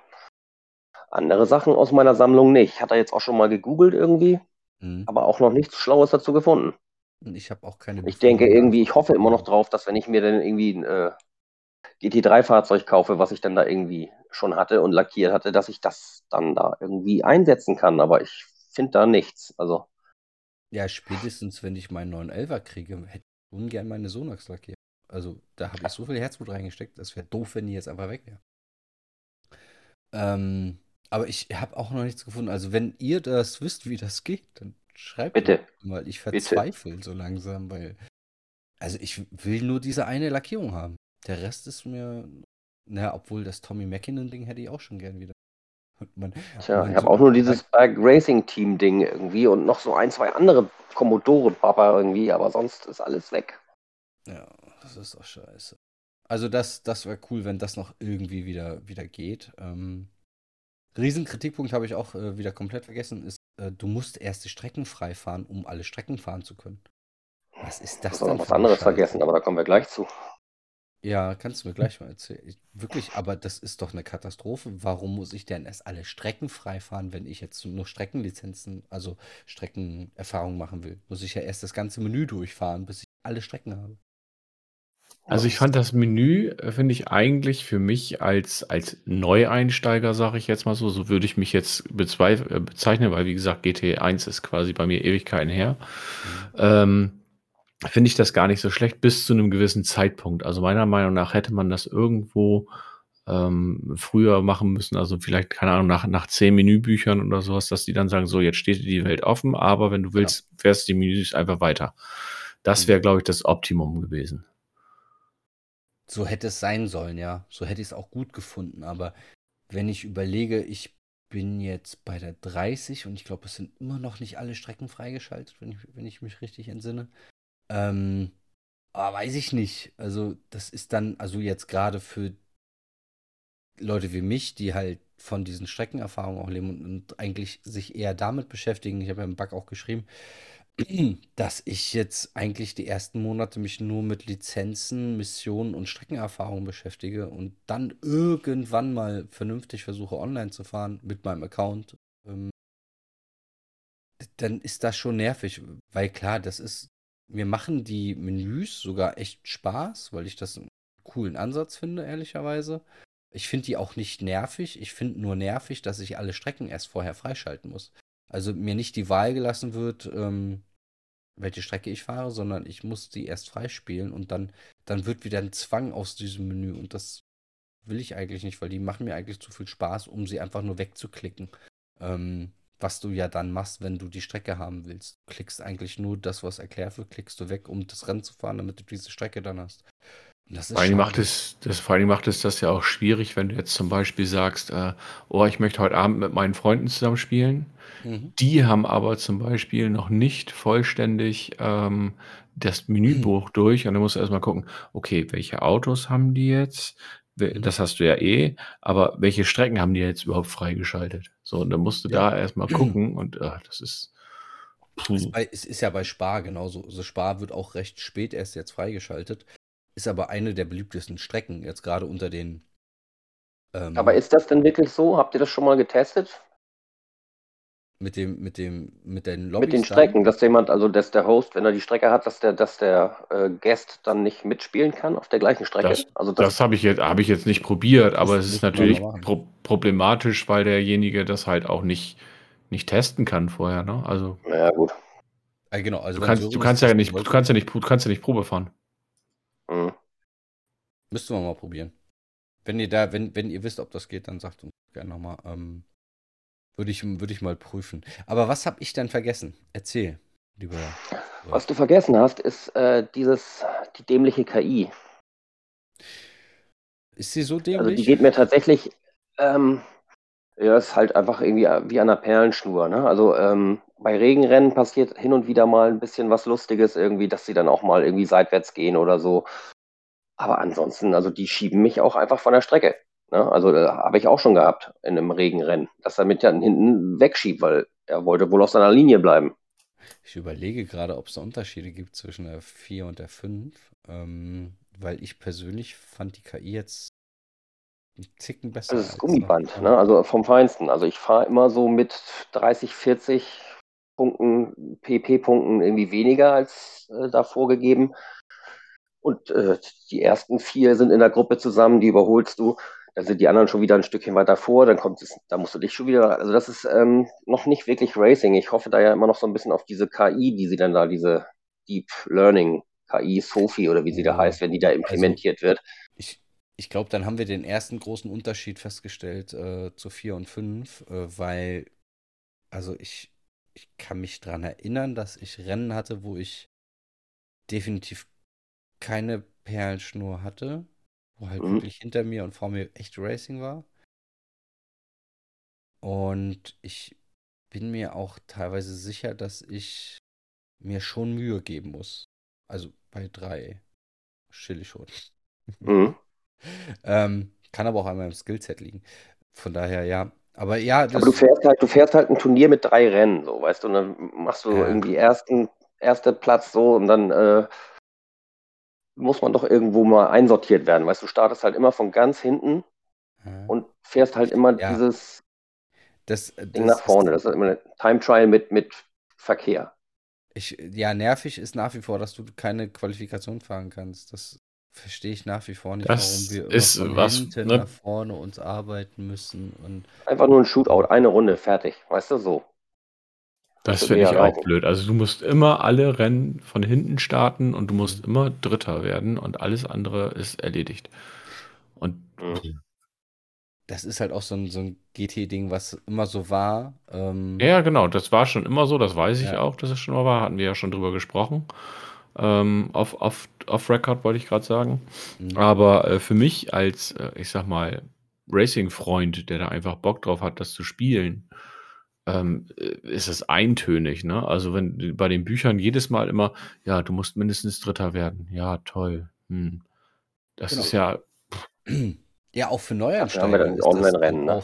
andere Sachen aus meiner Sammlung nicht. Ich hatte jetzt auch schon mal gegoogelt irgendwie, Mhm. aber auch noch nichts Schlaues dazu gefunden. Und ich habe auch keine. Ich denke Befugnisse. irgendwie, ich hoffe immer noch drauf, dass wenn ich mir dann irgendwie ein äh, GT3-Fahrzeug kaufe, was ich dann da irgendwie schon hatte und lackiert hatte, dass ich das dann da irgendwie einsetzen kann. Aber ich finde da nichts. Also, Ja, spätestens, wenn ich meinen neuen Elfer kriege, hätte ich ungern meine Sonax lackiert. Also, da habe ich so viel Herzblut reingesteckt, das wäre doof, wenn die jetzt einfach weg wäre. Ähm, aber ich habe auch noch nichts gefunden. Also, wenn ihr das wisst, wie das geht, dann schreibt Bitte. mir mal. Ich Bitte. verzweifle so langsam, weil. Also, ich will nur diese eine Lackierung haben. Der Rest ist mir. Na, obwohl das Tommy Mackinnon-Ding hätte ich auch schon gern wieder. Man, tja, man ich habe so- auch nur dieses Bike Racing Team Ding irgendwie und noch so ein, zwei andere Commodore Papa irgendwie, aber sonst ist alles weg. Ja, das ist doch scheiße. Also das, das wäre cool, wenn das noch irgendwie wieder, wieder geht. Ähm, Riesenkritikpunkt habe ich auch äh, wieder komplett vergessen, ist, äh, du musst erst die Strecken frei fahren, um alle Strecken fahren zu können. Was ist das Das ist noch was anderes Scheiße? vergessen, aber da kommen wir gleich zu. Ja, kannst du mir gleich mal erzählen. Ich, wirklich, aber das ist doch eine Katastrophe. Warum muss ich denn erst alle Strecken frei fahren, wenn ich jetzt nur Streckenlizenzen, also Streckenerfahrung machen will? Muss ich ja erst das ganze Menü durchfahren, bis ich alle Strecken habe. Also ich fand das Menü, äh, finde ich eigentlich für mich als, als Neueinsteiger, sage ich jetzt mal so, so würde ich mich jetzt bezweif- äh, bezeichnen, weil wie gesagt, GT1 ist quasi bei mir Ewigkeiten her. Ähm, finde ich das gar nicht so schlecht bis zu einem gewissen Zeitpunkt. Also meiner Meinung nach hätte man das irgendwo ähm, früher machen müssen, also vielleicht, keine Ahnung, nach, nach zehn Menübüchern oder sowas, dass die dann sagen, so, jetzt steht dir die Welt offen, aber wenn du willst, fährst die Menüs einfach weiter. Das wäre, glaube ich, das Optimum gewesen. So hätte es sein sollen, ja. So hätte ich es auch gut gefunden. Aber wenn ich überlege, ich bin jetzt bei der 30 und ich glaube, es sind immer noch nicht alle Strecken freigeschaltet, wenn ich, wenn ich mich richtig entsinne. Ähm, aber weiß ich nicht. Also, das ist dann, also jetzt gerade für Leute wie mich, die halt von diesen Streckenerfahrungen auch leben und, und eigentlich sich eher damit beschäftigen. Ich habe ja im Bug auch geschrieben, dass ich jetzt eigentlich die ersten Monate mich nur mit Lizenzen, Missionen und Streckenerfahrungen beschäftige und dann irgendwann mal vernünftig versuche online zu fahren mit meinem Account, ähm, dann ist das schon nervig, weil klar, das ist, mir machen die Menüs sogar echt Spaß, weil ich das einen coolen Ansatz finde, ehrlicherweise. Ich finde die auch nicht nervig, ich finde nur nervig, dass ich alle Strecken erst vorher freischalten muss. Also mir nicht die Wahl gelassen wird, ähm, welche Strecke ich fahre, sondern ich muss die erst freispielen und dann, dann wird wieder ein Zwang aus diesem Menü und das will ich eigentlich nicht, weil die machen mir eigentlich zu viel Spaß, um sie einfach nur wegzuklicken. Ähm, was du ja dann machst, wenn du die Strecke haben willst. Du klickst eigentlich nur das, was erklärt wird, klickst du weg, um das Rennen zu fahren, damit du diese Strecke dann hast. Das Vor allem, macht es, das, vor allem macht es das ja auch schwierig, wenn du jetzt zum Beispiel sagst, äh, oh, ich möchte heute Abend mit meinen Freunden zusammen spielen. Mhm. Die haben aber zum Beispiel noch nicht vollständig ähm, das Menübuch durch und dann musst du erstmal gucken, okay, welche Autos haben die jetzt? Mhm. Das hast du ja eh, aber welche Strecken haben die jetzt überhaupt freigeschaltet? So, und dann musst du Ja. da erstmal gucken und äh, das ist. Puh. Es ist ja bei Spar genauso. Also Spar wird auch recht spät erst jetzt freigeschaltet. Ist aber eine der beliebtesten Strecken, jetzt gerade unter den. Ähm, Aber ist das denn wirklich so? Habt ihr das schon mal getestet? mit dem, mit dem, mit den Lobbys Mit den dann? Strecken, dass jemand, also dass der Host, wenn er die Strecke hat, dass der, dass der äh, Guest dann nicht mitspielen kann auf der gleichen Strecke? Das, also das, das habe ich, jetzt- hab ich jetzt nicht probiert, aber es ist natürlich pro problematisch, weil derjenige das halt auch nicht, nicht testen kann vorher. Ne? Also naja, gut. Ah, genau, also du kannst, du kannst ja nicht, du kannst ja nicht, du kannst ja nicht Probe fahren. Hm. Müsste man mal probieren. Wenn ihr da, wenn, wenn ihr wisst, ob das geht, dann sagt uns gerne nochmal. Ähm, würde ich, würde ich mal prüfen. Aber was habe ich denn vergessen? Erzähl, lieber Was du vergessen hast, ist äh, dieses, die dämliche KI. Ist sie so Also die dämlich? geht mir tatsächlich, ähm, ja, ist halt einfach irgendwie wie an einer Perlenschnur. Ne? Also ähm, bei Regenrennen passiert hin und wieder mal ein bisschen was Lustiges irgendwie, dass sie dann auch mal irgendwie seitwärts gehen oder so. Aber ansonsten, also die schieben mich auch einfach von der Strecke. Ne? Also äh, habe ich auch schon gehabt in einem Regenrennen, dass er mit dann hinten wegschiebt, weil er wollte wohl auf seiner Linie bleiben. Ich überlege gerade, ob es Unterschiede gibt zwischen der 4 und der 5. Ähm, weil ich persönlich fand die KI jetzt einen Ticken besser. Also das ist als Gummiband, noch- ne? also vom Feinsten. Also ich fahre immer so mit 30, 40 Punkten, PP-Punkten irgendwie weniger als äh, da vorgegeben. Und äh, die ersten vier sind in der Gruppe zusammen, die überholst du. Dann sind die anderen schon wieder ein Stückchen weiter vor, dann kommt es, da musst du dich schon wieder. Also das ist ähm, noch nicht wirklich Racing. Ich hoffe da ja immer noch so ein bisschen auf diese KI, die sie dann da, diese Deep Learning KI, Sophie oder wie sie da heißt, wenn die da implementiert wird. Ich, glaube, dann haben wir den ersten großen Unterschied festgestellt äh, zu 4 und 5, äh, weil, also ich, ich kann mich daran erinnern, dass ich Rennen hatte, wo ich definitiv keine Perlenschnur hatte, wo halt Mhm. wirklich hinter mir und vor mir echt Racing war. Und ich bin mir auch teilweise sicher, dass ich mir schon Mühe geben muss. Also bei drei chill ich schon. Mhm. Ähm, kann aber auch an meinem Skillset liegen. Von daher, ja. Aber ja, das, Aber du fährst halt, du fährst halt ein Turnier mit drei Rennen, so, weißt du, und dann machst du Ja. irgendwie ersten, erster Platz so und dann äh, muss man doch irgendwo mal einsortiert werden, weißt du, du startest halt immer von ganz hinten Ja. und fährst halt immer Ja. dieses das, Ding das nach vorne. Das ist immer eine Time Trial mit, mit Verkehr. Ich, ja, nervig ist nach wie vor, dass du keine Qualifikation fahren kannst. Das verstehe ich nach wie vor nicht, Das warum wir immer ist von was, hinten ne? nach vorne uns arbeiten müssen. Und Einfach nur ein Shootout, eine Runde, fertig, weißt du, so. Das Das finde ich auch blöd. Also du musst immer alle Rennen von hinten starten und du musst Mhm. immer Dritter werden und alles andere ist erledigt. Und Mhm. das ist halt auch so ein, so ein GT-Ding, was immer so war. Ähm, ja, genau, das war schon immer so, das weiß ich Ja. auch, dass es schon mal war, hatten wir ja schon drüber gesprochen. Ähm, auf, auf, auf Record wollte ich gerade sagen. mhm. Aber äh, für mich als, äh, ich sag mal, Racing-Freund, der da einfach Bock drauf hat, das zu spielen, ähm, äh, ist es eintönig. Ne? Also wenn bei den Büchern jedes Mal immer, ja, du musst mindestens Dritter werden. Ja, toll. Hm. Das Genau. ist ja, Ja, auch für Dafür haben wir dann Online-Rennen, ne?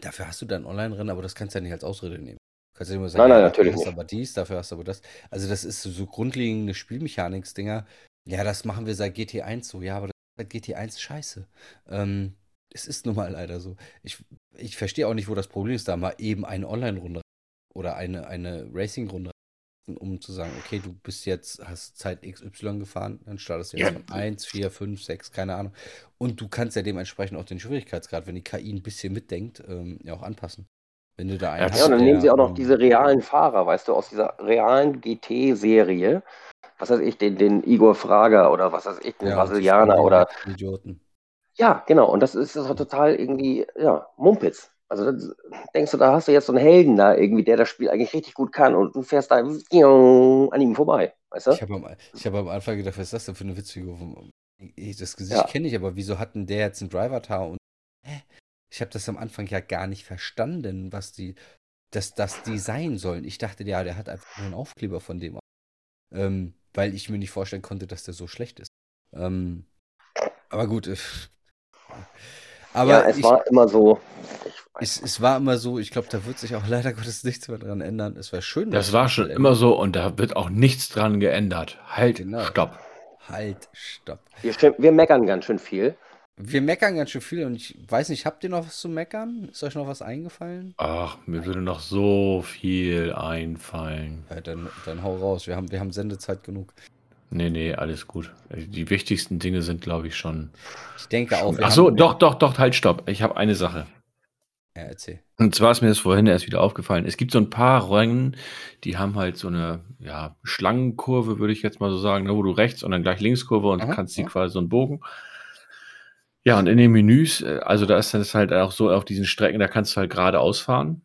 Dafür hast du dann Online-Rennen, aber das kannst du ja nicht als Ausrede nehmen. Du kannst ja immer Nein, sagen, nein, ja, natürlich dafür hast du nicht. aber dies, dafür hast du aber das. Also das ist so, so grundlegende Spielmechaniks-Dinger. Ja, das machen wir seit GT1 so. Ja, aber das ist seit GT1 scheiße. Ähm, es ist nun mal leider so. Ich, ich verstehe auch nicht, wo das Problem ist, da mal eben eine Online-Runde oder eine, eine Racing-Runde um zu sagen, okay, du bist jetzt, hast Zeit XY gefahren, dann startest du jetzt Ja. von 1, 4, 5, 6, keine Ahnung. Und du kannst ja dementsprechend auch den Schwierigkeitsgrad, wenn die KI ein bisschen mitdenkt, ähm, ja auch anpassen. Wenn du da einen Ja, hast, und dann der, nehmen sie auch noch diese realen Fahrer, weißt du, aus dieser realen GT-Serie. Was weiß ich, den, den Igor Frager oder was weiß ich, den ja, Brasilianer oder. Idioten. Ja, genau. Und das ist das ist total irgendwie, ja, Mumpitz. Also das, denkst du, da hast du jetzt so einen Helden da irgendwie, der das Spiel eigentlich richtig gut kann und du fährst da an ihm vorbei, weißt du? Ich habe am, hab am Anfang gedacht, was ist das denn für eine Witzfigur? Das Gesicht Ja. kenne ich, aber wieso hat denn der jetzt einen Driver-Tar? Ich habe das am Anfang ja gar nicht verstanden, was die, dass das die sein sollen. Ich dachte, ja, der hat einfach nur einen Aufkleber von dem. Ähm, weil ich mir nicht vorstellen konnte, dass der so schlecht ist. Ähm, aber gut. äh, Aber ja, es ich, war immer so. Es, es war immer so, ich glaube, da wird sich auch leider Gottes nichts mehr dran ändern. Es wäre schön, das war schon immer so und da wird auch nichts dran geändert. Halt, Genau. stopp. Halt, stopp. Wir, wir meckern ganz schön viel. Wir meckern ganz schön viel und ich weiß nicht, habt ihr noch was zu meckern? Ist euch noch was eingefallen? Ach, mir würde noch so viel einfallen. Ja, dann, dann hau raus. Wir haben, wir haben Sendezeit genug. Nee, nee, alles gut. Die wichtigsten Dinge sind, glaube ich, schon. Ich denke auch. Ach so, doch, doch, doch, halt, stopp. Ich habe eine Sache. Ja, erzähl. Und zwar ist mir das vorhin erst wieder aufgefallen. Es gibt so ein paar Rennen, die haben halt so eine ja, Schlangenkurve, würde ich jetzt mal so sagen, ne, wo du rechts und dann gleich Linkskurve und Aha, kannst die ja. quasi so einen Bogen. Ja, und in den Menüs, äh, also da ist das halt auch so auf diesen Strecken, da kannst du halt geradeaus fahren.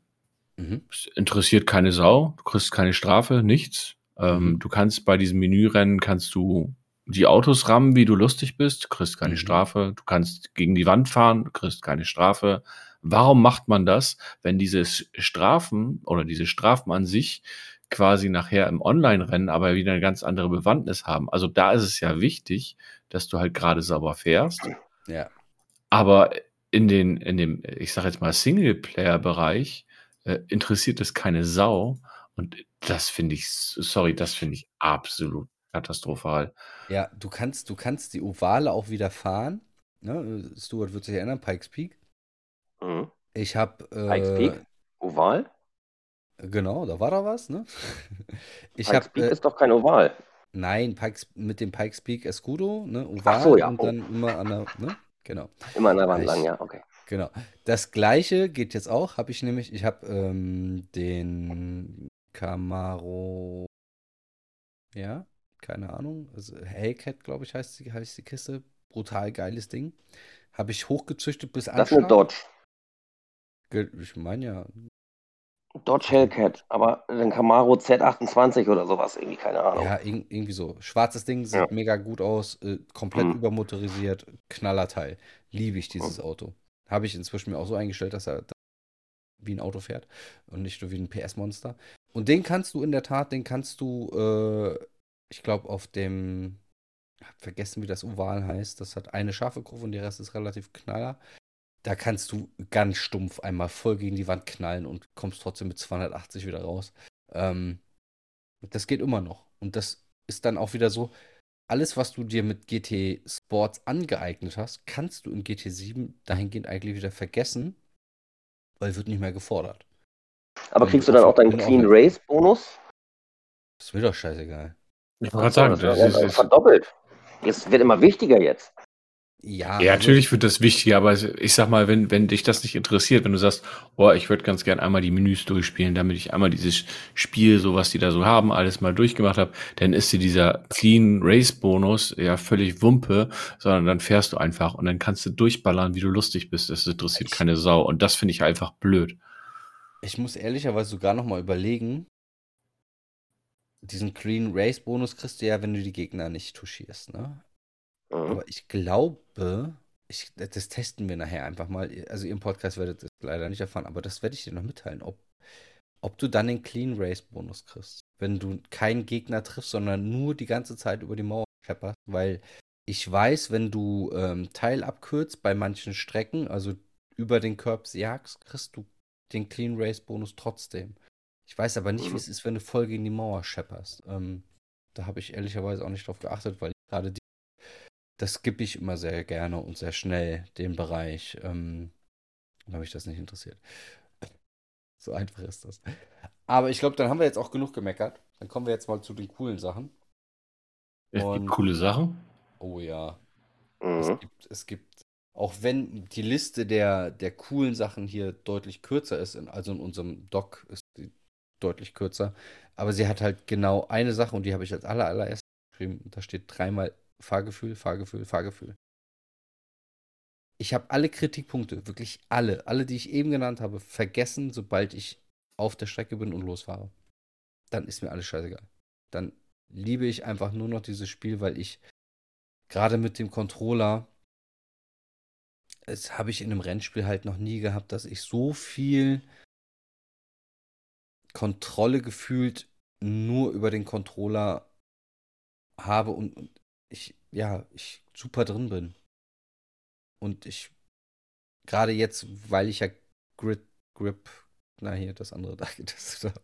Mhm. Es interessiert keine Sau, du kriegst keine Strafe, nichts. Ähm, Mhm. Du kannst bei diesem Menürennen kannst du die Autos rammen, wie du lustig bist, kriegst keine Mhm. Strafe. Du kannst gegen die Wand fahren, kriegst keine Strafe. Warum macht man das, wenn diese Strafen oder diese Strafen an sich quasi nachher im Online-Rennen aber wieder eine ganz andere Bewandtnis haben? Also da ist es ja wichtig, dass du halt gerade sauber fährst. Ja. Aber in den, in dem, ich sag jetzt mal, Singleplayer-Bereich äh, interessiert es keine Sau. Und das finde ich, sorry, das finde ich absolut katastrophal. Ja, du kannst, du kannst die Ovale auch wieder fahren. Ne? Stuart wird sich erinnern, Pikes Peak. Mhm. Ich habe. Pikes Äh, Peak? Oval? genau, da war da was, ne? Ich Pikes habe. Peak Äh, ist doch kein Oval. Nein, Pikes, mit dem Pikes Peak Escudo, ne? Oval Ach so, ja. und Oh. dann immer an der. Ne? Genau. Immer an der Wand lang, ja, okay. Genau. Das gleiche geht jetzt auch, habe ich nämlich, ich habe ähm, den Camaro, ja, keine Ahnung, also Hellcat, glaube ich, heißt die, heißt die Kiste. Brutal geiles Ding. Habe ich hochgezüchtet bis Das ist eine Anschlag. Dodge. Ge- Ich meine ja, Dodge Hellcat, aber ein Camaro Z28 oder sowas, irgendwie, keine Ahnung. ja, irg- irgendwie so. Schwarzes Ding, sieht Ja. mega gut aus, äh, komplett Mhm. übermotorisiert, Knallerteil. Liebe ich dieses Mhm. Auto. Habe ich inzwischen mir auch so eingestellt, dass er wie ein Auto fährt und nicht nur wie ein PS-Monster. Und den kannst du in der Tat, den kannst du, äh, ich glaube, auf dem, hab vergessen, wie das Oval heißt. Das hat eine scharfe Kurve und der Rest ist relativ knaller. Da kannst du ganz stumpf einmal voll gegen die Wand knallen und kommst trotzdem mit 280 wieder raus. Ähm, das geht immer noch. Und das ist dann auch wieder so, alles, was du dir mit GT Sports angeeignet hast, kannst du in GT7 dahingehend eigentlich wieder vergessen, weil wird nicht mehr gefordert. Aber Und kriegst du dann auch deinen auch Clean Race Bonus? Ist mir doch scheißegal. Ich wollte gerade sagen, das ist, ist, verdoppelt. Es wird immer wichtiger jetzt. Ja, Ja, also- natürlich wird das wichtiger, aber ich sag mal, wenn, wenn dich das nicht interessiert, wenn du sagst, boah, ich würde ganz gern einmal die Menüs durchspielen, damit ich einmal dieses Spiel, so was die da so haben, alles mal durchgemacht habe, dann ist dir dieser Clean Race Bonus ja völlig Wumpe, sondern dann fährst du einfach und dann kannst du durchballern, wie du lustig bist. Das interessiert Ich- keine Sau und das finde ich einfach blöd. Ich muss ehrlicherweise sogar noch mal überlegen, diesen Clean Race Bonus kriegst du ja, wenn du die Gegner nicht touchierst, ne? Mhm. Aber ich glaube, ich, das testen wir nachher einfach mal. Also im Podcast werdet ihr es leider nicht erfahren, aber das werde ich dir noch mitteilen, ob, ob du dann den Clean Race Bonus kriegst. Wenn du keinen Gegner triffst, sondern nur die ganze Zeit über die Mauer schepperst. Weil ich weiß, wenn du ähm, Teil abkürzt bei manchen Strecken, also über den Curbs jagst, kriegst du den Clean Race Bonus trotzdem. Ich weiß aber nicht, wie Mhm. es ist, wenn du voll gegen die Mauer schepperst. Ähm, da habe ich ehrlicherweise auch nicht drauf geachtet, weil ich gerade die das skippe ich immer sehr gerne und sehr schnell, den Bereich, ähm, weil mich das nicht interessiert. So einfach ist das. Aber ich glaube, dann haben wir jetzt auch genug gemeckert. Dann kommen wir jetzt mal zu den coolen Sachen. Es Und- gibt coole Sachen. Oh ja, es Mhm. gibt, es gibt, auch wenn die Liste der, der coolen Sachen hier deutlich kürzer ist, in, also in unserem Doc ist die deutlich kürzer, aber sie hat halt genau eine Sache und die habe ich als aller, allererstes geschrieben. Da steht dreimal Fahrgefühl, Fahrgefühl, Fahrgefühl. Ich habe alle Kritikpunkte, wirklich alle, alle, die ich eben genannt habe, vergessen, sobald ich auf der Strecke bin und losfahre. Dann ist mir alles scheißegal. Dann liebe ich einfach nur noch dieses Spiel, weil ich gerade mit dem Controller, es habe ich in einem Rennspiel halt noch nie gehabt, dass ich so viel Kontrolle gefühlt nur über den Controller habe und, und ich, ja, ich super drin bin. Und ich, gerade jetzt, weil ich ja Grid, Grip, na hier, das andere da getestet habe,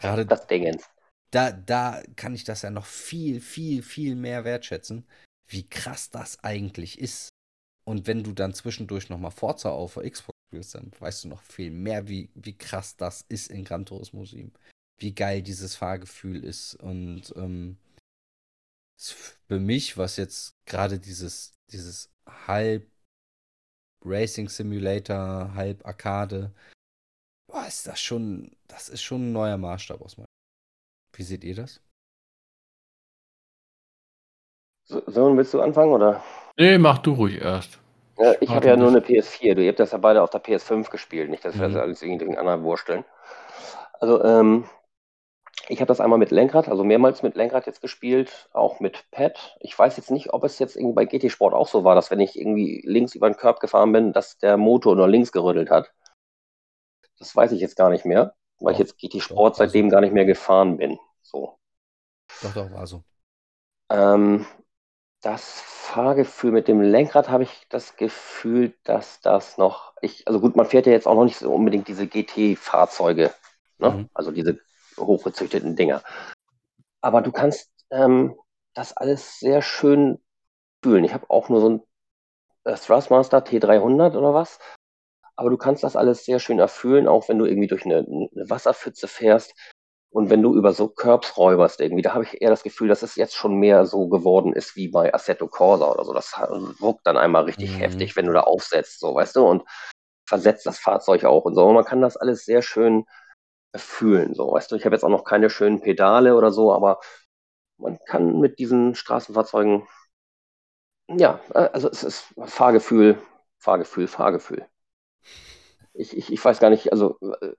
gerade Das Dingens. da, da kann ich das ja noch viel, viel, viel mehr wertschätzen, wie krass das eigentlich ist. Und wenn du dann zwischendurch nochmal Forza auf der Xbox spielst, dann weißt du noch viel mehr, wie, wie krass das ist in Gran Turismo 7. Wie geil dieses Fahrgefühl ist. Und ähm, für mich, was jetzt gerade dieses, dieses halb Racing Simulator, halb Arcade, boah, ist das schon, das ist schon ein neuer Maßstab aus meiner wie seht ihr das? So, so, willst du anfangen, oder? Nee, mach du ruhig erst. Ja, ich habe ja nur eine PS4. Du ihr habt das ja beide auf der PS5 gespielt, nicht, dass wir Mhm. das alles irgendwie anderen wursteln. Also, ähm, Ich habe das einmal mit Lenkrad, also mehrmals mit Lenkrad jetzt gespielt, auch mit Pad. Ich weiß jetzt nicht, ob es jetzt irgendwie bei GT Sport auch so war, dass wenn ich irgendwie links über den Körb gefahren bin, dass der Motor nur links gerüttelt hat. Das weiß ich jetzt gar nicht mehr, weil ich Doch, jetzt GT Sport doch, also- seitdem gar nicht mehr gefahren bin. So. Doch, doch, war so. Ähm, das Fahrgefühl mit dem Lenkrad habe ich das Gefühl, dass das noch, ich, also gut, man fährt ja jetzt auch noch nicht so unbedingt diese GT-Fahrzeuge, ne? Mhm. Also diese hochgezüchteten Dinger. Aber du kannst ähm, das alles sehr schön fühlen. Ich habe auch nur so ein äh, Thrustmaster T300 oder was. Aber du kannst das alles sehr schön erfüllen, auch wenn du irgendwie durch eine, eine Wasserpfütze fährst. Und wenn du über so Curbs räuberst irgendwie, da habe ich eher das Gefühl, dass es jetzt schon mehr so geworden ist wie bei Assetto Corsa oder so. Das wirkt dann einmal richtig Mhm. heftig, wenn du da aufsetzt, so, weißt du, und versetzt das Fahrzeug auch und so. Und man kann das alles sehr schön fühlen, so, weißt du. Ich habe jetzt auch noch keine schönen Pedale oder so, aber man kann mit diesen Straßenfahrzeugen, ja, äh, also es ist Fahrgefühl, Fahrgefühl, Fahrgefühl. Ich, ich, ich weiß gar nicht, also äh,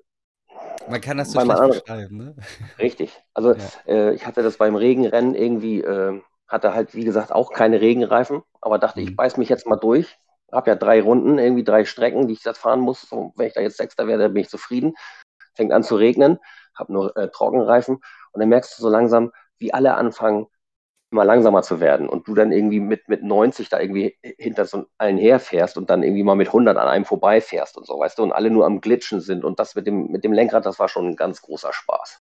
Man kann das so schlecht meinem- beschreiben, ne? Richtig. Also Ja. äh, ich hatte das beim Regenrennen irgendwie, äh, hatte halt wie gesagt auch keine Regenreifen, aber dachte, ich Mhm. beiß mich jetzt mal durch. Hab ja drei Runden, irgendwie drei Strecken, die ich jetzt fahren muss. So, wenn ich da jetzt Sechster werde, dann bin ich zufrieden. Fängt an zu regnen, hab nur äh, Trockenreifen und dann merkst du so langsam, wie alle anfangen, immer langsamer zu werden und du dann irgendwie mit, mit 90 da irgendwie hinter so allen herfährst und dann irgendwie mal mit 100 an einem vorbeifährst und so, weißt du, und alle nur am Glitschen sind und das mit dem, mit dem Lenkrad, das war schon ein ganz großer Spaß.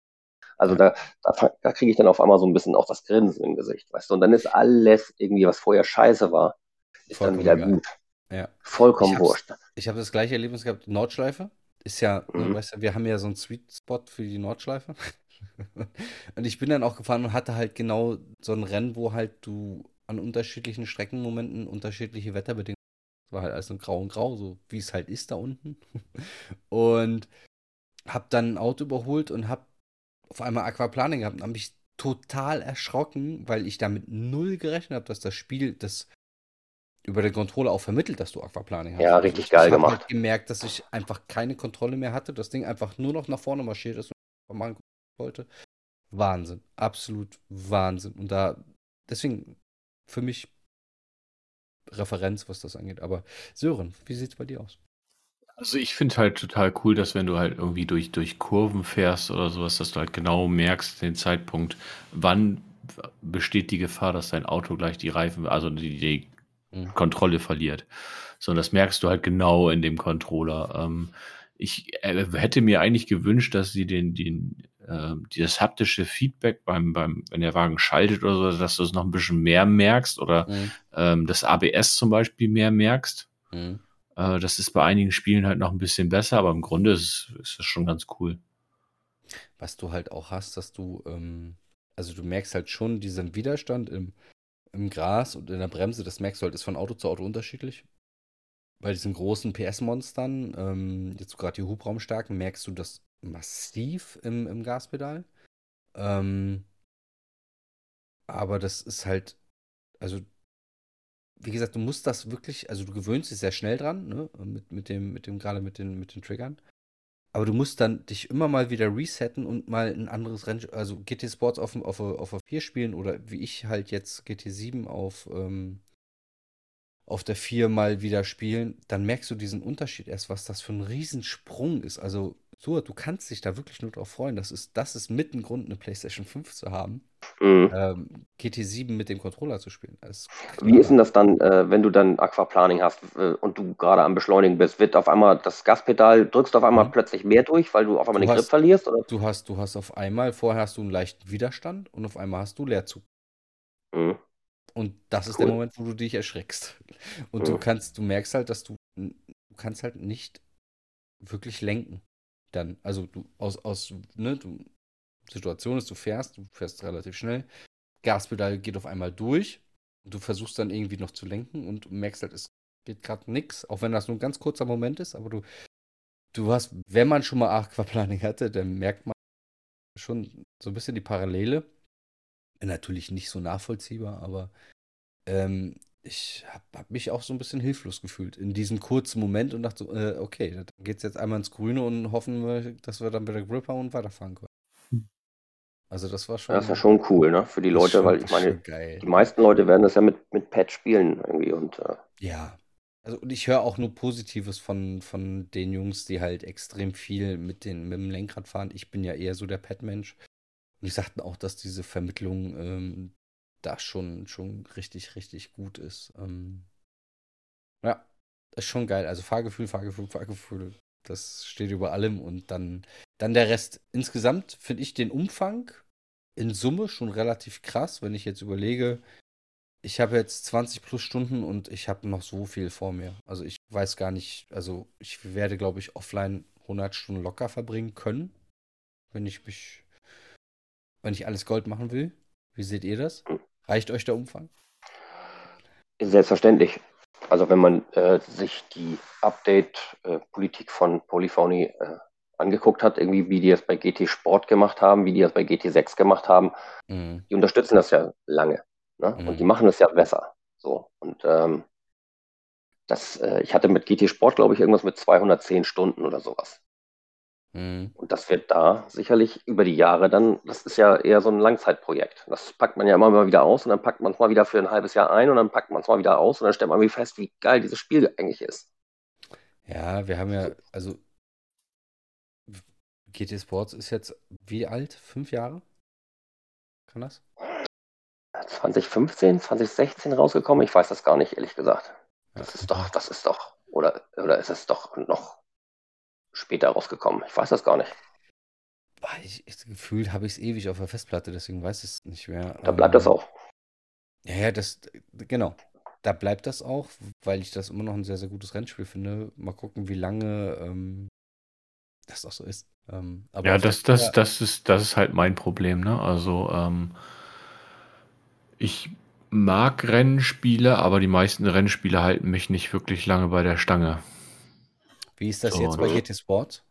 Also da, da, da kriege ich dann auf einmal so ein bisschen auch das Grinsen im Gesicht, weißt du, und dann ist alles irgendwie, was vorher scheiße war, ist Vollkommen dann wieder egal. gut. Ja. Vollkommen Ich wurscht. Ich habe das gleiche Erlebnis gehabt, Nordschleife. Ist ja, ne, Mhm. weißt du, wir haben ja so einen Sweet Spot für die Nordschleife. und ich bin dann auch gefahren und hatte halt genau so ein Rennen, wo halt du an unterschiedlichen Streckenmomenten unterschiedliche Wetterbedingungen. Es war halt alles so grau und grau, so wie es halt ist da unten. Und hab dann ein Auto überholt und hab auf einmal Aquaplaning gehabt und hab mich total erschrocken, weil ich damit null gerechnet habe, dass das Spiel das über den Controller auch vermittelt, dass du Aquaplaning hast. Ja, Also richtig ich, geil ich hab gemacht. Halt gemerkt, dass ich einfach keine Kontrolle mehr hatte, das Ding einfach nur noch nach vorne marschiert ist und machen wollte. Wahnsinn, absolut Wahnsinn. Und da, deswegen für mich Referenz, was das angeht. Aber Sören, wie sieht's bei dir aus? Also ich finde halt total cool, dass wenn du halt irgendwie durch, durch Kurven fährst oder sowas, dass du halt genau merkst, den Zeitpunkt, wann besteht die Gefahr, dass dein Auto gleich die Reifen, also die, die Mhm. Kontrolle verliert. So, und das merkst du halt genau in dem Controller. Ähm, ich äh, hätte mir eigentlich gewünscht, dass sie den, den, äh, das haptische Feedback beim, beim, wenn der Wagen schaltet oder so, dass du es noch ein bisschen mehr merkst oder Mhm. ähm, das ABS zum Beispiel mehr merkst. Mhm. Äh, das ist bei einigen Spielen halt noch ein bisschen besser, aber im Grunde ist, ist das schon ganz cool. Was du halt auch hast, dass du, ähm, also du merkst halt schon diesen Widerstand im, im Gras und in der Bremse, das merkst du halt, ist von Auto zu Auto unterschiedlich. Bei diesen großen PS-Monstern, ähm, jetzt gerade die Hubraumstärken, merkst du das massiv im, im Gaspedal. Ähm, aber das ist halt, also, wie gesagt, du musst das wirklich, also du gewöhnst dich sehr schnell dran, ne, mit, mit dem, mit dem, gerade mit den, mit den Triggern. Aber du musst dann dich immer mal wieder resetten und mal ein anderes Rennen, also GT Sports auf, auf, auf, auf 4 spielen oder wie ich halt jetzt GT7 auf, ähm, auf der 4 mal wieder spielen, dann merkst du diesen Unterschied erst, was das für ein Riesensprung ist. Also, so, du kannst dich da wirklich nur drauf freuen. Das ist, das ist mit ein Grund, eine PlayStation 5 zu haben. Mhm. Ähm, GT7 mit dem Controller zu spielen. Ist Wie ist denn das dann, äh, wenn du dann Aquaplaning hast äh, und du gerade am Beschleunigen bist? Wird auf einmal das Gaspedal, drückst du auf einmal Mhm. plötzlich mehr durch, weil du auf einmal Du den Grip hast- verlierst? Oder? Du hast, du hast auf einmal, vorher hast du einen leichten Widerstand und auf einmal hast du Leerzug. Mhm. Und das ist Cool. der Moment, wo du dich erschreckst. Und du Mhm. kannst, du merkst halt, dass du, du kannst halt nicht wirklich lenken. Dann, also du aus, aus, ne, du, Situation ist, du fährst, du fährst relativ schnell, Gaspedal geht auf einmal durch und du versuchst dann irgendwie noch zu lenken und merkst halt, es geht gerade nichts, auch wenn das nur ein ganz kurzer Moment ist, aber du, du hast, wenn man schon mal Aquaplaning hatte, dann merkt man schon so ein bisschen die Parallele. Natürlich nicht so nachvollziehbar, aber ähm, ich habe hab mich auch so ein bisschen hilflos gefühlt in diesem kurzen Moment und dachte so, äh, okay, dann geht's jetzt einmal ins Grüne und hoffen wir, dass wir dann wieder Grip haben und weiterfahren können. Also das war schon. Das ist ja schon cool, ne? Für die Leute, schon, weil ich meine, die meisten Leute werden das ja mit, mit Patch spielen irgendwie und äh, Ja. Also und ich höre auch nur Positives von, von den Jungs, die halt extrem viel mit, den, mit dem Lenkrad fahren. Ich bin ja eher so der Pad-Mensch. Und die sagten auch, dass diese Vermittlung ähm, da schon, schon richtig, richtig gut ist. Ähm, ja, ist schon geil. Also Fahrgefühl, Fahrgefühl, Fahrgefühl. Das steht über allem. Und dann, dann der Rest. Insgesamt finde ich den Umfang in Summe schon relativ krass, wenn ich jetzt überlege, ich habe jetzt 20 plus Stunden und ich habe noch so viel vor mir. Also ich weiß gar nicht, also ich werde, glaube ich, offline 100 Stunden locker verbringen können, wenn ich mich, wenn ich alles Gold machen will. Wie seht ihr das? Reicht euch der Umfang? selbstverständlich. Also wenn man äh, sich die Update-Politik von Polyphony äh, angeguckt hat, irgendwie wie die das bei GT Sport gemacht haben, wie die das bei GT6 gemacht haben, Mhm. die unterstützen das ja lange. Ne? Mhm. Und die machen es ja besser. So. Und ähm, das, äh, ich hatte mit GT Sport, glaube ich, irgendwas mit 210 Stunden oder sowas. Mhm. Und das wird da sicherlich über die Jahre dann, das ist ja eher so ein Langzeitprojekt. Das packt man ja immer mal wieder aus und dann packt man es mal wieder für ein halbes Jahr ein und dann packt man es mal wieder aus und dann stellt man wie fest, wie geil dieses Spiel eigentlich ist. Ja, wir haben ja, also GT Sports ist jetzt wie alt? Fünf Jahre? Kann das? 2015, 2016 rausgekommen, ich weiß das gar nicht, ehrlich gesagt. Ja. Das ist doch, das ist doch, oder, oder ist es doch noch später rausgekommen? Ich weiß das gar nicht. Ich, ich, gefühlt habe ich es ewig auf der Festplatte, deswegen weiß ich es nicht mehr. Da bleibt das Ähm, auch. Ja, ja, das, genau. Da bleibt das auch, weil ich das immer noch ein sehr, sehr gutes Rennspiel finde. Mal gucken, wie lange ähm, das auch so ist. Ähm, aber Ja, das, das, Fall- das ist, das ist halt mein Problem, ne? Also, ähm, ich mag Rennspiele, aber die meisten Rennspiele halten mich nicht wirklich lange bei der Stange. Wie ist das jetzt bei ne? GT Sport?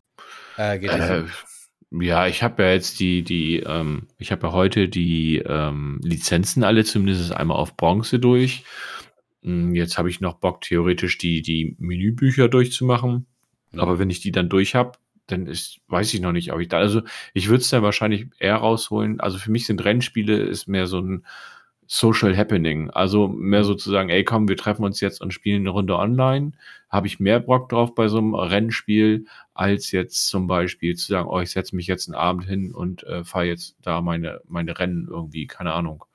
Äh, GT Äh, ja, ich habe ja jetzt die, die, ähm, ich habe ja heute die ähm, Lizenzen alle zumindest einmal auf Bronze durch. Mm, Jetzt habe ich noch Bock, theoretisch die, die Menübücher durchzumachen. Mhm. Aber wenn ich die dann durch habe, dann ist, weiß ich noch nicht, ob ich da, also ich würde es dann wahrscheinlich eher rausholen. Also für mich sind Rennspiele ist mehr so ein Social Happening. Also mehr sozusagen, ey komm, wir treffen uns jetzt und spielen eine Runde online. Habe ich mehr Bock drauf bei so einem Rennspiel, als jetzt zum Beispiel zu sagen, oh, ich setze mich jetzt einen Abend hin und äh, fahre jetzt da meine, meine Rennen irgendwie, keine Ahnung.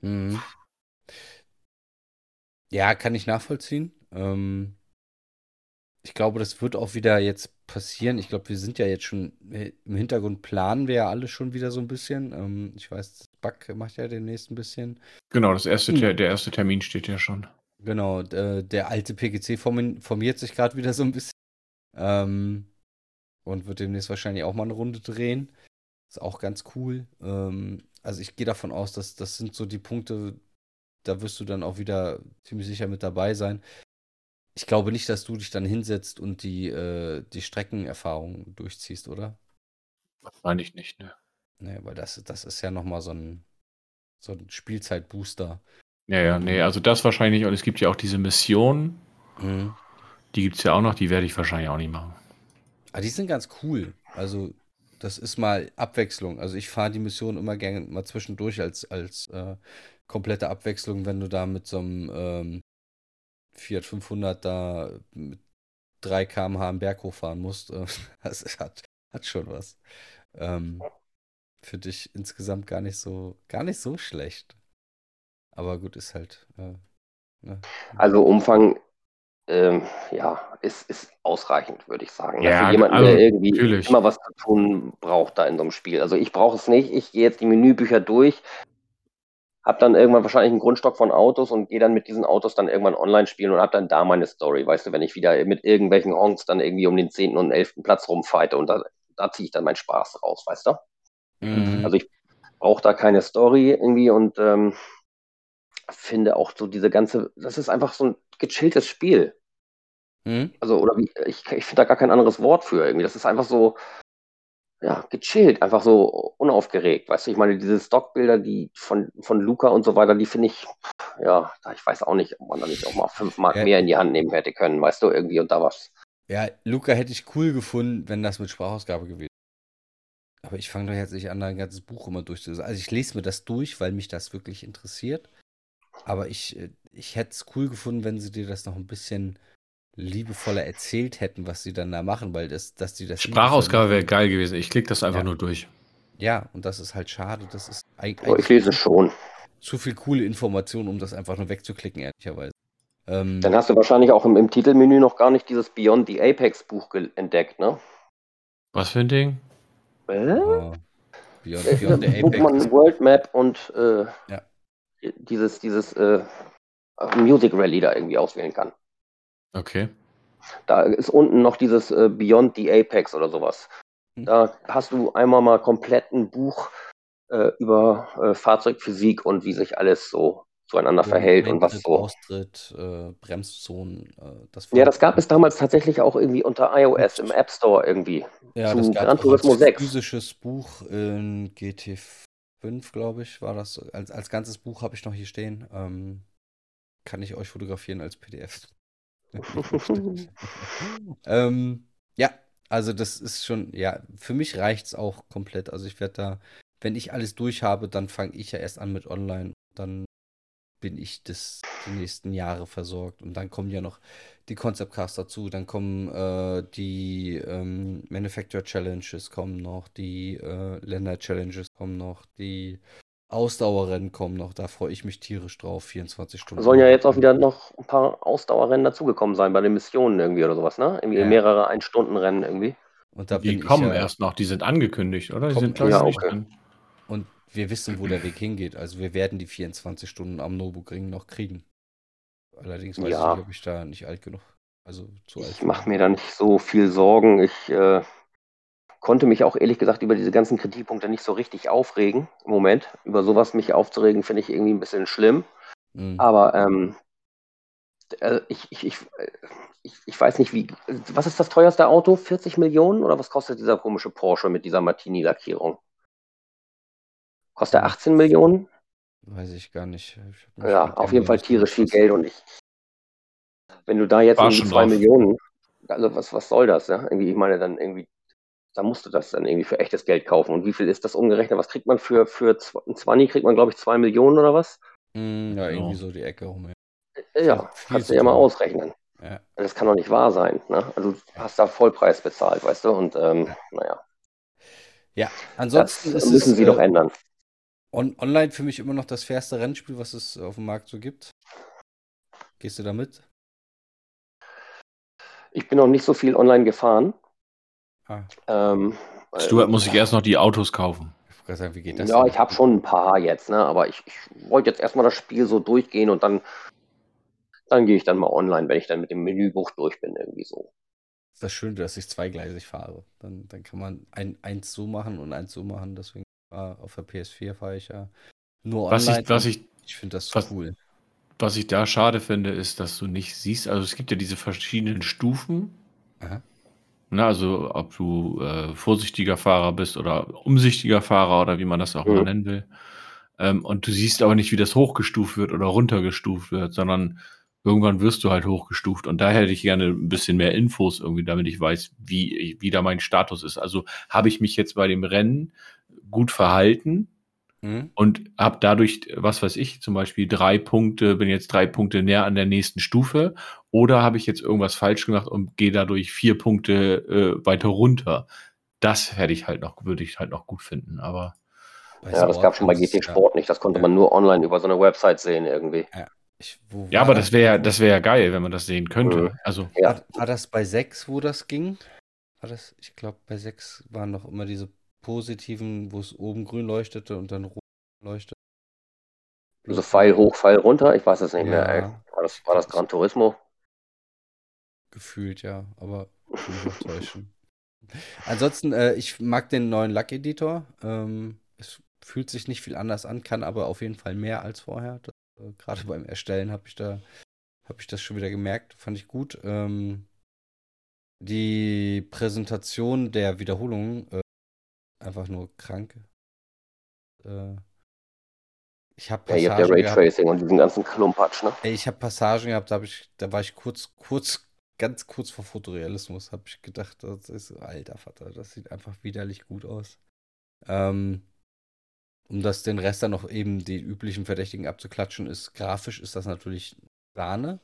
Mhm. Ja, kann ich nachvollziehen. Ähm, ich glaube, das wird auch wieder jetzt passieren. Ich glaube, wir sind ja jetzt schon äh, im Hintergrund planen wir ja alle schon wieder so ein bisschen. Ähm, ich weiß, Buck macht ja demnächst ein bisschen. Genau, das erste, Hm. Der erste Termin steht ja schon. Genau, d- der alte PGC formi- formiert sich gerade wieder so ein bisschen. Ähm, und wird demnächst wahrscheinlich auch mal eine Runde drehen. Ist auch ganz cool. Ähm, also ich gehe davon aus, dass das sind so die Punkte, da wirst du dann auch wieder ziemlich sicher mit dabei sein. Ich glaube nicht, dass du dich dann hinsetzt und die, äh, die Streckenerfahrung durchziehst, oder? Wahrscheinlich nicht, ne? Nee, weil das, das ist ja nochmal so ein, so ein Spielzeitbooster. Ja, ja, nee, also das wahrscheinlich, und es gibt ja auch diese Mission, Mhm. die gibt es ja auch noch, die werde ich wahrscheinlich auch nicht machen. Ah, die sind ganz cool. Also, das ist mal Abwechslung. Also, ich fahre die Mission immer gerne mal zwischendurch als, als äh, komplette Abwechslung, wenn du da mit so einem ähm, Fiat 500 da mit 3 km/h am Berg hochfahren musst. Äh, das hat, hat schon was. Ähm, Finde ich insgesamt gar nicht so, gar nicht so schlecht. Aber gut, ist halt. Äh, ne? Also Umfang, ähm, ja, ist, ist ausreichend, würde ich sagen. Ja, Für jemanden, also, der irgendwie natürlich. immer was zu tun braucht da in so einem Spiel. Also ich brauche es nicht. Ich gehe jetzt die Menübücher durch, habe dann irgendwann wahrscheinlich einen Grundstock von Autos und gehe dann mit diesen Autos dann irgendwann online spielen und habe dann da meine Story. Weißt du, wenn ich wieder mit irgendwelchen Honks dann irgendwie um den 10. und 11. Platz rumfighte und da, da ziehe ich dann meinen Spaß raus, weißt du? Mhm. Also ich brauche da keine Story irgendwie und ähm, finde auch so diese ganze, das ist einfach so ein gechilltes Spiel. Mhm. Also, oder wie, ich, ich finde da gar kein anderes Wort für irgendwie. Das ist einfach so, ja, gechillt, einfach so unaufgeregt. Weißt du, ich meine, diese Stockbilder, die von, von Luca und so weiter, die finde ich, ja, ich weiß auch nicht, ob man da nicht auch mal fünf Mark Ja. mehr in die Hand nehmen hätte können, weißt du, irgendwie und da was. Ja, Luca hätte ich cool gefunden, wenn das mit Sprachausgabe gewesen Aber ich fange doch jetzt nicht an, ein ganzes Buch immer durchzulesen. Also ich lese mir das durch, weil mich das wirklich interessiert. Aber ich, äh, ich hätte es cool gefunden, wenn sie dir das noch ein bisschen liebevoller erzählt hätten, was sie dann da machen, weil das, dass die das. Sprachausgabe wäre geil gewesen. Ich klicke das einfach Ja. nur durch. Ja, und das ist halt schade. Das ist eig- Oh, ich lese schon. zu viel coole Informationen, um das einfach nur wegzuklicken, ehrlicherweise. Ähm, Dann hast du wahrscheinlich auch im, im Titelmenü noch gar nicht dieses Beyond the Apex Buch entdeckt, ne? Was für ein Ding? Äh? oh, Beyond, Äh, Beyond the Wo Apex. man World Map und äh, Ja. dieses, dieses äh, Music Rally da irgendwie auswählen kann. Okay. Da ist unten noch dieses äh, Beyond the Apex oder sowas. Hm. Da hast du einmal mal komplett ein Buch äh, über äh, Fahrzeugphysik und wie sich alles so zueinander verhält und was Eintritt, so. Austritt, äh, Bremszonen. Äh, das Ja, das gab es damals tatsächlich auch irgendwie unter iOS im App Store irgendwie. ja, zu das gab Gran auch Turismo als 6. physisches Buch in GT5, glaube ich, war das. Als, als ganzes Buch habe ich noch hier stehen. Ähm, kann ich euch fotografieren als PDF. ähm, ja, also das ist schon, ja, für mich reicht es auch komplett. Also ich werde da, wenn ich alles durch habe, dann fange ich ja erst an mit Online. Dann bin ich das die nächsten Jahre versorgt. Und dann kommen ja noch die Concept Cars dazu, dann kommen äh, die ähm, Manufacturer Challenges kommen noch, die äh, Länder Challenges kommen noch, die Ausdauerrennen kommen noch. Da freue ich mich tierisch drauf. 24 Stunden. Sollen ja jetzt auch wieder noch ein paar Ausdauerrennen dazugekommen sein bei den Missionen irgendwie oder sowas, ne? Irgendwie Ja. mehrere Ein-Stunden-Rennen irgendwie. Und da Die bin kommen ich ja, erst noch, die sind angekündigt, oder? Die sind glaube ja ich nicht auch. drin. Und wir wissen, wo der Weg hingeht. Also wir werden die 24 Stunden am Nürburgring noch kriegen. Allerdings weiß Ja. ich nicht, ob ich da nicht alt genug, also zu alt Ich mache mir da nicht so viel Sorgen. Ich äh, konnte mich auch ehrlich gesagt über diese ganzen Kritikpunkte nicht so richtig aufregen im Moment. Über sowas mich aufzuregen, finde ich irgendwie ein bisschen schlimm. Mhm. Aber ähm, äh, ich, ich, ich, ich, ich weiß nicht, wie. Was ist das teuerste Auto? 40 Millionen? Oder was kostet dieser komische Porsche mit dieser Martini-Lackierung? Kostet er 18 Millionen? Weiß ich gar nicht. Ich mich Ja, auf jeden Fall nicht tierisch viel. Geld und ich. Wenn du da jetzt irgendwie schon zwei drauf. Millionen, also was, was soll das, ja? Irgendwie, ich meine, dann irgendwie, da musst du das dann irgendwie für echtes Geld kaufen. Und wie viel ist das umgerechnet? Was kriegt man für, für ein 20 kriegt man, glaube ich, zwei Millionen oder was? Mm, ja, irgendwie so die Ecke rum. Ja. Äh, Ja, kannst du ja mal ausrechnen. Ja. Das kann doch nicht wahr sein. Ne? Also du hast da Vollpreis bezahlt, weißt du? Und ähm, naja, ja, das ansonsten ist müssen es sie doch äh, ändern. on online für mich immer noch das fairste Rennspiel, was es auf dem Markt so gibt. Gehst du da mit? Ich bin noch nicht so viel online gefahren. Ah, Ähm, Stuart muss sich erst noch die Autos kaufen. ich sagen, wie geht das Ja, denn? ich habe schon ein paar jetzt, ne? aber ich, ich wollte jetzt erstmal das Spiel so durchgehen und dann, dann gehe ich dann mal online, wenn ich dann mit dem Menübuch durch bin, irgendwie so. ist das Schöne, dass ich zweigleisig fahre. Dann, dann kann man ein, eins so machen und eins so machen. Deswegen äh, auf der PS4 fahre ich ja nur Was online. ich, was ich, ich finde das was- cool. was ich da schade finde, ist, dass du nicht siehst, also es gibt ja diese verschiedenen Stufen. Aha. Ne, also ob du äh, vorsichtiger Fahrer bist oder umsichtiger Fahrer oder wie man das auch Mhm. immer nennen will. Ähm, und du siehst aber nicht, wie das hochgestuft wird oder runtergestuft wird, sondern irgendwann wirst du halt hochgestuft. Und da hätte ich gerne ein bisschen mehr Infos irgendwie, damit ich weiß, wie, wie da mein Status ist. Also habe ich mich jetzt bei dem Rennen gut verhalten Mhm. und habe dadurch, was weiß ich, zum Beispiel drei Punkte, bin jetzt drei Punkte näher an der nächsten Stufe, oder habe ich jetzt irgendwas falsch gemacht und gehe dadurch vier Punkte äh, weiter runter. Das hätte ich halt noch, würde ich halt noch gut finden, aber Bei Ja, das gab schon bei GT Sport nicht. Das konnte Ja. man nur online über so eine Website sehen irgendwie. Ich, wo ja, aber das wäre das wäre ja geil, wenn man das sehen könnte. Mhm. Also Ja. War, war das bei 6, wo das ging? War das, ich glaube, bei 6 waren noch immer diese positiven, wo es oben grün leuchtete und dann rot leuchtet. Also Pfeil hoch, Pfeil runter. Ich weiß es nicht mehr. Ey. Ja. War, das, war das Gran Turismo? Gefühlt, ja, aber täuschen. Ansonsten, äh, ich mag den neuen Lack-Editor. Ähm, es fühlt sich nicht viel anders an, kann aber auf jeden Fall mehr als vorher. Äh, Gerade beim Erstellen habe ich da habe ich das schon wieder gemerkt, fand ich gut. Ähm, die Präsentation der Wiederholung äh, einfach nur krank. Äh, ich habe Ja, habt ja Passagen gehabt, Raytracing und diesen ganzen Klumpatsch, ne? ey, ich habe Passagen gehabt, da habe ich, da war ich kurz, kurz, ganz kurz vor Fotorealismus, habe ich gedacht, das ist alter Vater, das sieht einfach widerlich gut aus. Ähm, um das den Rest dann noch eben die üblichen Verdächtigen abzuklatschen, ist grafisch ist das natürlich Sahne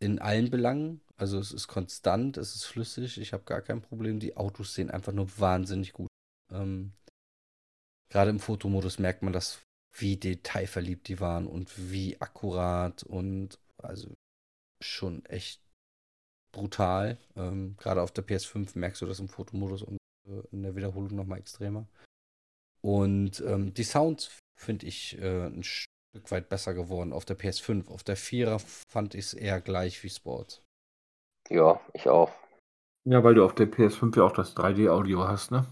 in allen Belangen. Also es ist konstant, es ist flüssig, ich habe gar kein Problem. Die Autos sehen einfach nur wahnsinnig gut. Ähm, Gerade im Fotomodus merkt man das, wie detailverliebt die waren und wie akkurat und also schon echt brutal. Ähm, Gerade auf der PS5 merkst du das im Fotomodus und äh, in der Wiederholung nochmal extremer. Und ähm, die Sounds finde ich äh, ein Stück weit besser geworden auf der PS5. Auf der 4er fand ich es eher gleich wie Sport. Ja, ich auch. Ja, weil du auf der PS5 ja auch das 3D-Audio hast, ne?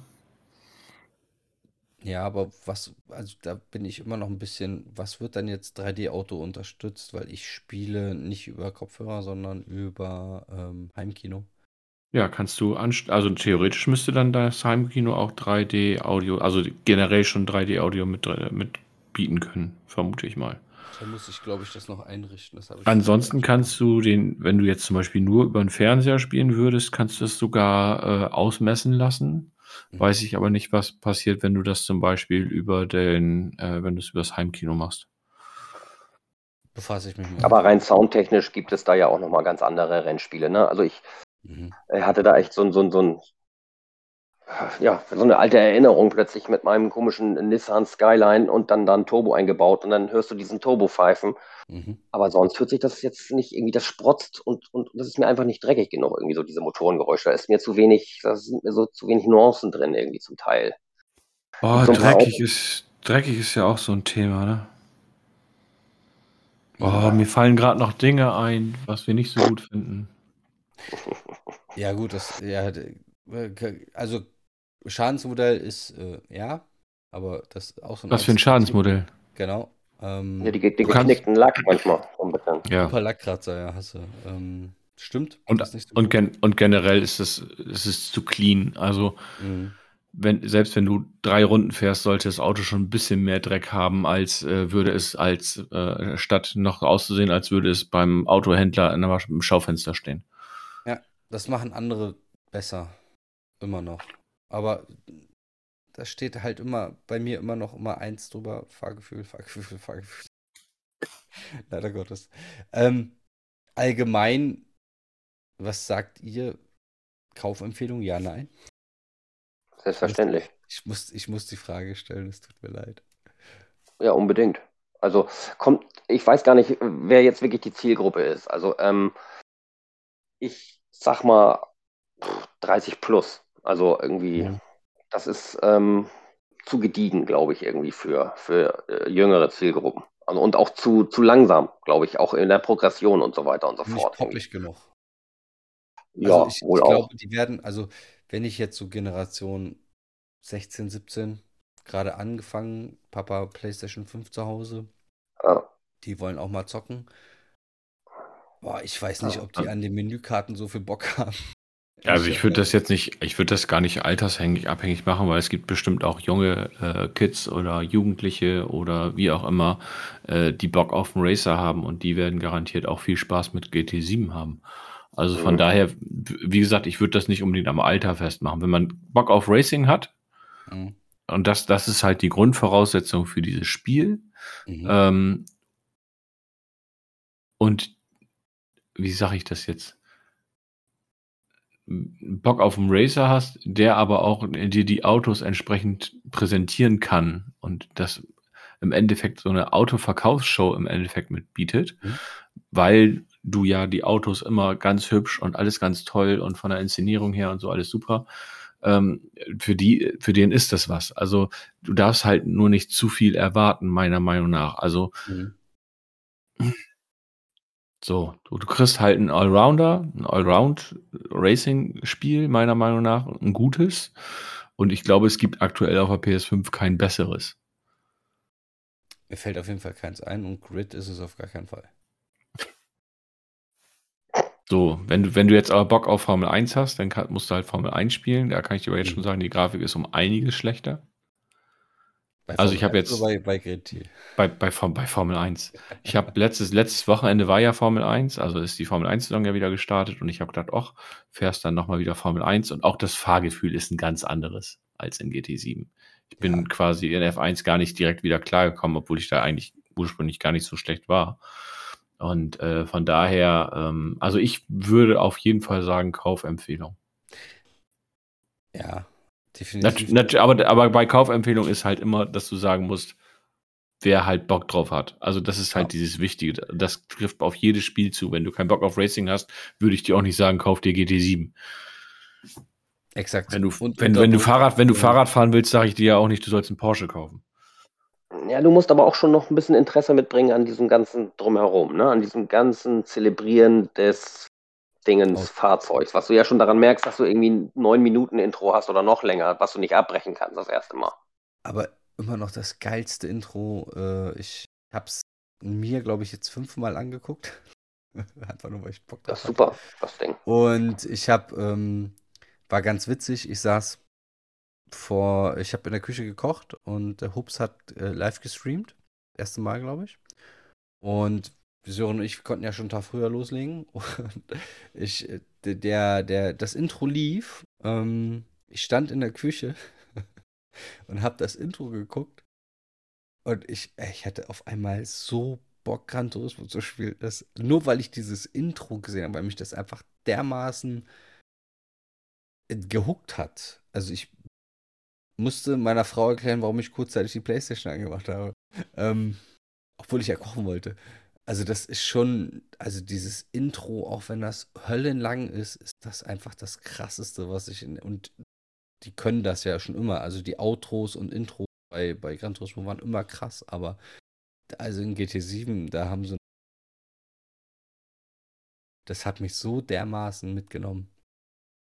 Ja, aber was, also da bin ich immer noch ein bisschen, was wird dann jetzt 3D-Auto unterstützt? Weil ich spiele nicht über Kopfhörer, sondern über ähm, Heimkino. Ja, kannst du, also theoretisch müsste dann das Heimkino auch 3D-Audio, also generell schon 3D-Audio mit, mit bieten können, vermute ich mal. Da muss ich, glaube ich, das noch einrichten. Das ich Ansonsten kannst du den, wenn du jetzt zum Beispiel nur über den Fernseher spielen würdest, kannst du es sogar äh, ausmessen lassen. Mhm. Weiß ich aber nicht, was passiert, wenn du das zum Beispiel über den, äh, wenn du es über das Heimkino machst. Befasse ich mich mit. Aber rein soundtechnisch gibt es da ja auch nochmal ganz andere Rennspiele. Ne? Also ich mhm. hatte da echt so, so, so ein ja, so eine alte Erinnerung plötzlich mit meinem komischen Nissan Skyline und dann dann Turbo eingebaut und dann hörst du diesen Turbo pfeifen. Mhm. Aber sonst hört sich das jetzt nicht irgendwie, das sprotzt und, und das ist mir einfach nicht dreckig genug, irgendwie so diese Motorengeräusche. Da ist mir zu wenig, da sind mir so zu wenig Nuancen drin irgendwie zum Teil. Oh, so dreckig ist, dreckig ist ja auch so ein Thema, ne? Oh, mir fallen gerade noch Dinge ein, was wir nicht so gut finden. Ja, gut, das, ja, also Schadensmodell ist, äh, ja, aber das ist auch so ein. Was für ein Schadensmodell? Genau. Ähm, ja, die, die geknickten Lack manchmal. Ja. Super Lackkratzer, ja, hast du. Ähm, stimmt. Und, so und, gen und, generell ist es, es ist zu clean. Also, mhm. wenn, selbst wenn du drei Runden fährst, sollte das Auto schon ein bisschen mehr Dreck haben, als äh, würde es als, äh, statt noch auszusehen, als würde es beim Autohändler in einem Schaufenster stehen. Ja, das machen andere besser. Immer noch. Aber da steht halt immer bei mir immer noch immer eins drüber. Fahrgefühl, Fahrgefühl, Fahrgefühl. Leider Gottes. Ähm, allgemein, was sagt ihr? Kaufempfehlung? Ja, nein? Selbstverständlich. Ich muss, ich muss die Frage stellen, es tut mir leid. Ja, unbedingt. Also kommt, ich weiß gar nicht, wer jetzt wirklich die Zielgruppe ist. Also ähm, ich sag mal 30 plus. Also irgendwie, ja. das ist ähm, zu gediegen, glaube ich, irgendwie für, für äh, jüngere Zielgruppen. Also, und auch zu, zu langsam, glaube ich, auch in der Progression und so weiter und so Nicht fort. Nicht genug. Ja, also ich, wohl ich auch. glaube, die werden, also wenn ich jetzt so Generation 16, 17 gerade angefangen, Papa PlayStation 5 zu Hause, ja. die wollen auch mal zocken. Boah, ich weiß nicht, ob die an den Menükarten so viel Bock haben. Also ich würde das jetzt nicht, ich würde das gar nicht altershängig abhängig machen, weil es gibt bestimmt auch junge äh, Kids oder Jugendliche oder wie auch immer, äh, die Bock auf einen Racer haben und die werden garantiert auch viel Spaß mit GT7 haben. Also von mhm. daher, wie gesagt, ich würde das nicht unbedingt am Alter festmachen. Wenn man Bock auf Racing hat, mhm. und das, das ist halt die Grundvoraussetzung für dieses Spiel, mhm. ähm, und wie sage ich das jetzt? Bock auf einen Racer hast, der aber auch dir die Autos entsprechend präsentieren kann und das im Endeffekt so eine Autoverkaufsshow im Endeffekt mitbietet, mhm. weil du ja die Autos immer ganz hübsch und alles ganz toll und von der Inszenierung her und so alles super. Ähm, für die, für den ist das was. Also du darfst halt nur nicht zu viel erwarten, meiner Meinung nach. Also mhm. So, du, du kriegst halt einen Allrounder, ein Allround-Racing-Spiel, meiner Meinung nach, ein gutes. Und ich glaube, es gibt aktuell auf der PS5 kein besseres. Mir fällt auf jeden Fall keins ein und Grid ist es auf gar keinen Fall. So, wenn du, wenn du jetzt aber Bock auf Formel 1 hast, dann kann, musst du halt Formel 1 spielen. Da kann ich dir aber jetzt mhm. schon sagen, die Grafik ist um einiges schlechter. Bei also ich habe jetzt bei, bei, bei, bei, bei, Formel 1. Ich habe letztes, letztes Wochenende war ja Formel 1, also ist die Formel 1-Saison ja wieder gestartet und ich habe gedacht, ach, fährst dann nochmal wieder Formel 1 und auch das Fahrgefühl ist ein ganz anderes als in GT7. Ich bin ja. quasi in F1 gar nicht direkt wieder klargekommen, obwohl ich da eigentlich ursprünglich gar nicht so schlecht war. Und äh, von daher, ähm, also ich würde auf jeden Fall sagen, Kaufempfehlung. Ja, definitiv. Nat, nat, aber, aber bei Kaufempfehlung ist halt immer, dass du sagen musst, wer halt Bock drauf hat. Also das ist halt ja. dieses Wichtige. Das trifft auf jedes Spiel zu. Wenn du keinen Bock auf Racing hast, würde ich dir auch nicht sagen, kauf dir GT7. Exakt. Wenn du, und, wenn, wenn du Fahrrad, wenn du Fahrrad fahren willst, sage ich dir ja auch nicht, du sollst einen Porsche kaufen. Ja, du musst aber auch schon noch ein bisschen Interesse mitbringen an diesem ganzen Drumherum, ne? an diesem ganzen Zelebrieren des Dingens. Fahrzeugs, was du ja schon daran merkst, dass du irgendwie ein neun Minuten Intro hast oder noch länger, was du nicht abbrechen kannst das erste Mal. Aber immer noch das geilste Intro. Äh, ich hab's mir, glaube ich, jetzt fünfmal angeguckt. Einfach nur, weil ich Bock drauf Das ist super, das Ding. Und ich hab, ähm, war ganz witzig, ich saß vor, ich habe in der Küche gekocht und der Hubs hat äh, live gestreamt. Erste Mal, glaube ich. Und Sören und ich konnten ja schon einen Tag früher loslegen. Und ich, äh, der, der, das Intro lief. Ähm, ich stand in der Küche und habe das Intro geguckt. Und ich, ich hatte auf einmal so Bock, Gran Turismo zu spielen. Das, nur weil ich dieses Intro gesehen habe, weil mich das einfach dermaßen äh, gehuckt hat. Also ich musste meiner Frau erklären, warum ich kurzzeitig die Playstation angemacht habe. Ähm, obwohl ich ja kochen wollte. Also das ist schon, also dieses Intro, auch wenn das höllenlang ist, ist das einfach das krasseste, was ich in, und die können das ja schon immer. Also die Outros und Intros bei, bei Gran Turismo waren immer krass, aber also in GT7, da haben sie das hat mich so dermaßen mitgenommen.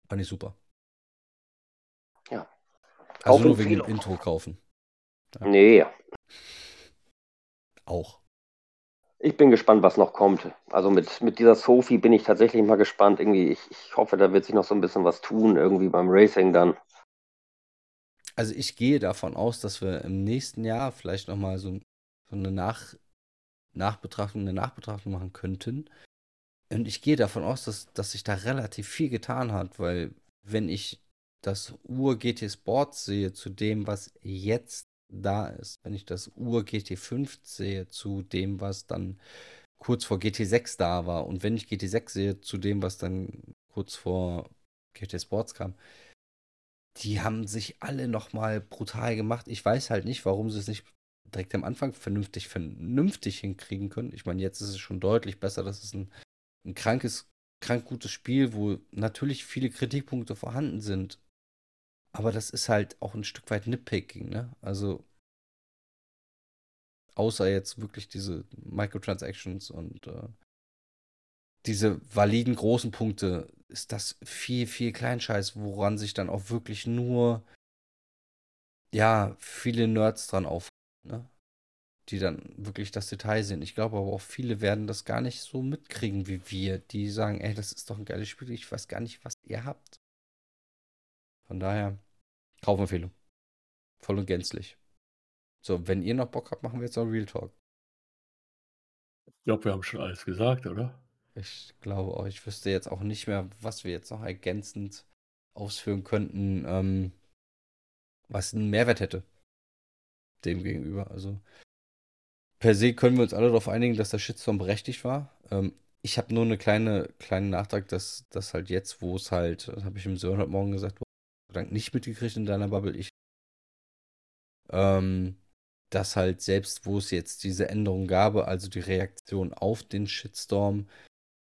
Fand ich super. Ja. Also nur wegen dem Intro kaufen. Ja. Nee. Auch. Ich bin gespannt, was noch kommt. Also mit, mit dieser Sophie bin ich tatsächlich mal gespannt. Irgendwie, ich, ich hoffe, da wird sich noch so ein bisschen was tun, irgendwie beim Racing dann. Also ich gehe davon aus, dass wir im nächsten Jahr vielleicht nochmal so, so eine Nach Nachbetrachtung, eine Nachbetrachtung machen könnten. Und ich gehe davon aus, dass, dass sich da relativ viel getan hat, weil wenn ich das Ur-GT Sports sehe zu dem, was jetzt da ist, wenn ich das Ur-GT5 sehe zu dem, was dann kurz vor GT6 da war und wenn ich GT6 sehe zu dem, was dann kurz vor GT Sports kam, die haben sich alle nochmal brutal gemacht. Ich weiß halt nicht, warum sie es nicht direkt am Anfang vernünftig, vernünftig hinkriegen können. Ich meine, jetzt ist es schon deutlich besser, dass es ein, ein krankes, krank gutes Spiel, wo natürlich viele Kritikpunkte vorhanden sind. Aber das ist halt auch ein Stück weit Nitpicking, ne? Also, außer jetzt wirklich diese Microtransactions und äh, diese validen großen Punkte, ist das viel, viel Kleinscheiß, woran sich dann auch wirklich nur, ja, viele Nerds dran auf, ne? Die dann wirklich das Detail sehen. Ich glaube aber auch viele werden das gar nicht so mitkriegen wie wir, die sagen, ey, das ist doch ein geiles Spiel, ich weiß gar nicht, was ihr habt. Von daher, Kaufempfehlung. Voll und gänzlich. So, wenn ihr noch Bock habt, machen wir jetzt noch Real Talk. Ich glaube, wir haben schon alles gesagt, oder? Ich glaube auch, ich wüsste jetzt auch nicht mehr, was wir jetzt noch ergänzend ausführen könnten, ähm, was einen Mehrwert hätte. Dem gegenüber. Also per se können wir uns alle darauf einigen, dass der Shitstorm berechtigt war. Ähm, ich habe nur eine kleine, kleinen Nachtrag, dass, dass halt jetzt, wo es halt, das habe ich im Sören heute Morgen gesagt, nicht mitgekriegt in deiner Bubble, ich, ähm, dass halt selbst, wo es jetzt diese Änderung gab, also die Reaktion auf den Shitstorm,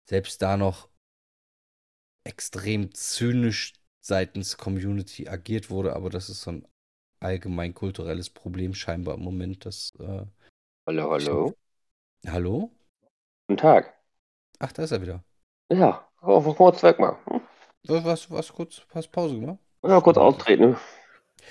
selbst da noch extrem zynisch seitens Community agiert wurde, aber das ist so ein allgemein kulturelles Problem scheinbar im Moment. Das, äh, hallo, hallo. Hallo? Guten Tag. Ach, da ist er wieder. Ja, oh, kurz weg mal. Hm? Was, was, kurz, hast Pause gemacht? Ja, kurz austreten.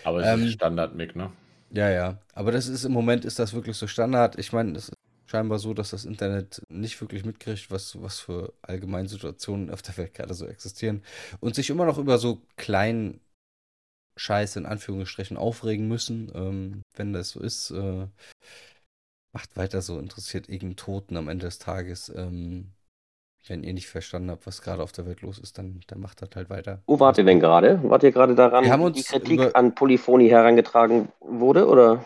Aber es ähm, ist Standard-Mic, ne? Ja, ja. Aber das ist im Moment ist das wirklich so Standard. Ich meine, es ist scheinbar so, dass das Internet nicht wirklich mitkriegt, was, was für allgemeine Situationen auf der Welt gerade so existieren und sich immer noch über so kleinen Scheiße in Anführungsstrichen aufregen müssen. Ähm, wenn das so ist, äh, macht weiter so, interessiert irgendeinen Toten am Ende des Tages. Ähm, wenn ihr nicht verstanden habt, was gerade auf der Welt los ist, dann, dann macht das halt weiter. Wo wart ihr denn gerade? Wart ihr gerade daran, Wir haben wie uns die Kritik über- an Polyphonie herangetragen wurde? Oder?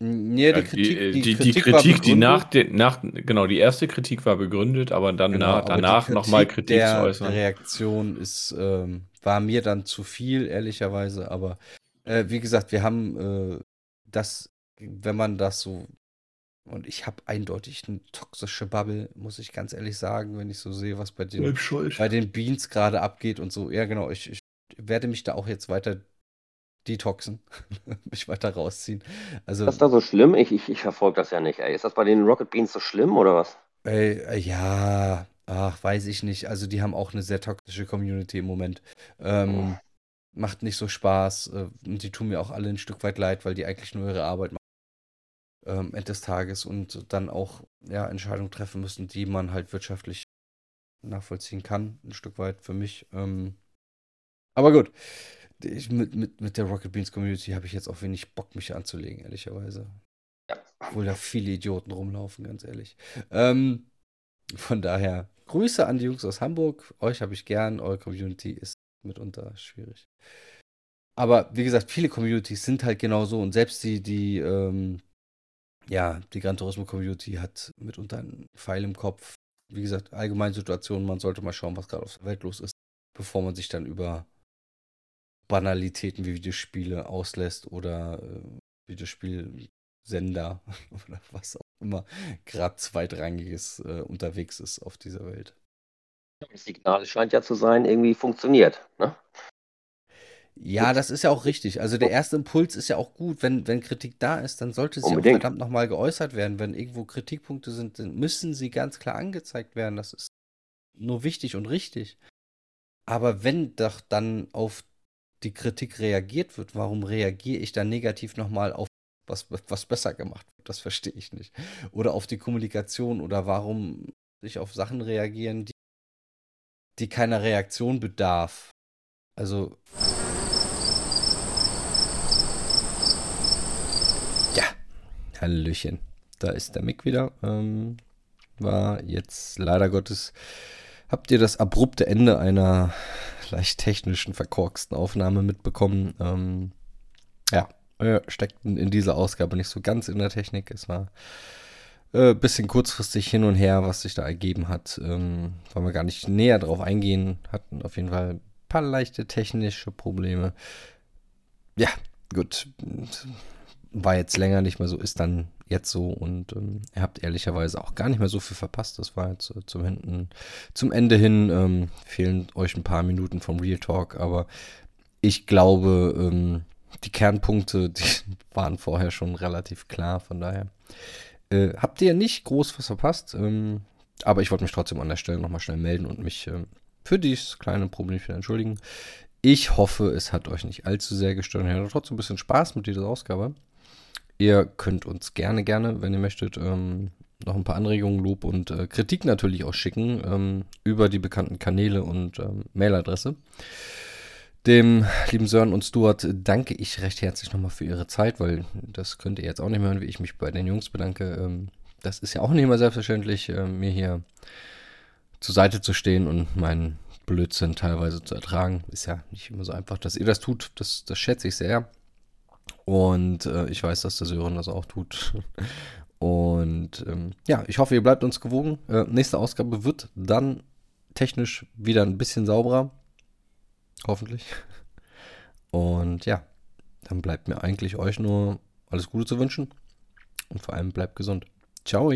Nee, die Kritik, die, die, die, die Kritik, Kritik, war die nach, nach, genau, die erste Kritik war begründet, aber dann Genau, die danach nochmal Kritik der, zu äußern. Reaktion ist, ähm, war mir dann zu viel, ehrlicherweise. Aber äh, wie gesagt, wir haben äh, das, wenn man das so. Und ich habe eindeutig eine toxische Bubble, muss ich ganz ehrlich sagen, wenn ich so sehe, was bei den, bei den Beans gerade abgeht und so. Ja, genau, ich, ich werde mich da auch jetzt weiter detoxen, mich weiter rausziehen. Also, Ist das da so schlimm? Ich, ich, ich verfolge das ja nicht, ey. Ist das bei den Rocket Beans so schlimm oder was? Ey, äh, ja, ach, weiß ich nicht. Also die haben auch eine sehr toxische Community im Moment. Ähm, macht nicht so Spaß. Äh, und die tun mir auch alle ein Stück weit leid, weil die eigentlich nur ihre Arbeit machen. Ähm, Ende des Tages und dann auch ja, Entscheidungen treffen müssen, die man halt wirtschaftlich nachvollziehen kann, ein Stück weit für mich. Ähm, aber gut. Ich, mit, mit, mit der Rocket Beans Community habe ich jetzt auch wenig Bock, mich anzulegen, ehrlicherweise. Ja. Obwohl da viele Idioten rumlaufen, ganz ehrlich. Ähm, von daher, Grüße an die Jungs aus Hamburg. Euch habe ich gern. Eure Community ist mitunter schwierig. Aber wie gesagt, viele Communities sind halt genau so. Und selbst die, die, ähm, ja, die Gran Turismo Community hat mitunter einen Pfeil im Kopf. Wie gesagt, allgemeine Situation, man sollte mal schauen, was gerade auf der Welt los ist, bevor man sich dann über Banalitäten wie Videospiele auslässt oder äh, Videospielsender oder was auch immer gerade zweitrangiges äh, unterwegs ist auf dieser Welt. Das Signal scheint ja zu sein, irgendwie funktioniert. Ne? Ja, das ist ja auch richtig. Also der erste Impuls ist ja auch gut. Wenn, wenn Kritik da ist, dann sollte sie auch Unbedingt. verdammt nochmal geäußert werden. Wenn irgendwo Kritikpunkte sind, dann müssen sie ganz klar angezeigt werden. Das ist nur wichtig und richtig. Aber wenn doch dann auf die Kritik reagiert wird, warum reagiere ich dann negativ nochmal auf was, was besser gemacht wird? Das verstehe ich nicht. Oder auf die Kommunikation oder warum ich auf Sachen reagieren, die, die keiner Reaktion bedarf. Also Ja, Hallöchen. Da ist der Mick wieder. Ähm, war jetzt leider Gottes. Habt ihr das abrupte Ende einer leicht technischen, verkorksten Aufnahme mitbekommen? Ähm, ja, wir steckten in dieser Ausgabe nicht so ganz in der Technik. Es war ein äh, bisschen kurzfristig hin und her, was sich da ergeben hat. Ähm, wollen wir gar nicht näher drauf eingehen. Hatten auf jeden Fall ein paar leichte technische Probleme. Ja, gut war jetzt länger nicht mehr so, ist dann jetzt so und ähm, ihr habt ehrlicherweise auch gar nicht mehr so viel verpasst. Das war jetzt äh, zum, hinten, zum Ende hin, ähm, fehlen euch ein paar Minuten vom Real Talk, aber ich glaube, ähm, die Kernpunkte, die waren vorher schon relativ klar, von daher äh, habt ihr nicht groß was verpasst, ähm, aber ich wollte mich trotzdem an der Stelle nochmal schnell melden und mich ähm, für dieses kleine Problem entschuldigen. Ich hoffe, es hat euch nicht allzu sehr gestört. Ihr hattet trotzdem ein bisschen Spaß mit dieser Ausgabe. Ihr könnt uns gerne, gerne, wenn ihr möchtet, ähm, noch ein paar Anregungen, Lob und äh, Kritik natürlich auch schicken ähm, über die bekannten Kanäle und ähm, Mailadresse. Dem lieben Sören und Stuart danke ich recht herzlich nochmal für ihre Zeit, weil das könnt ihr jetzt auch nicht mehr hören, wie ich mich bei den Jungs bedanke. Ähm, das ist ja auch nicht immer selbstverständlich, äh, mir hier zur Seite zu stehen und meinen Blödsinn teilweise zu ertragen. Ist ja nicht immer so einfach, dass ihr das tut. Das, das schätze ich sehr. Und äh, ich weiß, dass der Sören das auch tut. Und ähm, ja, ich hoffe, ihr bleibt uns gewogen. Äh, nächste Ausgabe wird dann technisch wieder ein bisschen sauberer. Hoffentlich. Und ja, dann bleibt mir eigentlich euch nur alles Gute zu wünschen. Und vor allem bleibt gesund. Ciao.